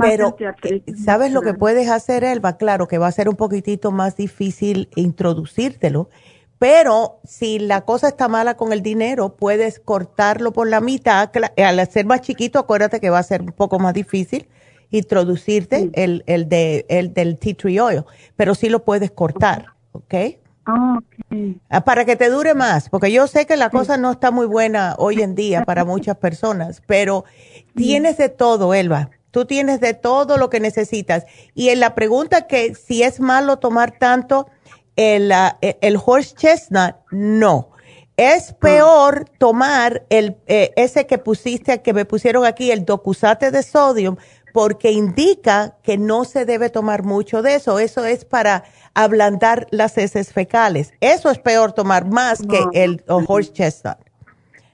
pero eh, ¿sabes lo que puedes hacer, Elba? Claro que va a ser un poquitito más difícil introducírtelo, pero si la cosa está mala con el dinero, puedes cortarlo por la mitad. Al ser más chiquito, acuérdate que va a ser un poco más difícil introducirte el, el, de, el del tea tree oil, pero sí lo puedes cortar, ¿ok? Ah, para que te dure más, porque yo sé que la cosa no está muy buena hoy en día para muchas personas, pero tienes de todo, Elba. Tú tienes de todo lo que necesitas. Y en la pregunta que si es malo tomar tanto el, ah, e, el horse chestnut, no. Es ah. peor tomar el, eh, ese que pusiste, que me pusieron aquí, el docusate de sodio, porque indica que no se debe tomar mucho de eso. Eso es para ablandar las heces fecales. Eso es peor tomar más que el horse chestnut.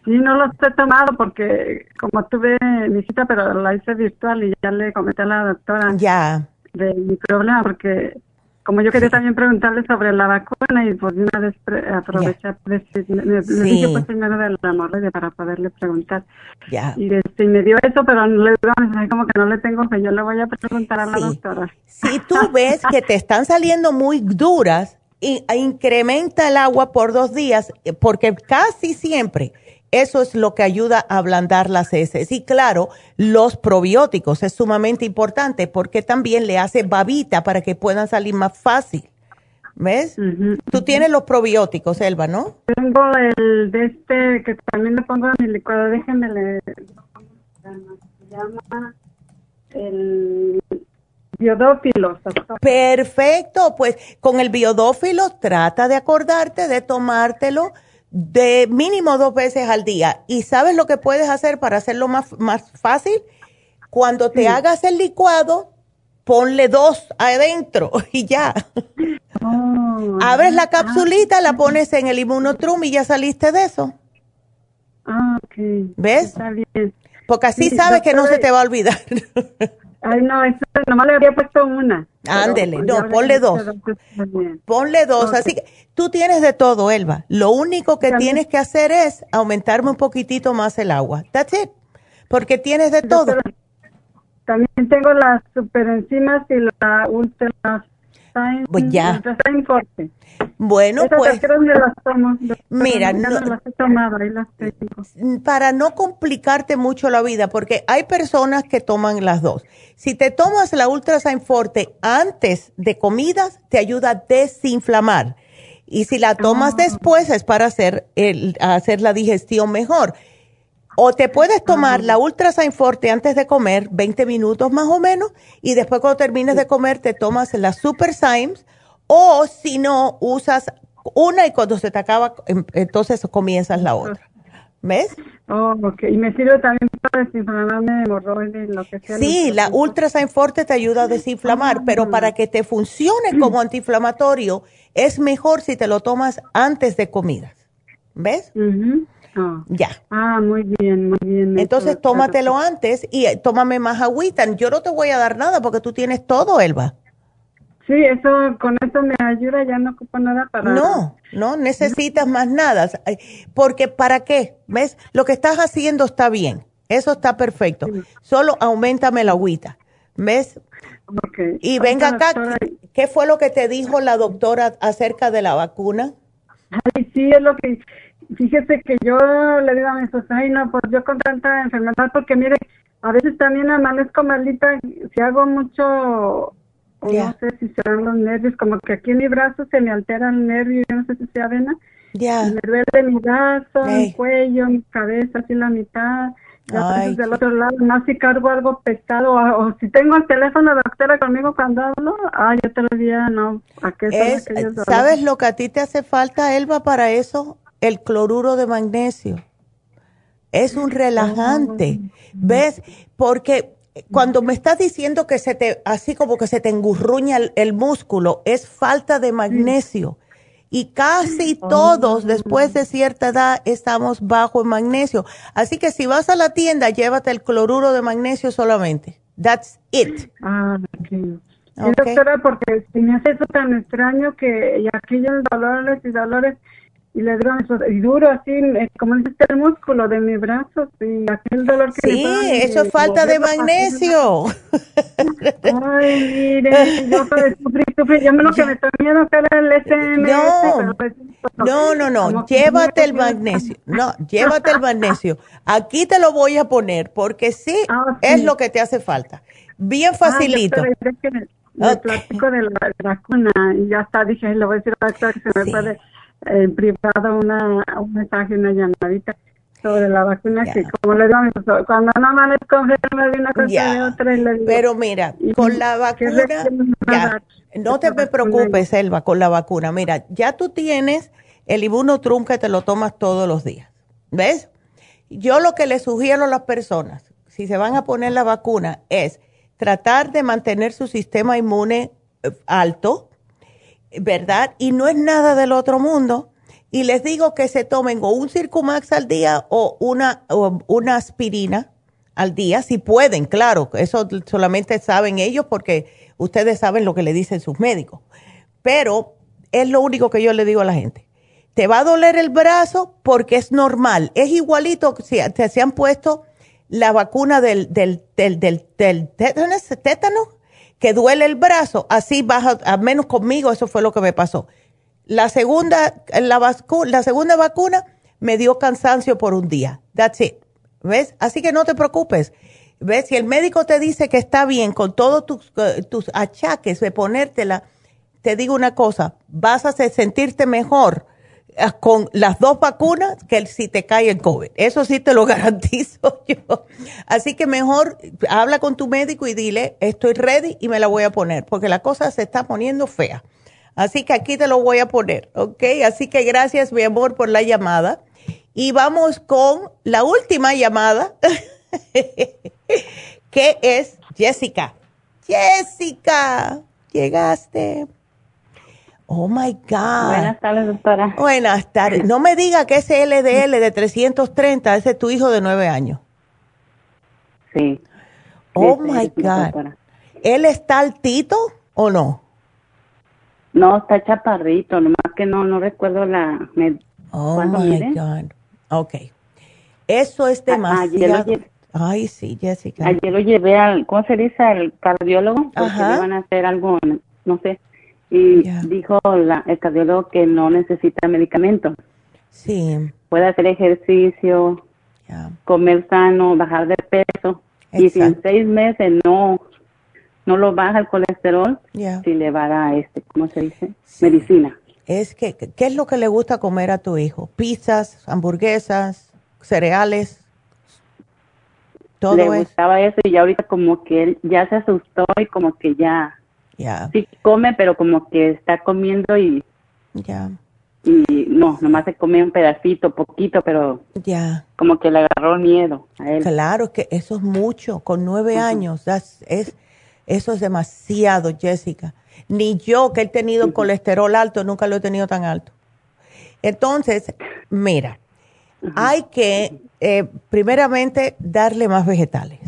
Sí, no lo he tomado porque como tuve mi cita, pero la hice virtual y ya le comenté a la doctora ya. de mi problema porque como yo quería también preguntarle sobre la vacuna y pues una vez aprovechar, yeah. le, dije pues primero de la hemorroide para poderle preguntar. Y, este, me dio eso, pero le como que no le tengo fe, yo le voy a preguntar a la doctora. Si tú ves que te están saliendo muy duras, incrementa el agua por dos días, porque casi siempre eso es lo que ayuda a ablandar las heces. Y claro, los probióticos es sumamente importante porque también le hace babita para que puedan salir más fácil. ¿Ves? Tú tienes los probióticos, Elba, ¿no? Tengo el de este que también le pongo en mi licuado. Déjenme le. Se llama el biodófilo. Perfecto, pues con el biodófilo trata de acordarte de tomártelo de mínimo dos veces al día. ¿Y sabes lo que puedes hacer para hacerlo más, más fácil? Cuando te hagas el licuado, ponle dos adentro y ya. Oh, Abres la capsulita, la pones en el inmunotrum y ya saliste de eso. Ah, ¿Ves? Porque así sabes que no se te va a olvidar. Ay, no, eso nomás le había puesto una. Ándele, pues no, ponle dos. Ponle dos. Así que tú tienes de todo, Elba. Lo único que tienes que hacer es aumentarme un poquitito más el agua. That's it. Porque tienes de todo. También tengo las superenzimas y la ultra pues ya. Bueno, pues. mira, para no complicarte mucho la vida, porque hay personas que toman las dos. Si te tomas la Ultrasign Forte antes de comidas, te ayuda a desinflamar. Y si la tomas ah. después es para hacer, el, hacer la digestión mejor. O te puedes tomar la Ultra Forte antes de comer, 20 minutos más o menos, y después cuando termines de comer te tomas la Super Symes, o si no, usas una y cuando se te acaba, em, entonces comienzas la otra. ¿Ves? Oh, ok. Y me sirve también para desinflamarme hemorroides, lo que sea. Sí, la Ultra Forte te ayuda a desinflamar, pero para que te funcione como antiinflamatorio, es mejor si te lo tomas antes de comidas. ¿Ves? Ah. Ya. Ah, muy bien, muy bien. Entonces tómatelo antes y eh, tómame más agüita. Yo no te voy a dar nada porque tú tienes todo, Elba. Sí, eso, con eso me ayuda, ya no ocupo nada para... No, no necesitas más nada, porque ¿para qué? ¿Ves? Lo que estás haciendo está bien, eso está perfecto, solo aumentame la agüita, ¿ves? Okay. Y venga acá, ¿qué fue lo que te dijo la doctora acerca de la vacuna? Ay, sí, es lo que fíjese que yo le digo a mi esposa, ay no, pues yo con tanta enfermedad, porque mire, a veces también amanezco malita, si hago mucho, no sé si serán los nervios, como que aquí en mi brazo se me altera el nervio, yo no sé si sea vena, ya. me duele mi brazo, mi cuello, mi cabeza, así la mitad, Ay, del otro lado, más si cargo algo pesado o, si tengo el teléfono de doctora conmigo cuando hablo, ay, yo te lo diría, no, ¿a qué es, ¿Sabes lo que a ti te hace falta, Elba, para eso? El cloruro de magnesio. Es un relajante. Oh. ¿Ves? Porque cuando me estás diciendo que se te, así como que se te engurruña el músculo, es falta de magnesio y casi oh. todos después de cierta edad estamos bajo en magnesio. Así que si vas a la tienda, llévate el cloruro de magnesio solamente. That's it. Ah, okay. doctora, porque me hace eso tan extraño que y aquellos dolores y dolores y le digo y duro así eh, como dice el músculo de mi brazo y aquel dolor que sí eso es falta de magnesio. Ay mire yo sufrí sufrí yo menos que me tomé que era el SMS no pues, no no no llévate el magnesio no llévate el magnesio. Aquí te lo voy a poner porque sí, ah, es lo que te hace falta. Bien ah, facilito. me, platico de la vacuna y ya está dije le voy a decir a la que se me puede en privado una, un mensaje, una llamadita sobre la vacuna que como le digo cuando no amanezco enferma de una cosa de otra y le digo, pero mira con la vacuna no te preocupes Elba con la vacuna. Mira ya tú tienes el Ibunotrum que te lo tomas todos los días ¿ves? yo lo que le sugiero a las personas si se van a poner la vacuna es tratar de mantener su sistema inmune eh, alto ¿verdad? Y no es nada del otro mundo. Y les digo que se tomen o un Circumax al día o una, una aspirina al día, si pueden, claro, eso solamente saben ellos porque ustedes saben lo que le dicen sus médicos. Pero es lo único que yo le digo a la gente. Te va a doler el brazo porque es normal. Es igualito si se han puesto la vacuna del, del, del, del, del tétano que duele el brazo, así baja, al menos conmigo eso fue lo que me pasó. La segunda, la, la segunda vacuna me dio cansancio por un día. That's it. ¿Ves? Así que no te preocupes. ¿Ves? Si el médico te dice que está bien con todos tus, eh, tus achaques de ponértela, te digo una cosa, vas a sentirte mejor con las dos vacunas que si te cae el COVID. Eso sí te lo garantizo yo. Así que mejor habla con tu médico y dile, estoy ready y me la voy a poner, porque la cosa se está poniendo fea. Así que aquí te lo voy a poner, ¿ok? Así que gracias, mi amor, por la llamada. Y vamos con la última llamada, que es Jessica. Jessica, llegaste. Oh my God. Buenas tardes, doctora. Buenas tardes. No me diga que ese LDL de 330, ese es tu hijo de nueve años. Sí. Oh my God. ¿Él está altito o no? No, está chaparrito, nomás que no, no recuerdo la. oh my God. Ok. Eso es demasiado. Ay, sí, Jessica. Ayer lo llevé al, ¿cómo se dice? Al cardiólogo, porque le van a hacer algo, no sé y dijo la, el cardiólogo que no necesita medicamento. Sí. Puede hacer ejercicio, comer sano, bajar de peso. Y si en seis meses no no lo baja el colesterol, si le va a dar, este, ¿cómo se dice? Medicina. Es que, ¿qué es lo que le gusta comer a tu hijo? ¿Pizzas, hamburguesas, cereales? Todo le gustaba eso y ya ahorita como que él ya se asustó y como que ya Sí come, pero como que está comiendo y... Ya. Y no, nomás se come un pedacito, poquito, pero... Ya. Como que le agarró miedo a él. Claro, que eso es mucho, con nueve años. es, eso es demasiado, Jessica. Ni yo, que he tenido colesterol alto, nunca lo he tenido tan alto. Entonces, mira, hay que, eh, primeramente, darle más vegetales.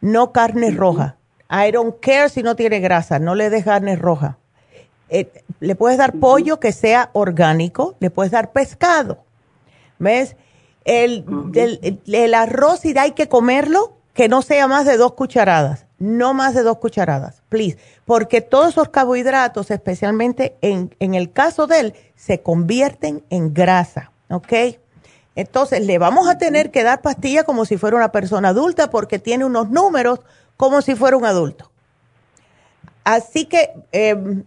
No carne roja I don't care si no tiene grasa, no le des carne roja. Eh, le puedes dar pollo que sea orgánico, le puedes dar pescado. ¿Ves? El, el, arroz, y hay que comerlo, que no sea más de dos cucharadas, no más de dos cucharadas, please. Porque todos esos carbohidratos, especialmente en, en el caso de él, se convierten en grasa. ¿ok? Entonces le vamos a tener que dar pastilla como si fuera una persona adulta porque tiene unos números como si fuera un adulto. Así que, em,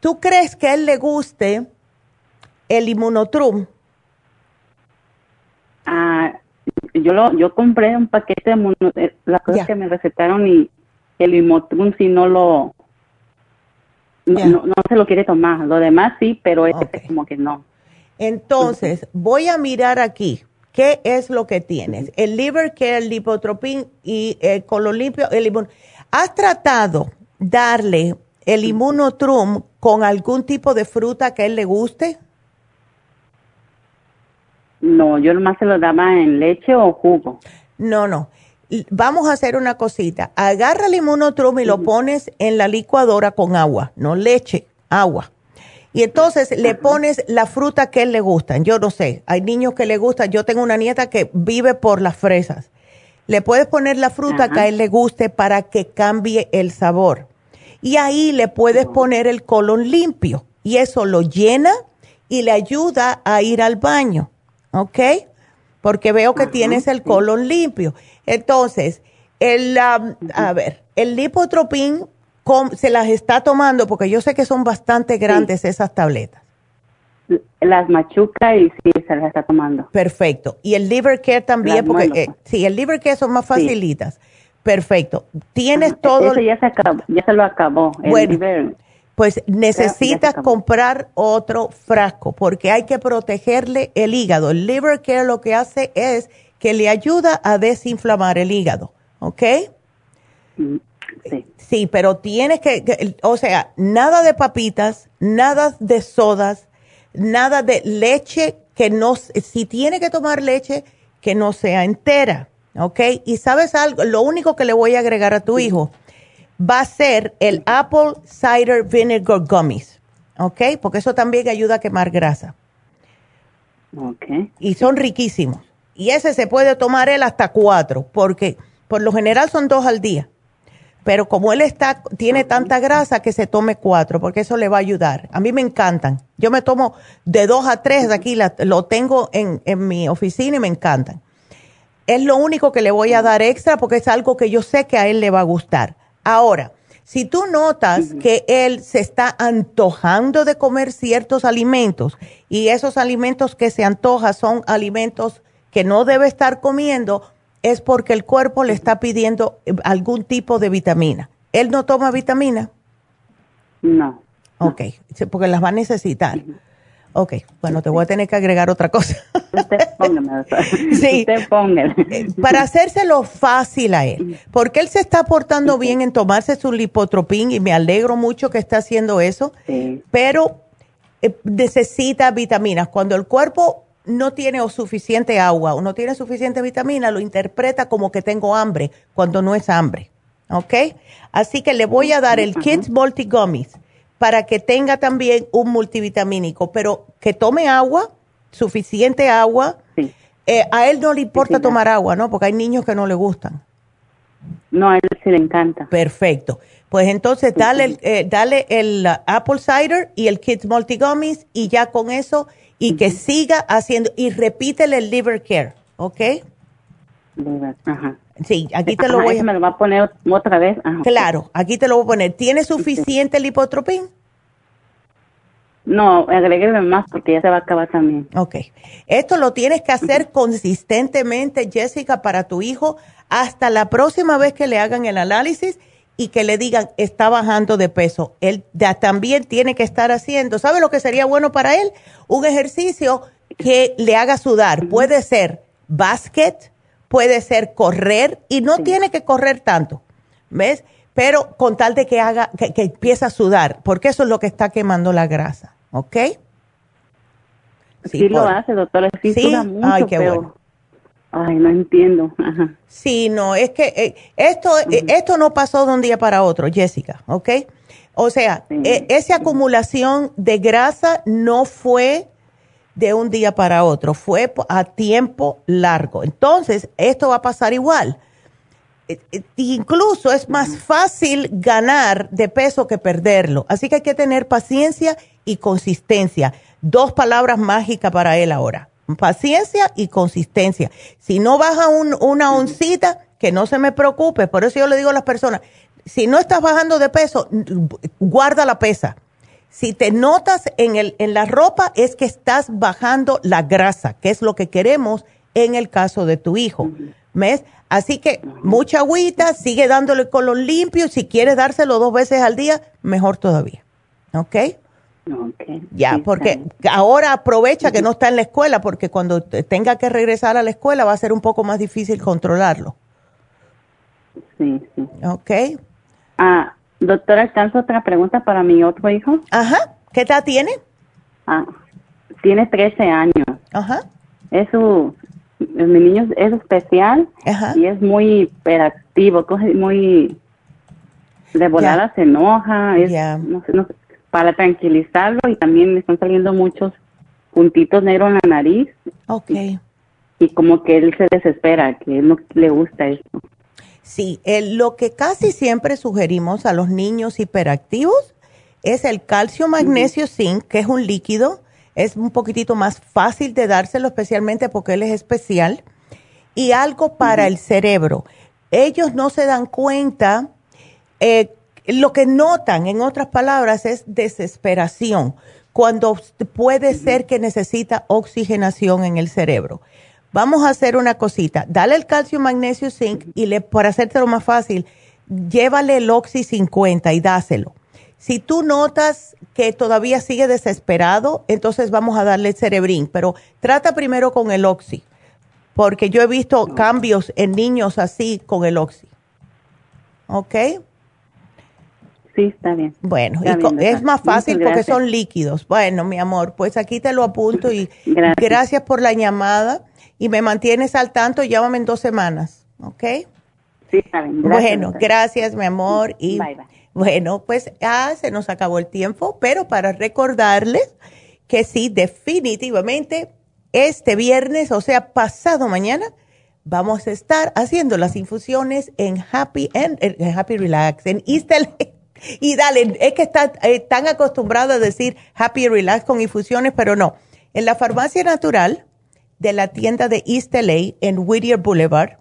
¿tú crees que a él le guste el inmunotrum? Ah, yo lo, yo compré un paquete de mono, eh, las cosas que me recetaron y el inmunotrum si no lo no, se lo quiere tomar, lo demás sí, pero este como que no. Entonces, voy a mirar aquí. ¿Qué es lo que tienes? El liver care, el lipotropin y el colon limpio. El ¿Has tratado darle el inmunotrum con algún tipo de fruta que a él le guste? No, yo nomás se lo daba en leche o jugo. No, no. Vamos a hacer una cosita. Agarra el inmunotrum y lo pones en la licuadora con agua, no leche, agua. Y entonces le pones la fruta que él le gusta. Yo no sé, hay niños que le gustan. Yo tengo una nieta que vive por las fresas. Le puedes poner la fruta que a él le guste para que cambie el sabor. Y ahí le puedes poner el colon limpio. Y eso lo llena y le ayuda a ir al baño. ¿Ok? Porque veo que tienes el colon limpio. Entonces, el, a ver, el lipotropín se las está tomando? Porque yo sé que son bastante grandes esas tabletas. Las machuca y sí, se las está tomando. Perfecto. Y el liver care también, porque eh, sí, el liver care son más facilitas. Perfecto. Tienes todo. Eso ya se, acabó, ya se lo acabó. bueno, pues necesitas comprar otro frasco porque hay que protegerle el hígado. El liver care lo que hace es que le ayuda a desinflamar el hígado. ¿Ok? Sí. Sí, pero tienes que, o sea, nada de papitas, nada de sodas, nada de leche que no, si tiene que tomar leche, que no sea entera, ¿ok? Y sabes algo, lo único que le voy a agregar a tu hijo va a ser el Apple Cider Vinegar Gummies, ¿ok? Porque eso también ayuda a quemar grasa. Ok. Y son riquísimos. Y ese se puede tomar él hasta cuatro, porque por lo general son dos al día pero como él está, tiene tanta grasa que se tome cuatro, porque eso le va a ayudar. A mí me encantan. Yo me tomo de dos a tres de aquí, lo tengo en, en mi oficina y me encantan. Es lo único que le voy a dar extra porque es algo que yo sé que a él le va a gustar. Ahora, si tú notas que él se está antojando de comer ciertos alimentos y esos alimentos que se antoja son alimentos que no debe estar comiendo, es porque el cuerpo le está pidiendo eh, algún tipo de vitamina. ¿Él no toma vitamina? No. Ok, porque las va a necesitar. Ok, bueno, te voy a tener que agregar otra cosa. Usted póngame. sí. Usted póngame. Eh, para hacérselo fácil a él, porque él se está portando bien en tomarse su lipotropín y me alegro mucho que está haciendo eso, sí. pero eh, necesita vitaminas. Cuando el cuerpo no tiene o suficiente agua o no tiene suficiente vitamina, lo interpreta como que tengo hambre cuando no es hambre. ¿Ok? Así que le voy a dar el Kids Multi Gummies para que tenga también un multivitamínico, pero que tome agua, suficiente agua. Eh, a él no le importa tomar agua, ¿no? Porque hay niños que no le gustan. No, a él sí le encanta. Perfecto. Pues entonces dale, el, eh, dale el uh, Apple Cider y el Kids Multi Gummies y ya con eso y que siga haciendo y repítele el liver care, ¿ok? Ajá. Sí, aquí te lo voy a... me lo va a poner otra vez. Claro, aquí te lo voy a poner. ¿Tiene suficiente lipotropín? No, agrégueme más porque ya se va a acabar también. Ok. Esto lo tienes que hacer consistentemente, Jessica, para tu hijo hasta la próxima vez que le hagan el análisis y que le digan está bajando de peso. Él también tiene que estar haciendo, ¿sabe lo que sería bueno para él? Un ejercicio que le haga sudar. Puede ser basket, puede ser correr y no tiene que correr tanto, ¿ves? Pero con tal de que haga, que, que empiece a sudar, porque eso es lo que está quemando la grasa, ¿ok? Sí, lo hace, doctora. Sí, suda mucho, Ay, qué bueno. Ay, no entiendo. Ajá. Sí, no, es que eh, esto, eh, esto no pasó de un día para otro, Jessica, ¿ok? O sea, e, esa acumulación de grasa no fue de un día para otro, fue a tiempo largo. Entonces, esto va a pasar igual. Incluso es más fácil ganar de peso que perderlo. Así que hay que tener paciencia y consistencia. Dos palabras mágicas para él ahora. Paciencia y consistencia. Si no baja una oncita, que no se me preocupe. Por eso yo le digo a las personas, si no estás bajando de peso, guarda la pesa. Si te notas en, el, en la ropa, es que estás bajando la grasa, que es lo que queremos en el caso de tu hijo. ¿Ves? Así que mucha agüita, sigue dándole colon limpio. Si quieres dárselo dos veces al día, mejor todavía. ¿Ok? Okay. Ya, porque ahora aprovecha que no está en la escuela, porque cuando tenga que regresar a la escuela va a ser un poco más difícil controlarlo. Sí, sí. Ok. Ah, doctora, ¿alcanzo otra pregunta para mi otro hijo? Ajá. ¿Qué edad tiene? Ah, tiene 13 años. Ajá. Es su, mi niño es especial y es muy hiperactivo, coge muy de volada se enoja, es, no no sé, para tranquilizarlo y también le están saliendo muchos puntitos negros en la nariz. Ok. Y, como que él se desespera, que él no le gusta eso. Sí, lo que casi siempre sugerimos a los niños hiperactivos es el calcio, magnesio, zinc, que es un líquido. Es un poquitito más fácil de dárselo, especialmente porque él es especial. Y algo para el cerebro. Ellos no se dan cuenta eh, lo que notan, en otras palabras, es desesperación, cuando puede ser que necesita oxigenación en el cerebro. Vamos a hacer una cosita, dale el calcio, magnesio, zinc y le, para hacértelo más fácil, llévale el Oxy 50 y dáselo. Si tú notas que todavía sigue desesperado, entonces vamos a darle el cerebrín, pero trata primero con el Oxy, porque yo he visto cambios en niños así con el Oxy. ¿Ok? Sí, está bien. Bueno, es más fácil porque son líquidos. Bueno, mi amor, pues aquí te lo apunto y gracias. por la llamada y me mantienes al tanto, llámame en dos semanas, ¿ok? Sí, está bien. bueno, gracias, mi amor. Y bueno, pues ya se nos acabó el tiempo, pero para recordarles que sí, definitivamente este viernes, o sea, pasado mañana, vamos a estar haciendo las infusiones en Happy, en, Happy Relax, en East y dale, es que está eh, tan acostumbrado a decir Happy Relax con infusiones, pero no. En la farmacia natural de la tienda de East LA en Whittier Boulevard,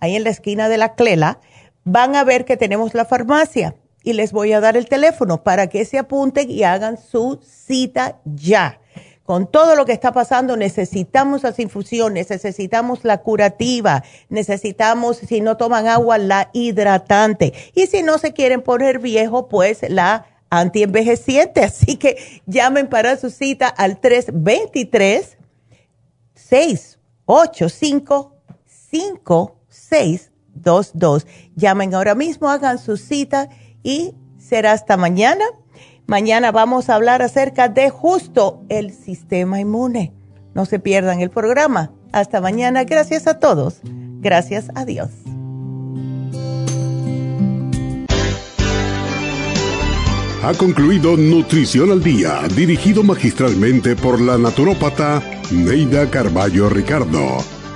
ahí en la esquina de la Clela, van a ver que tenemos la farmacia y les voy a dar el teléfono para que se apunten y hagan su cita ya con todo lo que está pasando, necesitamos las infusiones, necesitamos la curativa, necesitamos, si no toman agua, la hidratante. Y si no se quieren poner viejo, pues la antienvejeciente. Así que llamen para su cita al 323 685 5622. Llamen ahora mismo, hagan su cita y será hasta mañana Mañana vamos a hablar acerca de justo el sistema inmune. No se pierdan el programa. Hasta mañana. Gracias a todos. Gracias a Dios. Ha concluido Nutrición al Día, dirigido magistralmente por la naturópata Neida Carballo Ricardo.